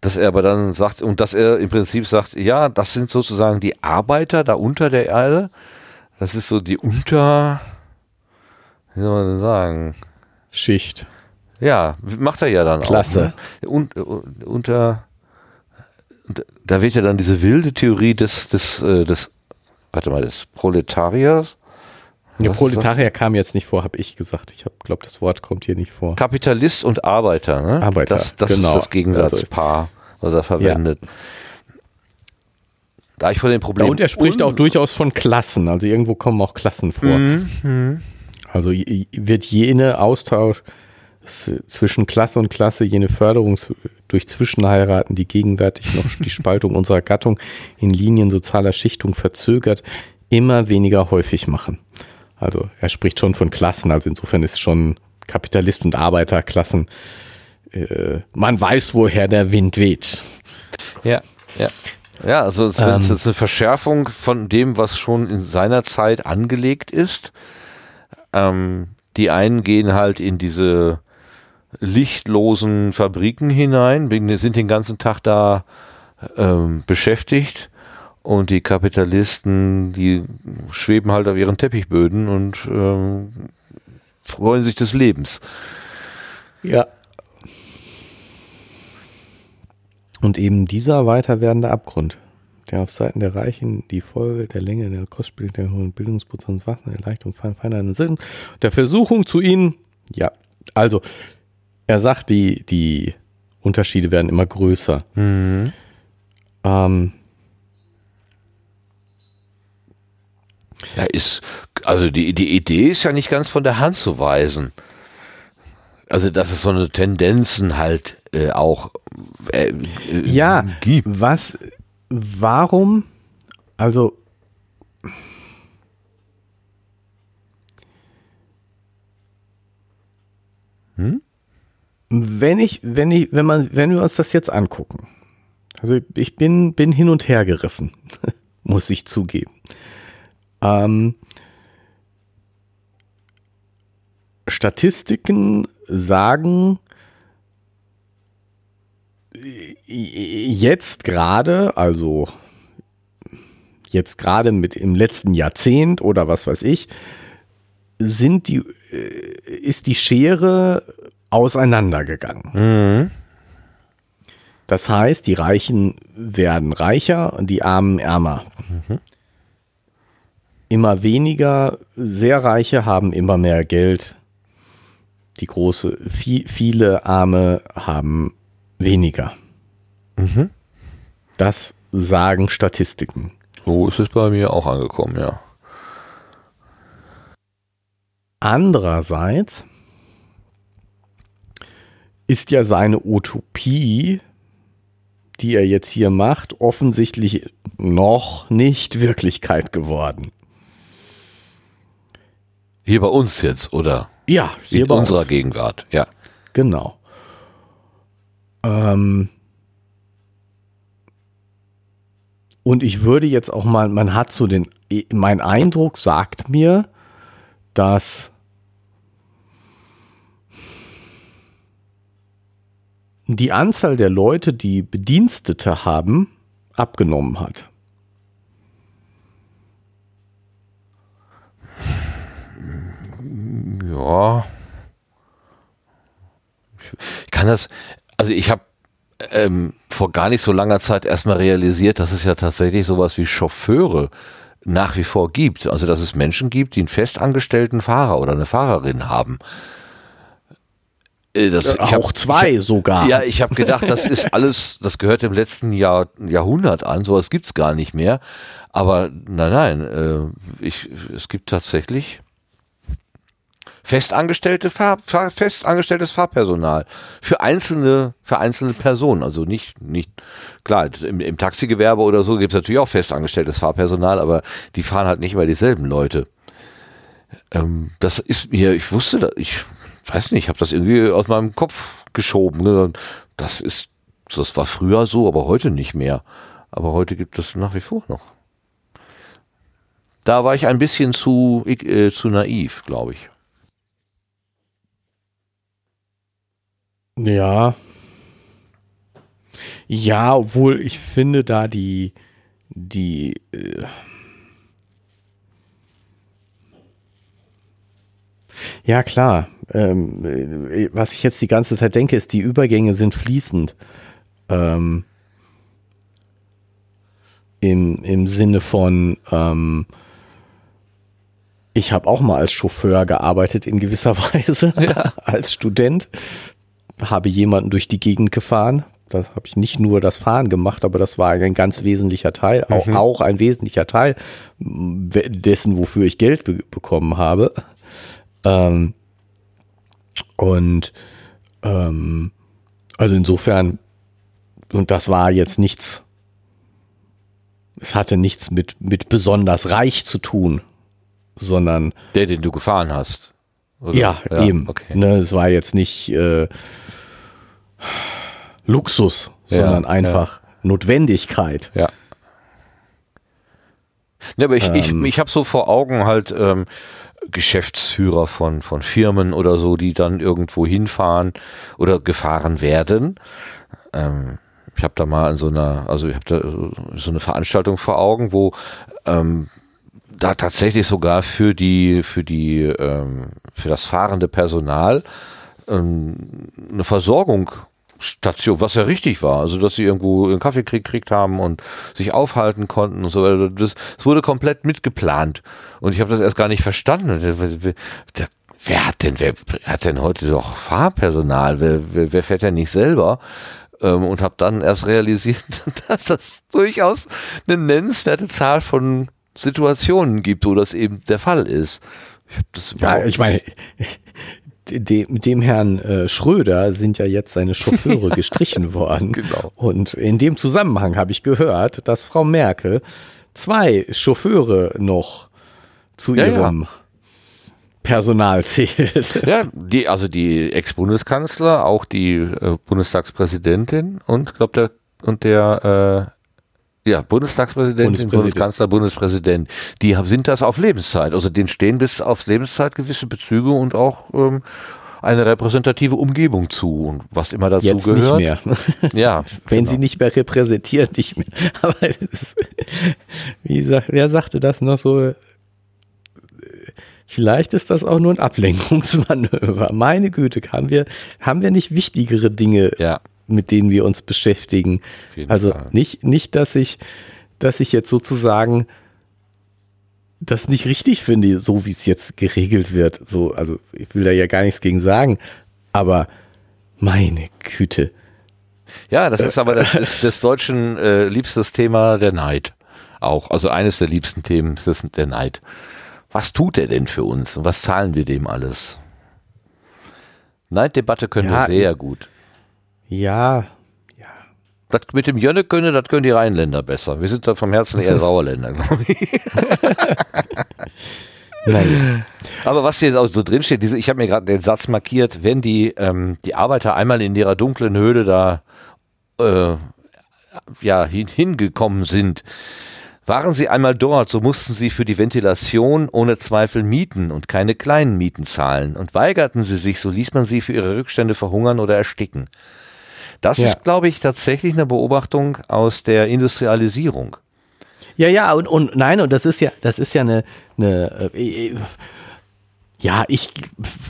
A: Dass er aber dann sagt, und dass er im Prinzip sagt, ja, das sind sozusagen die Arbeiter da unter der Erde. Das ist so die Unter, wie soll man denn sagen?
B: Schicht.
A: Ja, macht er ja dann
B: Klasse.
A: auch. Ne? Und, und, unter, da wird ja dann diese wilde Theorie des, des, äh, des warte mal, des Proletariers.
B: Der
A: Was
B: Proletarier kam jetzt nicht vor, habe ich gesagt. Ich glaube, das Wort kommt hier nicht vor.
A: Kapitalist und Arbeiter, ne?
B: Arbeiter,
A: Das, das
B: genau.
A: ist das Gegensatzpaar, was er verwendet. Da ich vor dem
B: Ja,
A: Problem.
B: und er spricht auch durchaus von Klassen. Also irgendwo kommen auch Klassen vor.
A: Mhm,
B: Also j- wird jene Austausch zwischen Klasse und Klasse, jene Förderung durch Zwischenheiraten, die gegenwärtig noch die Spaltung unserer Gattung in Linien sozialer Schichtung verzögert, immer weniger häufig machen. Also er spricht schon von Klassen, also insofern ist schon Kapitalist und Arbeiterklassen. Äh, man weiß, woher der Wind weht.
A: Ja, ja. Ja, also es
B: Ähm.
A: ist eine Verschärfung von dem, was schon in seiner Zeit angelegt ist. Ähm, die einen gehen halt in diese lichtlosen Fabriken hinein, sind den ganzen Tag da ähm, beschäftigt und die Kapitalisten, die schweben halt auf ihren Teppichböden und ähm, freuen sich des Lebens.
B: Ja. Und eben dieser weiter werdende Abgrund, der auf Seiten der Reichen die Folge der Länge der Kostspiele der hohen Bildungsprozents Waffen, Erleichterung fein, feiner Sinn, der Versuchung zu ihnen, ja, also er sagt, die, die Unterschiede werden immer größer. Ähm,
A: Ja, ist, also die, die Idee ist ja nicht ganz von der Hand zu weisen. Also, dass es so eine Tendenzen halt äh, auch äh, äh,
B: ja,
A: gibt.
B: was, warum, also wenn ich, wenn ich, wenn man, wenn wir uns das jetzt angucken, also ich bin, bin hin und her gerissen, muss ich zugeben. Ähm, Statistiken sagen jetzt gerade, also jetzt gerade mit im letzten Jahrzehnt oder was weiß ich, sind die, äh, ist die Schere auseinandergegangen. Das heißt, die Reichen werden reicher und die Armen ärmer. Immer weniger sehr Reiche haben immer mehr Geld. Die große, viel, viele Arme haben weniger. Das sagen Statistiken.
A: So ist es bei mir auch angekommen, ja.
B: Andererseits ist ja seine Utopie, die er jetzt hier macht, offensichtlich noch nicht Wirklichkeit geworden.
A: Hier bei uns jetzt, oder?
B: Ja, hier
A: In
B: bei
A: unserer
B: uns.
A: Gegenwart, ja.
B: Genau. Ähm und ich würde jetzt auch mal, man hat so den, mein Eindruck sagt mir, dass die Anzahl der Leute, die Bedienstete haben, abgenommen hat.
A: Ja. Ich kann anders. Also ich habe ähm, vor gar nicht so langer Zeit erstmal realisiert, dass es ja tatsächlich sowas wie Chauffeure nach wie vor gibt. Also dass es Menschen gibt, die einen festangestellten Fahrer oder eine Fahrerin haben.
B: Äh, das, äh, auch hab, zwei
A: ich,
B: sogar.
A: Ja, ich habe gedacht, das ist alles, das gehört im letzten Jahr, Jahrhundert an, sowas gibt's gar nicht mehr. Aber nein, nein, äh, ich, es gibt tatsächlich festangestellte Fahr, festangestelltes Fahrpersonal für einzelne für einzelne Personen also nicht nicht klar im, im Taxigewerbe oder so gibt es natürlich auch festangestelltes Fahrpersonal aber die fahren halt nicht immer dieselben Leute ähm, das ist mir ich wusste ich weiß nicht ich habe das irgendwie aus meinem Kopf geschoben ne? das ist das war früher so aber heute nicht mehr aber heute gibt es nach wie vor noch da war ich ein bisschen zu äh, zu naiv glaube ich
B: Ja. Ja, obwohl ich finde da die, die, äh ja klar. Ähm, äh, was ich jetzt die ganze Zeit denke, ist, die Übergänge sind fließend. Ähm, im, Im Sinne von, ähm, ich habe auch mal als Chauffeur gearbeitet in gewisser Weise, ja. als Student habe jemanden durch die Gegend gefahren. Das habe ich nicht nur das Fahren gemacht, aber das war ein ganz wesentlicher Teil, auch, mhm. auch ein wesentlicher Teil dessen, wofür ich Geld be bekommen habe. Ähm, und ähm, also insofern, und das war jetzt nichts, es hatte nichts mit, mit besonders reich zu tun, sondern.
A: Der, den du gefahren hast.
B: Ja, ja, eben. Okay. Ne, es war jetzt nicht äh, Luxus, ja, sondern einfach ja. Notwendigkeit.
A: Ja. Ja, aber ich, ähm, ich, ich habe so vor Augen halt ähm, Geschäftsführer von, von Firmen oder so, die dann irgendwo hinfahren oder gefahren werden. Ähm, ich habe da mal in so einer, also ich habe da so eine Veranstaltung vor Augen, wo ähm, da tatsächlich sogar für die, für die, ähm, für das fahrende Personal ähm, eine Versorgung Station, was ja richtig war, also dass sie irgendwo einen Kaffee gekriegt haben und sich aufhalten konnten und so weiter. Das, das wurde komplett mitgeplant und ich habe das erst gar nicht verstanden. Wer hat denn, wer hat denn heute doch Fahrpersonal? Wer, wer, wer fährt denn nicht selber? Ähm, und habe dann erst realisiert, dass das durchaus eine nennenswerte Zahl von Situationen gibt, wo das eben der Fall ist.
B: Ich ja, ich meine, de, dem Herrn äh, Schröder sind ja jetzt seine Chauffeure gestrichen worden. Genau. Und in dem Zusammenhang habe ich gehört, dass Frau Merkel zwei Chauffeure noch zu ja, ihrem ja. Personal zählt.
A: Ja, die, also die Ex-Bundeskanzler, auch die äh, Bundestagspräsidentin und glaube der und der äh, ja, Bundestagspräsident, Bundespräsident. Bundeskanzler, Bundespräsident, die sind das auf Lebenszeit. Also denen stehen bis auf Lebenszeit gewisse Bezüge und auch ähm, eine repräsentative Umgebung zu und was immer dazu Jetzt gehört.
B: Nicht mehr.
A: ja.
B: Wenn genau. sie nicht mehr repräsentiert, nicht mehr. Aber ist, wie sagt, wer sagte das noch so? Vielleicht ist das auch nur ein Ablenkungsmanöver. Meine Güte, haben wir, haben wir nicht wichtigere Dinge
A: ja
B: mit denen wir uns beschäftigen. Also Fall. nicht, nicht, dass ich, dass ich jetzt sozusagen das nicht richtig finde, so wie es jetzt geregelt wird. So, also ich will da ja gar nichts gegen sagen, aber meine Güte.
A: Ja, das ist aber das, ist des Deutschen äh, liebstes Thema der Neid. Auch. Also eines der liebsten Themen ist der Neid. Was tut er denn für uns und was zahlen wir dem alles? Neiddebatte können ja, wir sehr gut.
B: Ja, ja.
A: Das mit dem Jönne können, das können die Rheinländer besser. Wir sind da vom Herzen eher Sauerländer, glaube ich. Nein. Aber was hier auch so drinsteht, diese, ich habe mir gerade den Satz markiert, wenn die, ähm, die Arbeiter einmal in ihrer dunklen Höhle da äh, ja, hin, hingekommen sind, waren sie einmal dort, so mussten sie für die Ventilation ohne Zweifel Mieten und keine kleinen Mieten zahlen. Und weigerten sie sich, so ließ man sie für ihre Rückstände verhungern oder ersticken. Das ja. ist, glaube ich, tatsächlich eine Beobachtung aus der Industrialisierung.
B: Ja, ja, und, und nein, und das ist ja, das ist ja eine, eine äh, ja, ich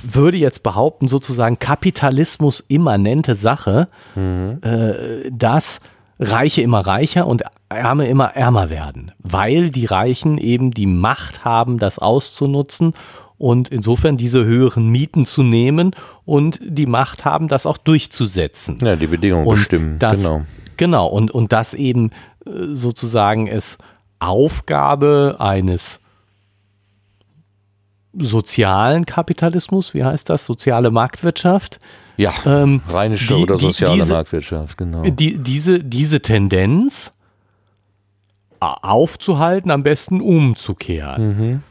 B: würde jetzt behaupten, sozusagen Kapitalismus immanente Sache, mhm. äh, dass Reiche immer reicher und Ärme immer ärmer werden, weil die Reichen eben die Macht haben, das auszunutzen und insofern diese höheren Mieten zu nehmen und die Macht haben, das auch durchzusetzen.
A: Ja, die Bedingungen und bestimmen.
B: Das, genau. Genau, und, und das eben äh, sozusagen es Aufgabe eines sozialen Kapitalismus, wie heißt das? Soziale Marktwirtschaft.
A: Ja, ähm, rheinische die, oder soziale die, diese, Marktwirtschaft, genau.
B: Die, diese, diese Tendenz aufzuhalten, am besten umzukehren. Mhm.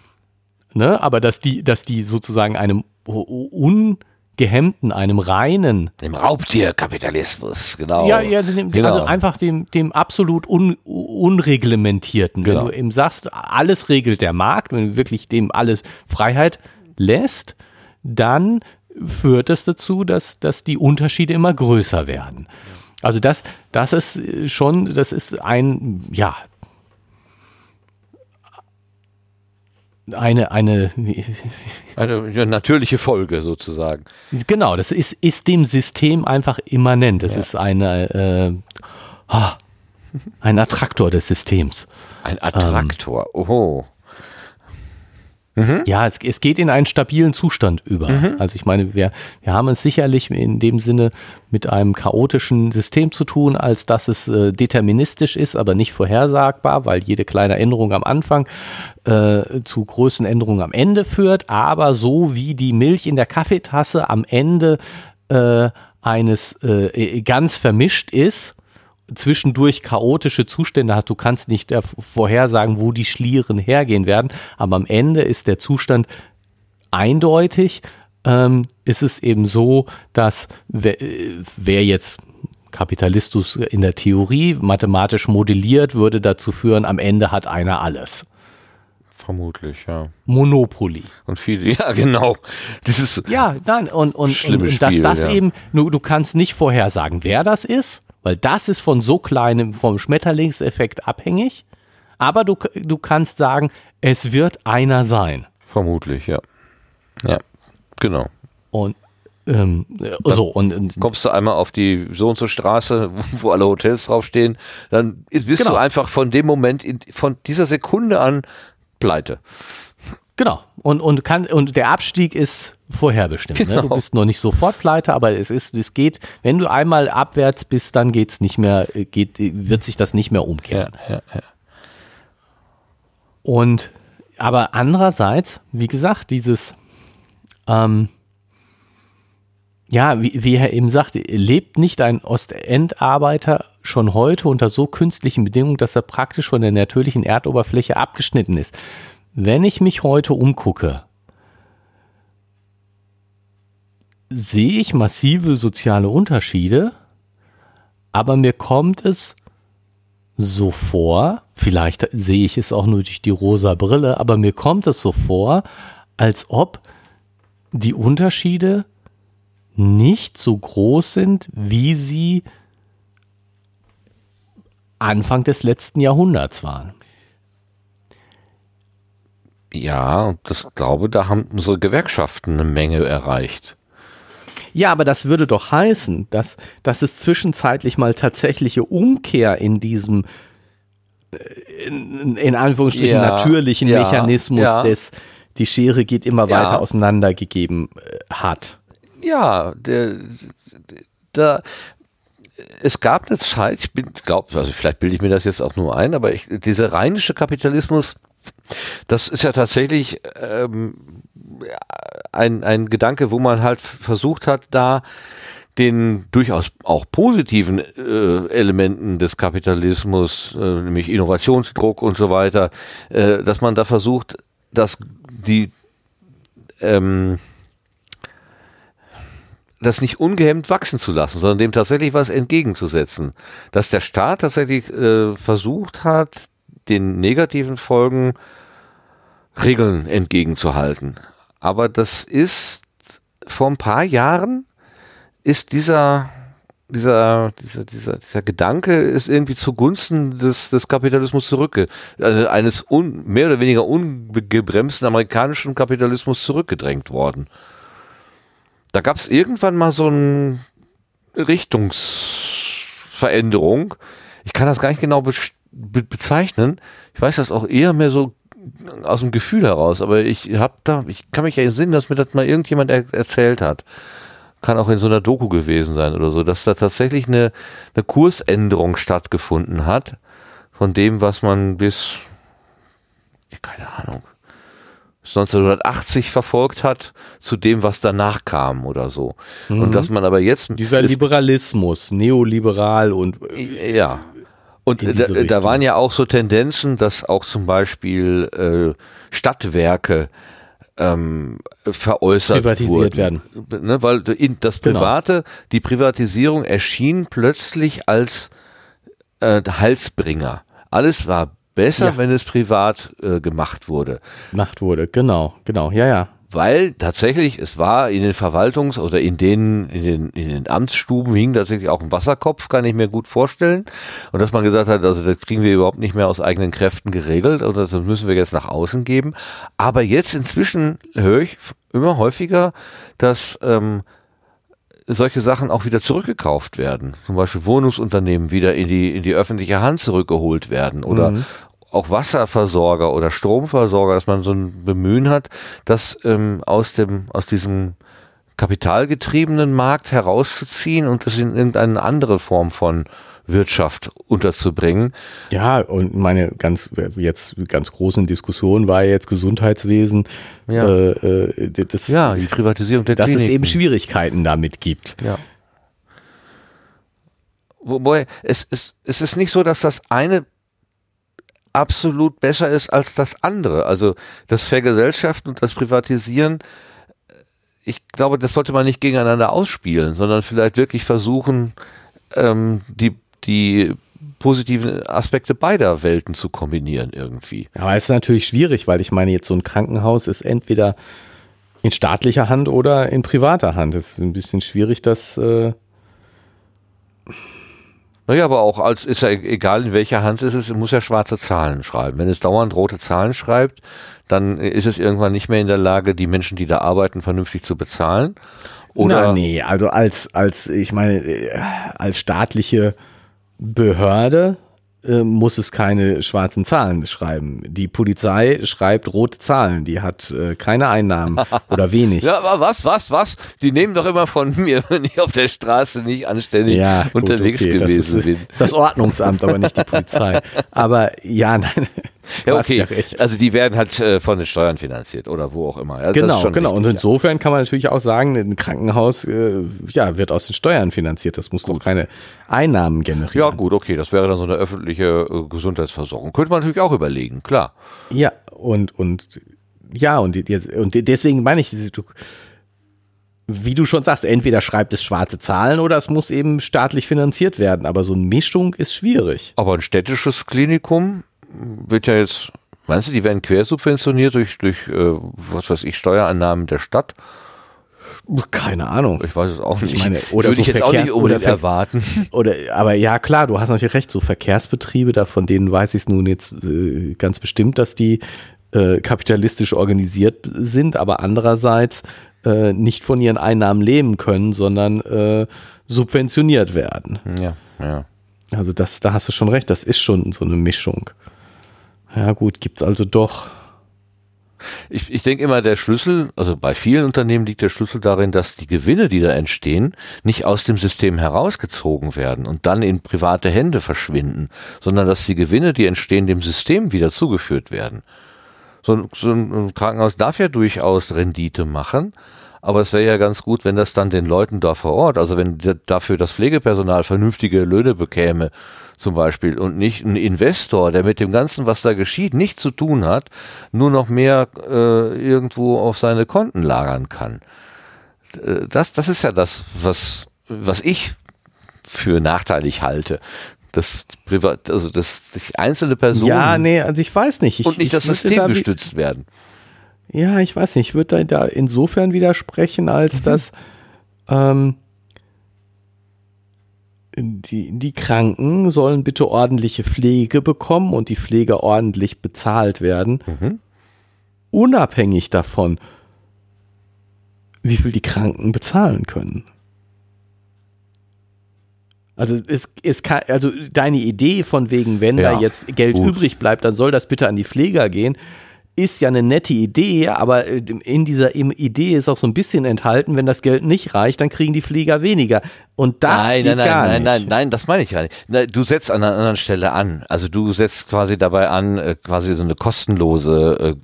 B: Ne? Aber dass die, dass die sozusagen einem ungehemmten, einem reinen.
A: Dem Raubtierkapitalismus, genau.
B: Ja, ja dem, genau. also einfach dem, dem absolut un, unreglementierten. Genau. Wenn du eben sagst, alles regelt der Markt, wenn du wirklich dem alles Freiheit lässt, dann führt es dazu, dass, dass die Unterschiede immer größer werden. Also das, das ist schon, das ist ein, ja, eine, eine,
A: eine natürliche Folge sozusagen.
B: Genau, das ist, ist dem System einfach immanent. Das ja. ist eine, äh, ein Attraktor des Systems.
A: Ein Attraktor, ähm, oho.
B: Mhm. Ja, es, es geht in einen stabilen Zustand über. Mhm. Also ich meine, wir, wir haben es sicherlich in dem Sinne mit einem chaotischen System zu tun, als dass es äh, deterministisch ist, aber nicht vorhersagbar, weil jede kleine Änderung am Anfang äh, zu Größenänderungen am Ende führt. Aber so wie die Milch in der Kaffeetasse am Ende äh, eines äh, ganz vermischt ist, zwischendurch chaotische Zustände hast. Du kannst nicht vorhersagen, wo die Schlieren hergehen werden, aber am Ende ist der Zustand eindeutig. Ähm, ist es eben so, dass wer, wer jetzt Kapitalismus in der Theorie mathematisch modelliert, würde dazu führen, am Ende hat einer alles.
A: Vermutlich, ja.
B: Monopoly.
A: Und viele, ja, genau.
B: Dieses ja, nein, und, und, und, und dass das ja. eben, du, du kannst nicht vorhersagen, wer das ist, weil das ist von so kleinem, vom Schmetterlingseffekt abhängig. Aber du, du kannst sagen, es wird einer sein.
A: Vermutlich, ja. Ja, genau.
B: Und ähm, so, und, und,
A: kommst du einmal auf die so und so Straße, wo alle Hotels draufstehen, dann bist genau. du einfach von dem Moment, in, von dieser Sekunde an pleite.
B: Genau. Und, und, kann, und der Abstieg ist vorherbestimmt. Genau. Ne? Du genau. bist noch nicht sofort pleite, aber es ist, es geht, wenn du einmal abwärts bist, dann geht's nicht mehr, geht, wird sich das nicht mehr umkehren. Ja, ja, ja. Und aber andererseits, wie gesagt, dieses ähm, ja, wie, wie er eben sagt, lebt nicht ein Ostendarbeiter schon heute unter so künstlichen Bedingungen, dass er praktisch von der natürlichen Erdoberfläche abgeschnitten ist. Wenn ich mich heute umgucke, sehe ich massive soziale Unterschiede, aber mir kommt es so vor, vielleicht sehe ich es auch nur durch die rosa Brille, aber mir kommt es so vor, als ob die Unterschiede nicht so groß sind, wie sie Anfang des letzten Jahrhunderts waren.
A: Ja, und das glaube, da haben unsere Gewerkschaften eine Menge erreicht.
B: Ja, aber das würde doch heißen, dass, dass es zwischenzeitlich mal tatsächliche Umkehr in diesem äh, in, in Anführungsstrichen ja, natürlichen ja, Mechanismus ja. des die Schere geht immer weiter auseinander gegeben äh, hat.
A: Ja, der, der, es gab eine Zeit, ich glaube, also vielleicht bilde ich mir das jetzt auch nur ein, aber ich, dieser rheinische Kapitalismus das ist ja tatsächlich ähm, ein, ein Gedanke, wo man halt versucht hat, da den durchaus auch positiven äh, Elementen des Kapitalismus, äh, nämlich Innovationsdruck und so weiter, äh, dass man da versucht, dass die ähm, das nicht ungehemmt wachsen zu lassen, sondern dem tatsächlich was entgegenzusetzen. Dass der Staat tatsächlich äh, versucht hat, den negativen Folgen Regeln entgegenzuhalten. Aber das ist vor ein paar Jahren ist dieser dieser, dieser, dieser, dieser Gedanke ist irgendwie zugunsten des, des Kapitalismus zurückge, äh, eines un, mehr oder weniger ungebremsten amerikanischen Kapitalismus zurückgedrängt worden. Da gab es irgendwann mal so eine Richtungsveränderung. Ich kann das gar nicht genau be be bezeichnen. Ich weiß das auch eher mehr so aus dem Gefühl heraus, aber ich habe da, ich kann mich ja entsinnen, dass mir das mal irgendjemand er erzählt hat kann auch in so einer Doku gewesen sein oder so, dass da tatsächlich eine, eine Kursänderung stattgefunden hat von dem, was man bis, keine Ahnung, 1980 verfolgt hat, zu dem, was danach kam oder so. Mhm. Und dass man aber jetzt.
B: Dieser Liberalismus, neoliberal und.
A: Ja. Und da, da, waren ja auch so Tendenzen, dass auch zum Beispiel äh, Stadtwerke ähm, veräußert
B: privatisiert wurden.
A: werden. Ne, weil das genau. Private, genau. die Privatisierung erschien plötzlich als äh, Halsbringer. Alles war besser, ja. wenn es privat äh, gemacht wurde.
B: Gemacht wurde, genau, genau, ja, ja
A: weil tatsächlich es war in den Verwaltungs- oder in den, in den, in den Amtsstuben hing tatsächlich auch ein Wasserkopf, kann ich mir gut vorstellen. Und dass man gesagt hat, also das kriegen wir überhaupt nicht mehr aus eigenen Kräften geregelt oder das müssen wir jetzt nach außen geben. Aber jetzt inzwischen höre ich immer häufiger, dass ähm, solche Sachen auch wieder zurückgekauft werden. Zum Beispiel Wohnungsunternehmen wieder in die, in die öffentliche Hand zurückgeholt werden oder, mhm auch Wasserversorger oder Stromversorger, dass man so ein Bemühen hat, das ähm, aus dem, aus diesem kapitalgetriebenen Markt herauszuziehen und das in irgendeine andere Form von Wirtschaft unterzubringen.
B: Ja, und meine ganz jetzt ganz großen Diskussion war jetzt Gesundheitswesen.
A: Ja, äh, äh das, ja die Privatisierung der
B: Dass Kliniken. es eben Schwierigkeiten damit gibt.
A: Ja. Wobei, es, es, es ist nicht so, dass das eine absolut besser ist als das andere. Also das Vergesellschaften und das Privatisieren, ich glaube, das sollte man nicht gegeneinander ausspielen, sondern vielleicht wirklich versuchen, ähm, die, die positiven Aspekte beider Welten zu kombinieren irgendwie.
B: Aber es ist natürlich schwierig, weil ich meine, jetzt so ein Krankenhaus ist entweder in staatlicher Hand oder in privater Hand. Es ist ein bisschen schwierig, das äh
A: naja, aber auch als ist ja egal in welcher Hand es ist, es muss ja schwarze Zahlen schreiben. Wenn es dauernd rote Zahlen schreibt, dann ist es irgendwann nicht mehr in der Lage, die Menschen, die da arbeiten, vernünftig zu bezahlen.
B: Oder? Na, nee, also als, als, ich meine, als staatliche Behörde äh, muss es keine schwarzen Zahlen schreiben. Die Polizei schreibt rote Zahlen, die hat äh, keine Einnahmen oder wenig.
A: Ja, aber was, was, was? Die nehmen doch immer von mir, wenn ich auf der Straße nicht anständig ja, gut, unterwegs okay, gewesen
B: ist,
A: bin.
B: Das ist das Ordnungsamt, aber nicht die Polizei. Aber ja, nein.
A: Ja, okay. Ja also die werden halt äh, von den Steuern finanziert oder wo auch immer. Also
B: genau, genau. Richtig, und insofern ja. kann man natürlich auch sagen, ein Krankenhaus äh, ja, wird aus den Steuern finanziert. Das muss gut. doch keine Einnahmen generieren.
A: Ja, gut, okay. Das wäre dann so eine öffentliche äh, Gesundheitsversorgung. Könnte man natürlich auch überlegen, klar.
B: Ja, und, und ja, und, und deswegen meine ich, du, wie du schon sagst, entweder schreibt es schwarze Zahlen oder es muss eben staatlich finanziert werden. Aber so eine Mischung ist schwierig.
A: Aber ein städtisches Klinikum wird ja jetzt, meinst du, die werden quersubventioniert durch, durch äh, was weiß ich, Steuerannahmen der Stadt?
B: Keine Ahnung.
A: Ich weiß es auch nicht.
B: Ich meine, oder Würde so
A: ich jetzt Verkehrs auch nicht unbedingt erwarten.
B: Oder, aber ja, klar, du hast natürlich recht, so Verkehrsbetriebe, da von denen weiß ich es nun jetzt äh, ganz bestimmt, dass die äh, kapitalistisch organisiert sind, aber andererseits äh, nicht von ihren Einnahmen leben können, sondern äh, subventioniert werden.
A: Ja, ja.
B: Also das, da hast du schon recht, das ist schon so eine Mischung. Ja gut, gibt es also doch.
A: Ich, ich denke immer, der Schlüssel, also bei vielen Unternehmen liegt der Schlüssel darin, dass die Gewinne, die da entstehen, nicht aus dem System herausgezogen werden und dann in private Hände verschwinden, sondern dass die Gewinne, die entstehen, dem System wieder zugeführt werden. So ein, so ein Krankenhaus darf ja durchaus Rendite machen, aber es wäre ja ganz gut, wenn das dann den Leuten da vor Ort, also wenn dafür das Pflegepersonal vernünftige Löhne bekäme, zum Beispiel, und nicht ein Investor, der mit dem Ganzen, was da geschieht, nichts zu tun hat, nur noch mehr äh, irgendwo auf seine Konten lagern kann. Äh, das, das ist ja das, was, was ich für nachteilig halte. Das Privat, also das, das einzelne Personen.
B: Ja, nee, also ich weiß nicht. Ich,
A: und nicht das System da gestützt werden.
B: Ja, ich weiß nicht, ich würde da, insofern widersprechen, als mhm. dass ähm, die, die Kranken sollen bitte ordentliche Pflege bekommen und die Pfleger ordentlich bezahlt werden. Mhm. Unabhängig davon, wie viel die Kranken bezahlen können. Also es, es kann, also deine Idee von wegen, wenn ja, da jetzt Geld gut. übrig bleibt, dann soll das bitte an die Pfleger gehen ist ja eine nette Idee, aber äh, in dieser Idee ist auch so ein bisschen enthalten, wenn das Geld nicht reicht, dann kriegen die Flieger weniger. Und das
A: nein, geht nein, nein, gar nein, nicht. Nein, nein, nein, das meine ich gar nicht. Du setzt an einer anderen Stelle an. Also du setzt quasi dabei an, äh, quasi so eine kostenlose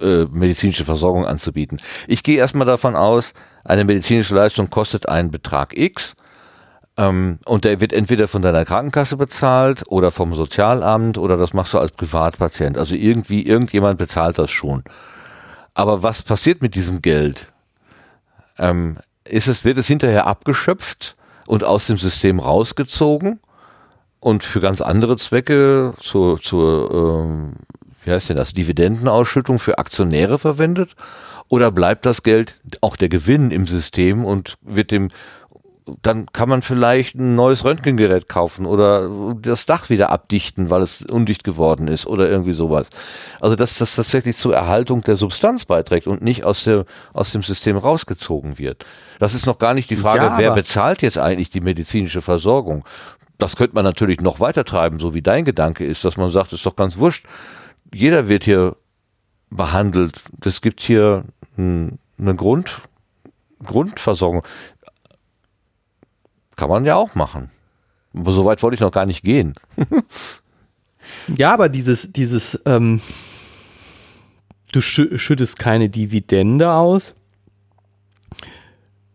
A: äh, medizinische Versorgung anzubieten. Ich gehe erstmal davon aus, eine medizinische Leistung kostet einen Betrag X ähm, und der wird entweder von deiner Krankenkasse bezahlt oder vom Sozialamt oder das machst du als Privatpatient. Also irgendwie, irgendjemand bezahlt das schon. Aber was passiert mit diesem Geld? Ähm, ist es, wird es hinterher abgeschöpft und aus dem System rausgezogen und für ganz andere Zwecke zur, zur ähm, wie heißt denn das, Dividendenausschüttung für Aktionäre verwendet? Oder bleibt das Geld, auch der Gewinn im System und wird dem dann kann man vielleicht ein neues Röntgengerät kaufen oder das Dach wieder abdichten, weil es undicht geworden ist oder irgendwie sowas. Also dass das tatsächlich zur Erhaltung der Substanz beiträgt und nicht aus, der, aus dem System rausgezogen wird. Das ist noch gar nicht die Frage, ja, wer bezahlt jetzt eigentlich die medizinische Versorgung. Das könnte man natürlich noch weiter treiben, so wie dein Gedanke ist, dass man sagt, ist doch ganz wurscht. Jeder wird hier behandelt. Es gibt hier eine Grund, Grundversorgung. Kann man ja auch machen. Aber so weit wollte ich noch gar nicht gehen.
B: ja, aber dieses, dieses, ähm, du schüttest keine Dividende aus.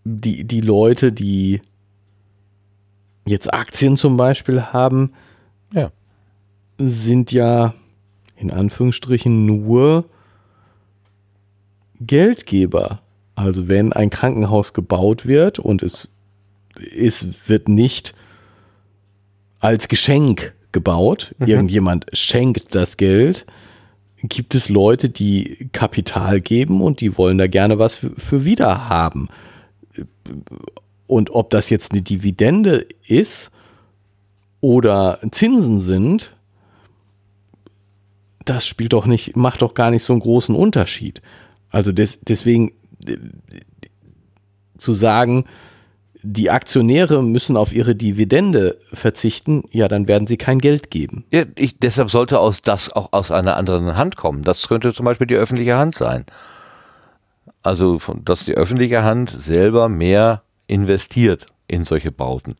B: Die, die Leute, die jetzt Aktien zum Beispiel haben, ja. sind ja in Anführungsstrichen nur Geldgeber. Also wenn ein Krankenhaus gebaut wird und es ist, wird nicht als Geschenk gebaut. Mhm. Irgendjemand schenkt das Geld. Gibt es Leute, die Kapital geben und die wollen da gerne was für, für wieder haben. Und ob das jetzt eine Dividende ist oder Zinsen sind, das spielt doch nicht, macht doch gar nicht so einen großen Unterschied. Also des, deswegen äh, zu sagen, die Aktionäre müssen auf ihre Dividende verzichten, ja, dann werden sie kein Geld geben.
A: Ja, ich, deshalb sollte aus das auch aus einer anderen Hand kommen. Das könnte zum Beispiel die öffentliche Hand sein. Also, dass die öffentliche Hand selber mehr investiert in solche Bauten.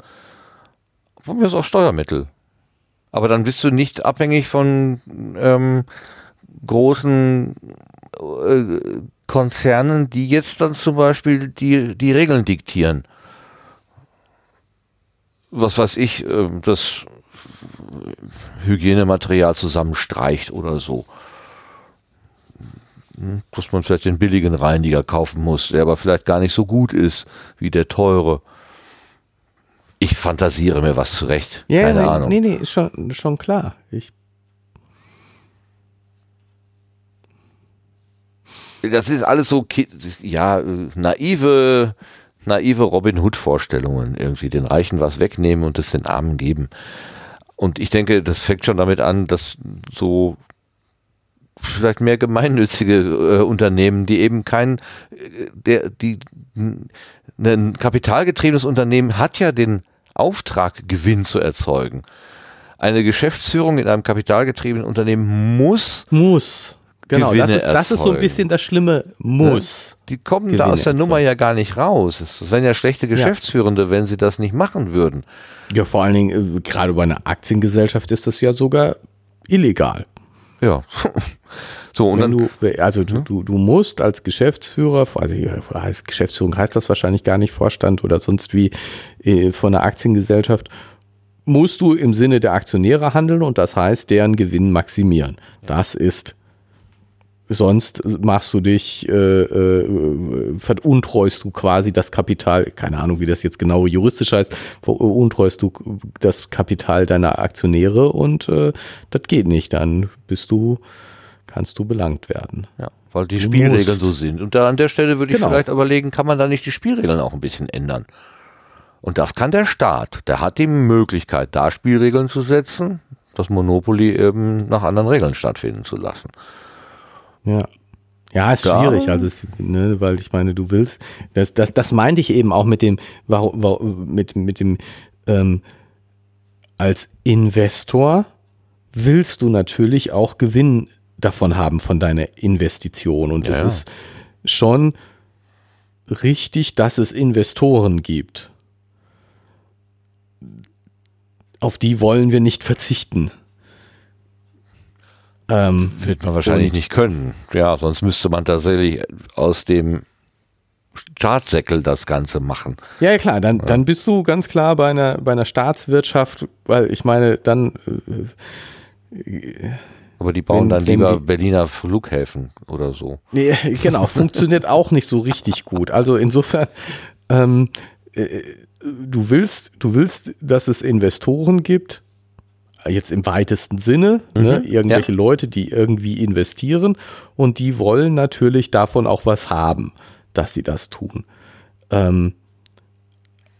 A: Von mir ist auch Steuermittel. Aber dann bist du nicht abhängig von ähm, großen äh, Konzernen, die jetzt dann zum Beispiel die, die Regeln diktieren was weiß ich, ähm, das Hygienematerial zusammenstreicht oder so. Hm, dass man vielleicht den billigen Reiniger kaufen muss, der aber vielleicht gar nicht so gut ist wie der teure. Ich fantasiere mir was zurecht. Ja, Keine
B: nee,
A: Ahnung.
B: Nee, nee, ist schon, schon klar. Ich
A: das ist alles so, ja, naive naive Robin Hood-Vorstellungen, irgendwie den Reichen was wegnehmen und es den Armen geben. Und ich denke, das fängt schon damit an, dass so vielleicht mehr gemeinnützige äh, Unternehmen, die eben kein, äh, der, die, ein kapitalgetriebenes Unternehmen hat ja den Auftrag, Gewinn zu erzeugen. Eine Geschäftsführung in einem kapitalgetriebenen Unternehmen muss
B: muss Genau, das ist, das ist so ein bisschen das Schlimme Muss.
A: Die kommen Gewinne da aus der erzeugen. Nummer ja gar nicht raus. Das wären ja schlechte Geschäftsführende, ja. wenn sie das nicht machen würden.
B: Ja, vor allen Dingen, äh, gerade bei einer Aktiengesellschaft ist das ja sogar illegal.
A: Ja. so, und
B: wenn dann, du, also du, du, du musst als Geschäftsführer, also heißt Geschäftsführung heißt das wahrscheinlich gar nicht Vorstand oder sonst wie äh, von einer Aktiengesellschaft, musst du im Sinne der Aktionäre handeln und das heißt deren Gewinn maximieren. Das ist Sonst machst du dich, äh, äh, veruntreust du quasi das Kapital, keine Ahnung, wie das jetzt genau juristisch heißt, veruntreust du das Kapital deiner Aktionäre und äh, das geht nicht. Dann bist du, kannst du belangt werden.
A: Ja, weil die Spielregeln so sind. Und da an der Stelle würde ich genau. vielleicht überlegen, kann man da nicht die Spielregeln auch ein bisschen ändern? Und das kann der Staat. Der hat die Möglichkeit, da Spielregeln zu setzen, das Monopoly eben nach anderen Regeln stattfinden zu lassen.
B: Ja. Ja, ist
A: Da-
B: schwierig, also es, ne, weil ich meine, du willst, das, das, das meinte ich eben auch mit dem, mit, mit dem, ähm, als Investor willst du natürlich auch Gewinn davon haben von deiner Investition und
A: Ja,
B: es ist schon richtig, dass es Investoren gibt. Auf die wollen wir nicht verzichten. Ähm,
A: Wird man wahrscheinlich nicht können. Ja, sonst müsste man tatsächlich aus dem Staatssäckel das Ganze machen.
B: Ja, ja, klar, dann, dann bist du ganz klar bei einer, bei einer Staatswirtschaft, weil ich meine, dann, äh,
A: Aber die bauen
B: Wenn-
A: dann lieber
B: die-
A: Berliner Flughäfen oder so.
B: nee, genau, funktioniert auch nicht so richtig gut. Also insofern, ähm, äh, du willst, du willst, dass es Investoren gibt, jetzt im weitesten Sinne, ne, irgendwelche Leute, die irgendwie investieren und die wollen natürlich davon auch was haben, dass sie das tun. Ähm,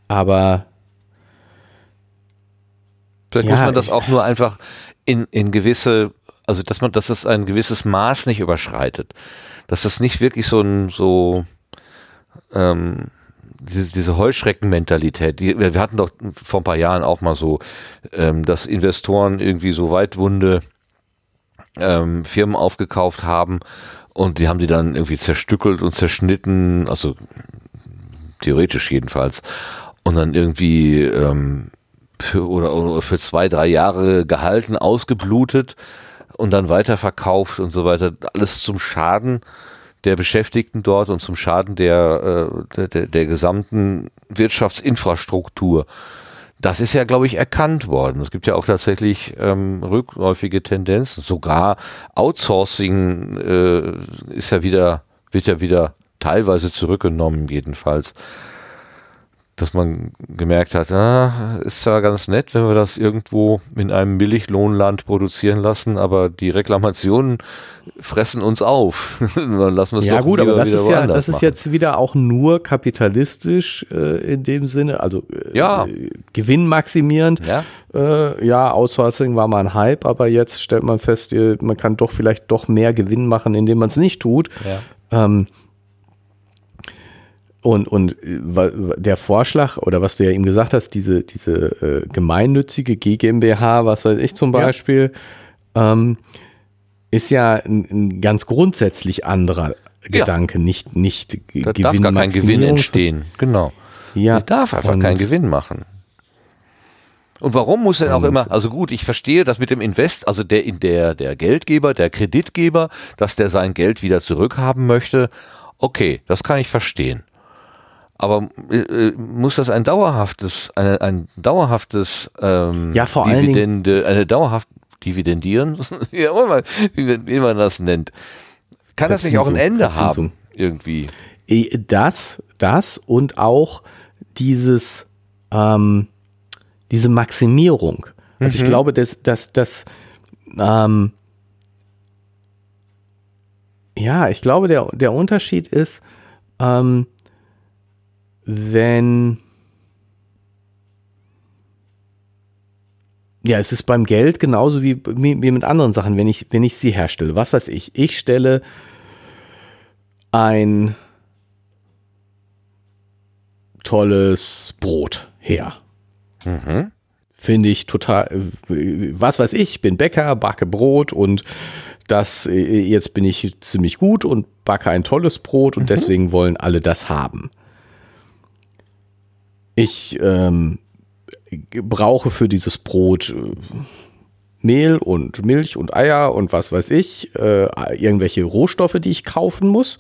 B: aber
A: Vielleicht
B: Ja,
A: muss man das auch nur einfach in, in gewisse, also dass man, dass es ein gewisses Maß nicht überschreitet. Dass das nicht wirklich so ein, so, ähm, diese, diese Heuschreckenmentalität, die, wir hatten doch vor ein paar Jahren auch mal so, ähm, dass Investoren irgendwie so weitwunde ähm, Firmen aufgekauft haben und die haben die dann irgendwie zerstückelt und zerschnitten, also theoretisch jedenfalls, und dann irgendwie ähm, für, oder, oder für zwei, drei Jahre gehalten, ausgeblutet und dann weiterverkauft und so weiter. Alles zum Schaden der Beschäftigten dort und zum Schaden der, äh, der, der, der gesamten Wirtschaftsinfrastruktur. Das ist ja, glaube ich, erkannt worden. Es gibt ja auch tatsächlich ähm, rückläufige Tendenzen. Sogar Outsourcing äh, ist ja wieder, wird ja wieder teilweise zurückgenommen, jedenfalls. Dass man gemerkt hat, ah, ist zwar ganz nett, wenn wir das irgendwo in einem Billiglohnland produzieren lassen, aber die Reklamationen fressen uns auf. Dann lassen wir es
B: Ja
A: doch
B: gut, aber das ist ja, das ist
A: machen.
B: jetzt wieder auch nur kapitalistisch äh, in dem Sinne, also äh,
A: Ja.
B: äh, gewinnmaximierend.
A: Ja.
B: Äh, ja, Outsourcing war mal ein Hype, aber jetzt stellt man fest, man kann doch vielleicht doch mehr Gewinn machen, indem man es nicht tut.
A: Ja.
B: Ähm, und, und äh, der Vorschlag, oder was du ja eben gesagt hast, diese, diese äh, gemeinnützige GmbH, was weiß ich zum
A: Ja.
B: Beispiel, ähm, ist ja ein, ein ganz grundsätzlich anderer Gedanke, nicht, nicht
A: Da darf gar kein Gewinn entstehen. Genau.
B: Ja,
A: Die darf einfach keinen Gewinn machen. Und warum muss denn auch immer, also gut, ich verstehe das mit dem Invest, also der, in der, der Geldgeber, der Kreditgeber, dass der sein Geld wieder zurückhaben möchte. Okay, das kann ich verstehen. Aber äh, äh, muss das ein dauerhaftes, eine, ein dauerhaftes ähm,
B: Ja, vor allen Dingen-
A: Dividende, eine dauerhaft dividendieren, ja, mal, wie, man- wie man das nennt. Kann das nicht auch ein Ende haben? Irgendwie.
B: Das, das und auch dieses, ähm, diese Maximierung. Also ich glaube, dass, dass, dass ähm, ja, ich glaube, der, der Unterschied ist, ähm, wenn ja, es ist beim Geld genauso wie, wie mit anderen Sachen, wenn ich, wenn ich sie herstelle. Was weiß ich? Ich stelle ein tolles Brot her. Finde ich total, was weiß ich, bin Bäcker, backe Brot und das, jetzt bin ich ziemlich gut und backe ein tolles Brot und deswegen wollen alle das haben. Ich ähm, brauche für dieses Brot äh, Mehl und Milch und Eier und was weiß ich, äh, irgendwelche Rohstoffe, die ich kaufen muss.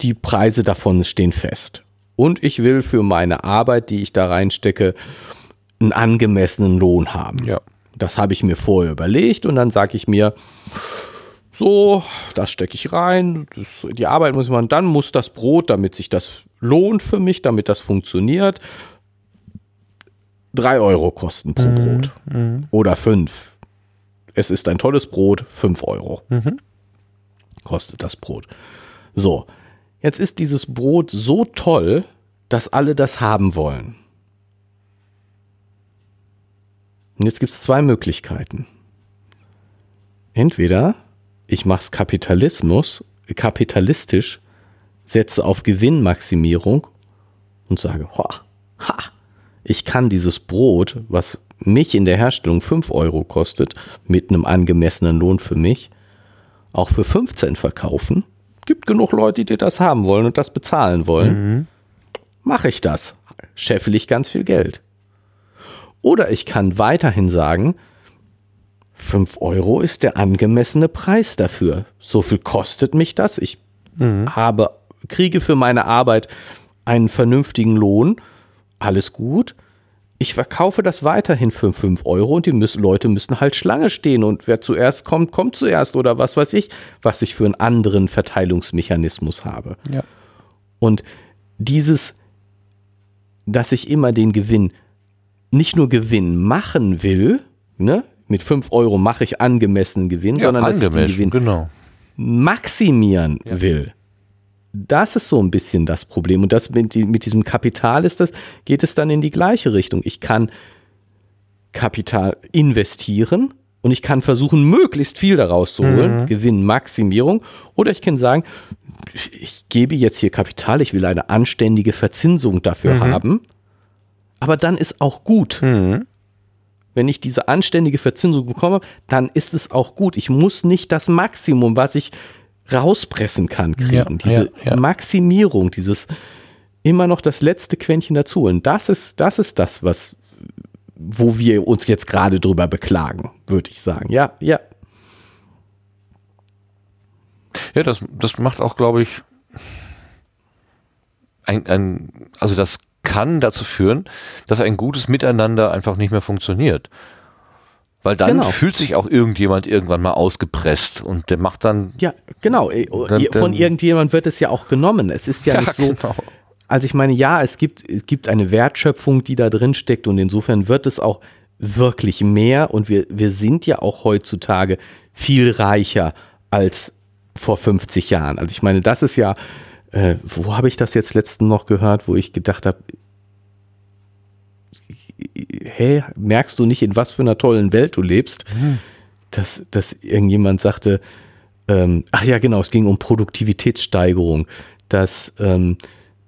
B: Die Preise davon stehen fest. Und ich will für meine Arbeit, die ich da reinstecke, einen angemessenen Lohn haben.
A: Ja.
B: Das habe ich mir vorher überlegt und dann sage ich mir, so, das stecke ich rein, das, die Arbeit muss man, dann muss das Brot, damit sich das lohnt für mich, damit das funktioniert, drei Euro kosten pro Brot. Oder fünf. Es ist ein tolles Brot, fünf Euro. Kostet das Brot. So, jetzt ist dieses Brot so toll, dass alle das haben wollen. Und jetzt gibt es zwei Möglichkeiten. Entweder ich mache es Kapitalismus, kapitalistisch, setze auf Gewinnmaximierung und sage, ha, ha, ich kann dieses Brot, was mich in der Herstellung 5 Euro kostet, mit einem angemessenen Lohn für mich, auch für 15 verkaufen. Gibt genug Leute, die das haben wollen und das bezahlen wollen. Mhm. Mache ich das. Scheffel ich ganz viel Geld. Oder ich kann weiterhin sagen, 5 Euro ist der angemessene Preis dafür. So viel kostet mich das. Ich mhm. habe, kriege für meine Arbeit einen vernünftigen Lohn. Alles gut. Ich verkaufe das weiterhin für 5 Euro und die müssen, Leute müssen halt Schlange stehen und wer zuerst kommt, kommt zuerst oder was weiß ich, was ich für einen anderen Verteilungsmechanismus habe.
A: Ja.
B: Und dieses, dass ich immer den Gewinn, nicht nur Gewinn machen will, ne, mit 5 Euro mache ich angemessenen Gewinn, ja, sondern dass ich den Gewinn
A: genau.
B: maximieren ja. will. Das ist so ein bisschen das Problem. Und das mit, mit diesem Kapital ist das, geht es dann in die gleiche Richtung. Ich kann Kapital investieren und ich kann versuchen, möglichst viel daraus zu holen, mhm. Gewinnmaximierung. Oder ich kann sagen, ich gebe jetzt hier Kapital, ich will eine anständige Verzinsung dafür mhm. haben. Aber dann ist auch gut. Mhm wenn ich diese anständige Verzinsung bekomme, dann ist es auch gut. Ich muss nicht das Maximum, was ich rauspressen kann, kriegen. Ja, diese ja, ja. Maximierung, dieses immer noch das letzte Quäntchen dazu. Und das ist, das ist das, was, wo wir uns jetzt gerade drüber beklagen, würde ich sagen. Ja, ja.
A: Ja, das, das macht auch, glaube ich, ein, ein, also das kann dazu führen, dass ein gutes Miteinander einfach nicht mehr funktioniert. Weil dann genau. fühlt sich auch irgendjemand irgendwann mal ausgepresst und der macht dann.
B: Ja, genau. Dann, Von irgendjemand wird es ja auch genommen. Es ist ja, ja nicht so. Genau. Also ich meine, ja, es gibt, es gibt eine Wertschöpfung, die da drin steckt und insofern wird es auch wirklich mehr und wir, wir sind ja auch heutzutage viel reicher als vor 50 Jahren. Also ich meine, das ist ja, äh, wo habe ich das jetzt letzten noch gehört, wo ich gedacht habe, hä, merkst du nicht, in was für einer tollen Welt du lebst? Mhm. Dass, dass irgendjemand sagte, ähm, ach ja, genau, es ging um Produktivitätssteigerung, dass ähm,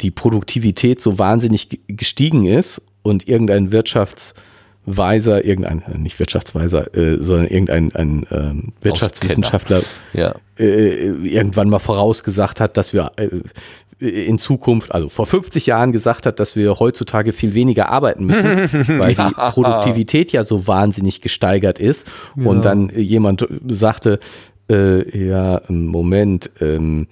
B: die Produktivität so wahnsinnig gestiegen ist und irgendein Wirtschaftsweiser, irgendein, äh, nicht Wirtschaftsweiser, äh, sondern irgendein ein, ähm, Wirtschaftswissenschaftler
A: ja.
B: äh, irgendwann mal vorausgesagt hat, dass wir äh, in Zukunft, also vor 50 Jahren gesagt hat, dass wir heutzutage viel weniger arbeiten müssen, weil ja. die Produktivität ja so wahnsinnig gesteigert ist. Ja. Und dann jemand sagte, äh, ja, Moment, ähm,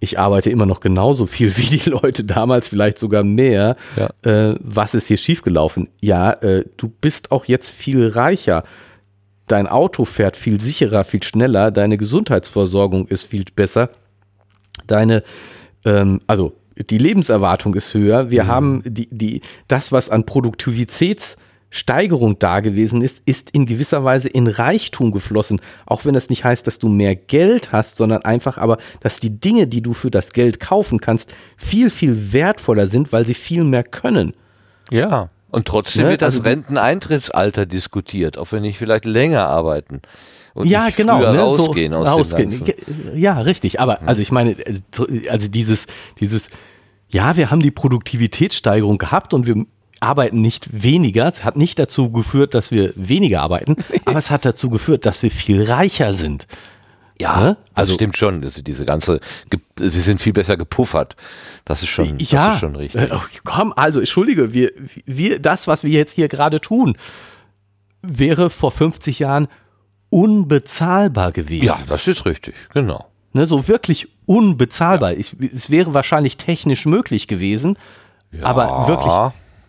B: ich arbeite immer noch genauso viel wie die Leute damals, vielleicht sogar mehr. Ja. Äh, was ist hier schiefgelaufen? Ja, äh, du bist auch jetzt viel reicher. Dein Auto fährt viel sicherer, viel schneller. Deine Gesundheitsversorgung ist viel besser. Deine ähm, also die Lebenserwartung ist höher. Wir mhm. haben die, die, das, was an Produktivitätssteigerung da gewesen ist, ist in gewisser Weise in Reichtum geflossen. Auch wenn das nicht heißt, dass du mehr Geld hast, sondern einfach aber, dass die Dinge, die du für das Geld kaufen kannst, viel, viel wertvoller sind, weil sie viel mehr können.
A: Ja. Und trotzdem ne? wird das also Renteneintrittsalter diskutiert, auch wenn ich vielleicht länger arbeiten
B: und ja, nicht genau,
A: ne, rausgehen so aus rausgehen.
B: dem Ganzen. Ja, richtig. Aber also ich meine, also dieses, dieses, ja, wir haben die Produktivitätssteigerung gehabt und wir arbeiten nicht weniger. Es hat nicht dazu geführt, dass wir weniger arbeiten, aber es hat dazu geführt, dass wir viel reicher sind.
A: Ja, ne? also stimmt schon. Also diese ganze, wir sind viel besser gepuffert. Das ist schon,
B: ja,
A: das ist schon richtig. Äh,
B: komm, also entschuldige, wir, wir, das, was wir jetzt hier gerade tun, wäre vor 50 Jahren unbezahlbar gewesen. Ja,
A: das ist richtig, genau.
B: Ne, so wirklich unbezahlbar. Ja. Ich, es wäre wahrscheinlich technisch möglich gewesen, ja, aber wirklich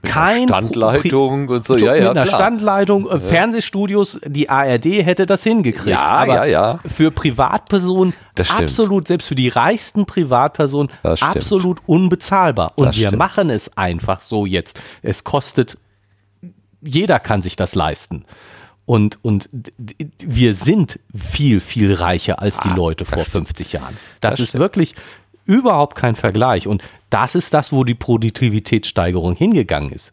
B: kein
A: Standleitung und so.
B: Ja, ja, mit einer klar. Standleitung, äh, Fernsehstudios, die ARD hätte das hingekriegt.
A: Ja, aber ja, ja.
B: Für Privatpersonen absolut, selbst für die reichsten Privatpersonen absolut unbezahlbar. Und das wir stimmt. machen es einfach so jetzt. Es kostet, jeder kann sich das leisten. Und, und wir sind viel, viel reicher als die ah, Leute vor 50 Jahren. Das, ist wirklich überhaupt kein Vergleich. Und das ist das, wo die Produktivitätssteigerung hingegangen ist.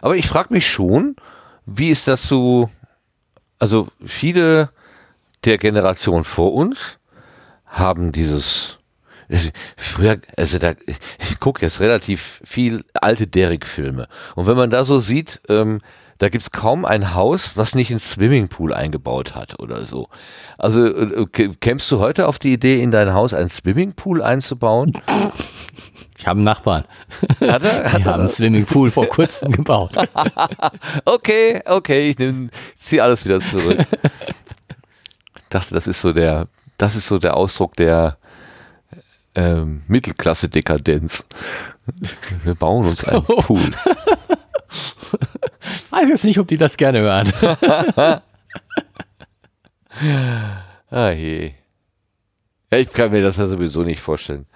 A: Aber ich frage mich schon, wie ist das so? Also viele der Generation vor uns haben dieses Früher, also da, ich gucke jetzt relativ viel alte Derrick-Filme. Und wenn man da so sieht, ähm, da gibt's kaum ein Haus, was nicht einen Swimmingpool eingebaut hat oder so. Also äh, kämst du heute auf die Idee, in dein Haus einen Swimmingpool einzubauen?
B: Ich habe einen Nachbarn. Hat er? Hat Die haben einen Swimmingpool vor kurzem gebaut.
A: okay, okay, ich nehm, zieh alles wieder zurück. Ich dachte, das ist so der, das ist so der Ausdruck der ähm, Mittelklasse-Dekadenz. Wir bauen uns einen Pool.
B: Weiß jetzt nicht, ob die das gerne hören.
A: ah je. Ja, ich kann mir das ja sowieso nicht vorstellen.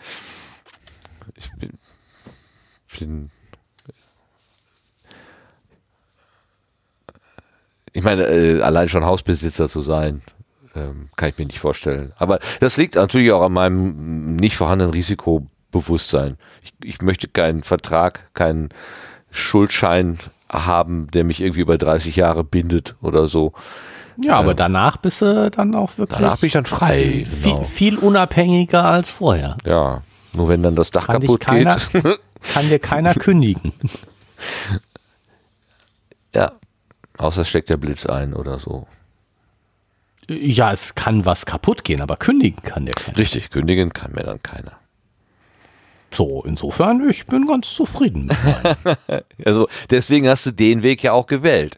A: Ich bin, bin ich meine, äh, allein schon Hausbesitzer zu sein, ähm, kann ich mir nicht vorstellen. Aber das liegt natürlich auch an meinem nicht vorhandenen Risikobewusstsein. Ich, ich möchte keinen Vertrag, keinen Schuldschein haben, der mich irgendwie über 30 Jahre bindet oder so.
B: Ja, aber ähm, danach bist du dann auch wirklich.
A: Danach bin ich dann frei.
B: Genau. Viel, viel, unabhängiger als vorher.
A: Ja, nur wenn dann das Dach kann kaputt
B: keiner,
A: geht.
B: kann dir keiner kündigen.
A: Ja, außer es steckt der Blitz ein oder so.
B: Ja, es kann was kaputt gehen, aber kündigen kann der keiner.
A: Richtig, kündigen kann mir dann keiner.
B: So, insofern, ich bin ganz zufrieden
A: mit Also deswegen hast du den Weg ja auch gewählt.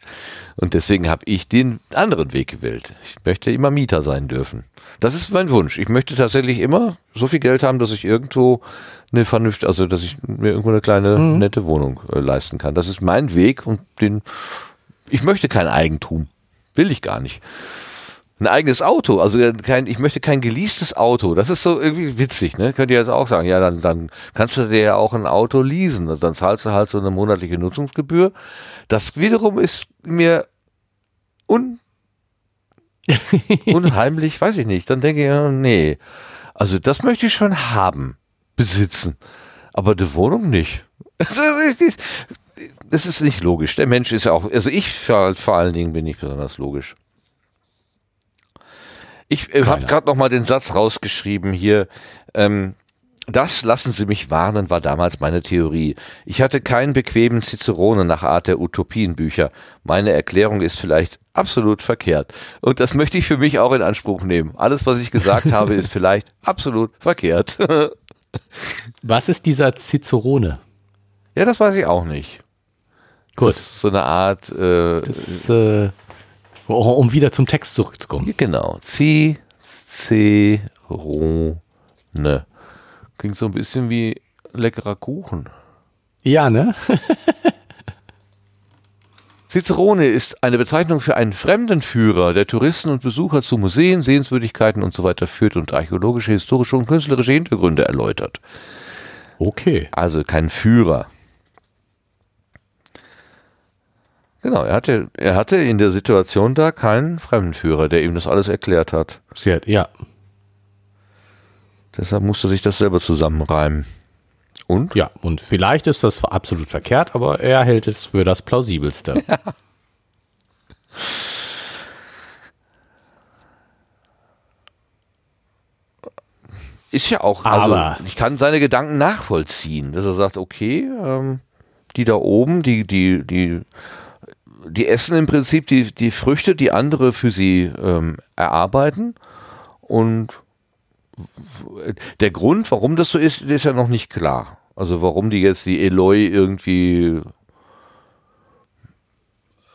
A: Und deswegen habe ich den anderen Weg gewählt. Ich möchte immer Mieter sein dürfen. Das ist mein Wunsch. Ich möchte tatsächlich immer so viel Geld haben, dass ich irgendwo eine vernünftige, also dass ich mir irgendwo eine kleine mhm. nette Wohnung äh, leisten kann. Das ist mein Weg und den ich möchte kein Eigentum. Will ich gar nicht ein eigenes Auto, also kein, ich möchte kein geleastes Auto. Das ist so irgendwie witzig, ne? Könnt ihr jetzt auch sagen, ja, dann, dann kannst du dir ja auch ein Auto leasen. Also dann zahlst du halt so eine monatliche Nutzungsgebühr. Das wiederum ist mir un unheimlich, weiß ich nicht. Dann denke ich, ja, nee. Also das möchte ich schon haben, besitzen. Aber die Wohnung nicht. Das ist nicht logisch. Der Mensch ist ja auch, also ich vor, vor allen Dingen bin nicht besonders logisch. Ich äh, habe gerade noch mal den Satz rausgeschrieben hier. Ähm, das, lassen Sie mich warnen, war damals meine Theorie. Ich hatte keinen bequemen Cicerone nach Art der Utopienbücher. Meine Erklärung ist vielleicht absolut verkehrt. Und das möchte ich für mich auch in Anspruch nehmen. Alles, was ich gesagt habe, ist vielleicht absolut verkehrt.
B: was ist dieser Cicerone?
A: Ja, das weiß ich auch nicht.
B: Gut.
A: Das ist so eine Art. Äh,
B: das, äh, um wieder zum Text zurückzukommen.
A: Genau. Cicerone. Klingt so ein bisschen wie leckerer Kuchen.
B: Ja, ne?
A: Cicerone ist eine Bezeichnung für einen Fremdenführer, der Touristen und Besucher zu Museen, Sehenswürdigkeiten und so weiter führt und archäologische, historische und künstlerische Hintergründe erläutert.
B: Okay.
A: Also kein Führer. Genau, er hatte, er hatte in der Situation da keinen Fremdenführer, der ihm das alles erklärt hat.
B: Sie hat, ja.
A: Deshalb musste sich das selber zusammenreimen.
B: Und? Ja, und vielleicht ist das absolut verkehrt, aber er hält es für das plausibelste. Ja.
A: Ist ja auch,
B: also aber
A: ich kann seine Gedanken nachvollziehen, dass er sagt, okay, ähm, die da oben, die, die, die die essen im Prinzip die, die Früchte, die andere für sie ähm, erarbeiten. Und der Grund, warum das so ist, ist ja noch nicht klar. Also warum die jetzt die Eloy irgendwie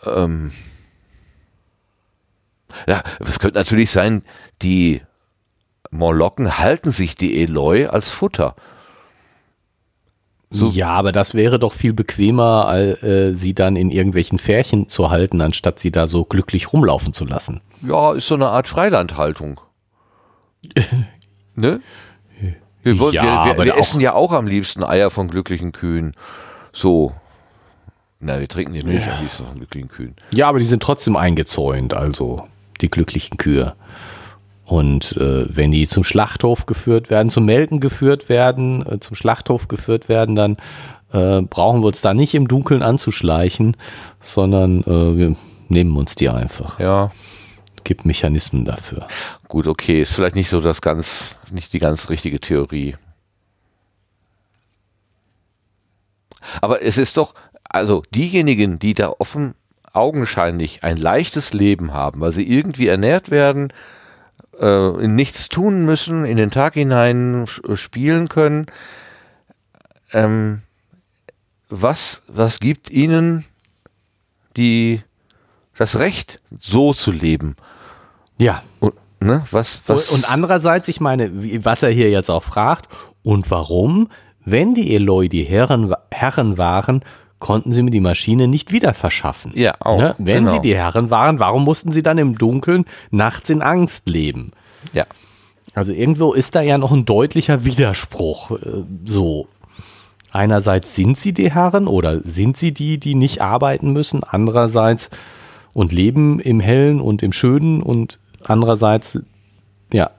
A: ähm, ja, es könnte natürlich sein, die Morlocken halten sich die Eloy als Futter.
B: So. Ja, aber das wäre doch viel bequemer, äh, sie dann in irgendwelchen Färchen zu halten, anstatt sie da so glücklich rumlaufen zu lassen.
A: Ja, ist so eine Art Freilandhaltung. ne? Wir, wollen, ja, wir, wir, wir essen ja auch am liebsten Eier von glücklichen Kühen. So. Na, wir trinken die Milch ja. am liebsten von glücklichen Kühen.
B: Ja, aber die sind trotzdem eingezäunt, also die glücklichen Kühe. Und äh, wenn die zum Schlachthof geführt werden, zum Melken geführt werden, äh, zum Schlachthof geführt werden, dann äh, brauchen wir uns da nicht im Dunkeln anzuschleichen, sondern äh, wir nehmen uns die einfach.
A: Ja,
B: Gibt Mechanismen dafür.
A: gut, okay, ist vielleicht nicht so das ganz, nicht die ganz richtige Theorie. Aber es ist doch, also diejenigen, die da offen augenscheinlich ein leichtes Leben haben, weil sie irgendwie ernährt werden, äh, nichts tun müssen, in den Tag hinein sch- spielen können, ähm, was, was gibt ihnen die, das Recht, so zu leben?
B: Ja.
A: Und, ne, was, was,
B: Und andererseits, ich meine, was er hier jetzt auch fragt, und warum, wenn die Eloy die Herren, Herren waren, konnten sie mir die Maschine nicht wieder verschaffen.
A: Ja, auch,
B: Ne? Wenn
A: genau.
B: sie die Herren waren, warum mussten sie dann im Dunkeln nachts in Angst leben?
A: ja,
B: Also irgendwo ist da ja noch ein deutlicher Widerspruch. äh, So. Einerseits sind sie die Herren oder sind sie die, die nicht arbeiten müssen. Andererseits und leben im Hellen und im Schönen und andererseits, ja,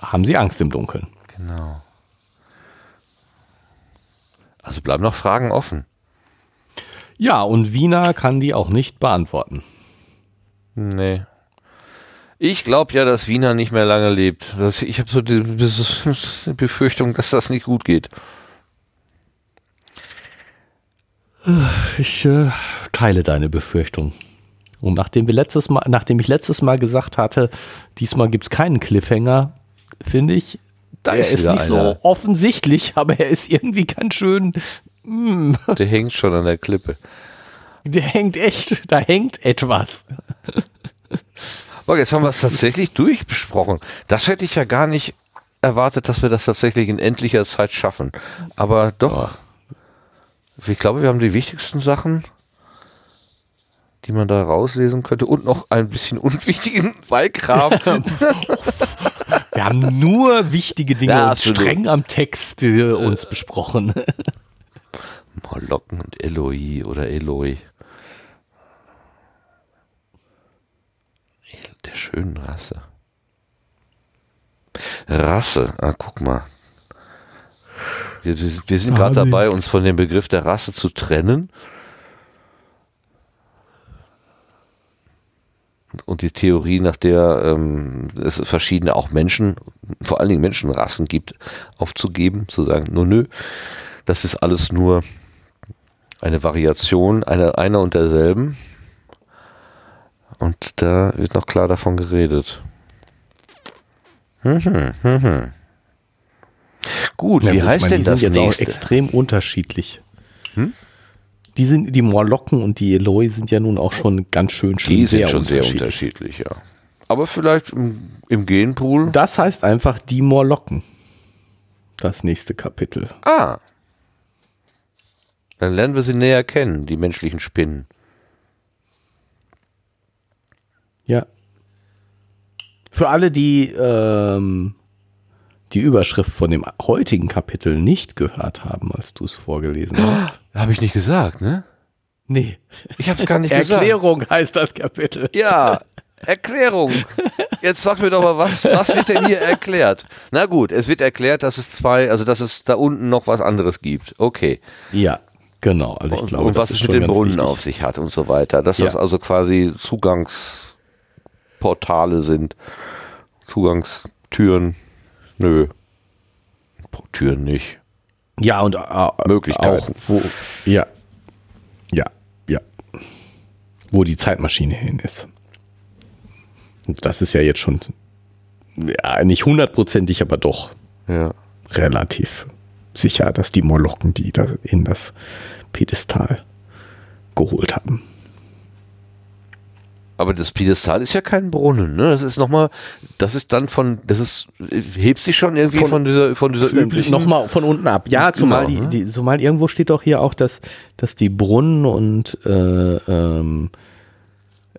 B: haben sie Angst im Dunkeln.
A: genau. Also bleiben noch Fragen offen.
B: Ja, und Wiener kann die auch nicht beantworten.
A: Nee. Ich glaube ja, dass Wiener nicht mehr lange lebt. Das, ich habe so die, die Befürchtung, dass das nicht gut geht.
B: Ich äh, teile deine Befürchtung. Und nachdem wir letztes Mal, nachdem ich letztes Mal gesagt hatte, diesmal gibt es keinen Cliffhanger, finde ich,
A: Da
B: er
A: ist
B: ist nicht
A: einer.
B: so offensichtlich, aber er ist irgendwie ganz schön.
A: Der hängt schon an der Klippe.
B: Der hängt echt, da hängt etwas.
A: Aber jetzt haben wir es tatsächlich durchbesprochen. Das hätte ich ja gar nicht erwartet, dass wir das tatsächlich in endlicher Zeit schaffen. Aber doch. Ich glaube, wir haben die wichtigsten Sachen, die man da rauslesen könnte. Und noch ein bisschen unwichtigen Beigraben.
B: Wir haben nur wichtige Dinge
A: Ja,
B: und streng am Text äh, uns besprochen.
A: Molocken und Eloi oder Eloi. Der schönen Rasse. Rasse, ah, guck mal. Wir, wir sind- wir sind gerade
B: Herrlich.
A: dabei, uns von dem Begriff der Rasse zu trennen. Und die Theorie, nach der ähm, es verschiedene auch Menschen, vor allen Dingen Menschenrassen gibt, aufzugeben, zu sagen, no, nö, das ist alles nur eine Variation einer, einer und derselben. Und da wird noch klar davon geredet. Mhm, mhm. Gut,
B: Na
A: wie
B: gut,
A: heißt
B: meine,
A: denn
B: die
A: das
B: sind jetzt auch
A: nächste?
B: extrem unterschiedlich. Die sind die Morlocken und die Eloi sind ja nun auch schon ganz schön schön
A: Die sind
B: sehr
A: schon sehr
B: unterschiedlich.
A: unterschiedlich, ja. Aber vielleicht im, im Genpool.
B: Das heißt einfach die Morlocken. Das nächste Kapitel.
A: Ah. Dann lernen wir sie näher kennen, die menschlichen Spinnen.
B: Ja. Für alle, die ähm, die Überschrift von dem heutigen Kapitel nicht gehört haben, als du es vorgelesen hast.
A: Habe ich nicht gesagt, ne?
B: Nee.
A: Ich habe es gar nicht gesagt.
B: Erklärung heißt das Kapitel.
A: Ja, Erklärung. Jetzt sag mir doch mal, was, was wird denn hier erklärt? Na gut, es wird erklärt, dass es zwei, also dass es da unten noch was anderes gibt. Okay.
B: Ja, genau. Also ich glaube,
A: und
B: das
A: was es mit dem
B: ganz
A: Brunnen
B: wichtig.
A: auf sich hat und so weiter. Dass das
B: Ja.
A: also quasi Zugangsportale sind. Zugangstüren. Nö. Türen nicht.
B: Ja, und äh,
A: Möglichkeiten.
B: auch wo, ja, ja, ja, wo die Zeitmaschine hin ist. Und das ist ja jetzt schon, ja, nicht hundertprozentig, aber doch
A: Ja.
B: relativ sicher, dass die Molochen die da in das Pedestal geholt haben.
A: Aber das Piedestal ist ja kein Brunnen, ne? Das ist nochmal, das ist dann von, das ist, hebt sich schon irgendwie von,
B: Von-
A: dieser, von dieser üblichen.
B: Nochmal von unten ab. Ja, zumal,
A: Genau,
B: die,
A: ne?
B: die, zumal irgendwo steht doch hier auch, dass, dass die Brunnen und äh, ähm,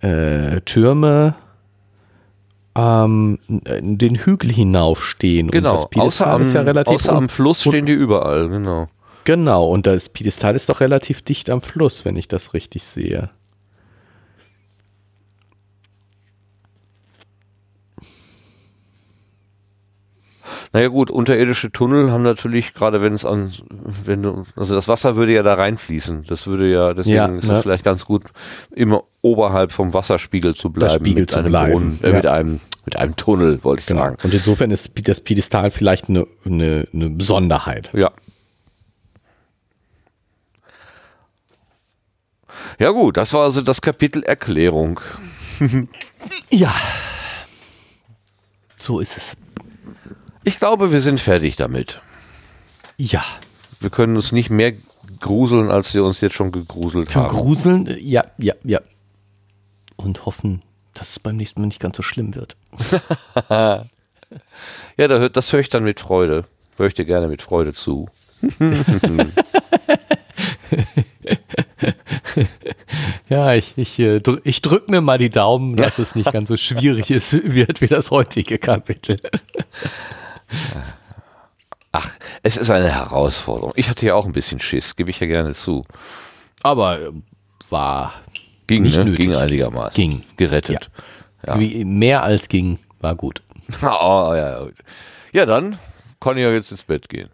B: äh, Türme ähm, den Hügel hinaufstehen. und
A: Genau,
B: das Piedestal
A: außer am,
B: ist ja relativ
A: außer am Fluss stehen die überall, genau.
B: Genau, und das Piedestal ist doch relativ dicht am Fluss, wenn ich das richtig sehe.
A: Naja gut, unterirdische Tunnel haben natürlich, gerade wenn es an, wenn du, also das Wasser würde ja da reinfließen. Das würde ja, deswegen
B: Ja,
A: ist
B: ne?
A: es vielleicht ganz gut, immer oberhalb vom Wasserspiegel zu bleiben.
B: Spiegel
A: mit
B: zu
A: einem
B: bleiben,
A: Brunnen, äh,
B: ja.
A: mit einem, mit einem Tunnel, wollte ich
B: Genau.
A: sagen.
B: Und insofern ist das Piedestal vielleicht eine, eine, eine Besonderheit.
A: Ja. Ja gut, das war also das Kapitel Erklärung.
B: Ja. So ist es.
A: Ich glaube, wir sind fertig damit.
B: Ja.
A: Wir können uns nicht mehr gruseln, als wir uns jetzt schon gegruselt
B: Zum
A: haben.
B: Gruseln, äh, ja, ja, ja. Und hoffen, dass es beim nächsten Mal nicht ganz so schlimm wird.
A: Ja, da hört- das höre ich dann mit Freude. Höre ich dir gerne mit Freude zu.
B: Ja, ich, ich, äh, ich drück mir mal die Daumen, dass es nicht ganz so schwierig ist, wird wie das heutige Kapitel.
A: Ach, es ist eine Herausforderung. Ich hatte ja auch ein bisschen Schiss, gebe ich ja gerne zu.
B: Aber äh, war
A: Ging,
B: Nicht
A: ne?
B: nötig.
A: Ging einigermaßen.
B: Ging.
A: Gerettet. Ja.
B: wie, mehr als ging, war gut.
A: Oh, ja, ja. ja, dann kann ich ja jetzt ins Bett gehen.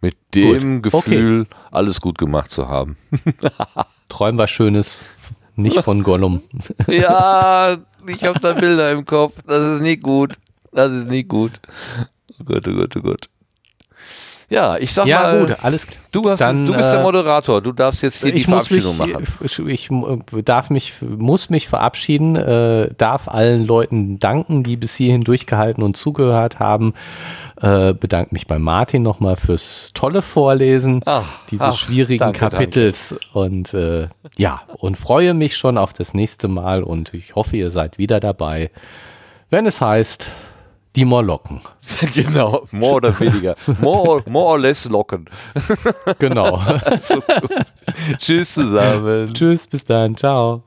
A: Mit dem
B: Gut.
A: Gefühl, alles gut gemacht zu haben.
B: Träum was Schönes, nicht von Gollum.
A: ja, ich habe da Bilder im Kopf. Das ist nicht gut. Das ist nicht gut. Oh Gott, oh Gott, oh Gott. Ja, ich sag
B: Ja,
A: mal,
B: gut, alles klar.
A: du, hast,
B: Dann,
A: du bist der
B: äh,
A: Moderator. Du darfst jetzt hier die
B: muss mich,
A: Verabschiedung machen.
B: ich, ich äh, darf mich, muss mich verabschieden, äh, darf allen Leuten danken, die bis hierhin durchgehalten und zugehört haben. Äh, bedanke mich bei Martin nochmal fürs tolle Vorlesen
A: Ach,
B: dieses
A: ach,
B: schwierigen
A: danke,
B: Kapitels und äh, ja, und freue mich schon auf das nächste Mal und ich hoffe, ihr seid wieder dabei, wenn es heißt, die Morlocken.
A: genau, more oder weniger. More, more or less locken.
B: Genau.
A: So. Tschüss zusammen.
B: Tschüss, bis dann, ciao.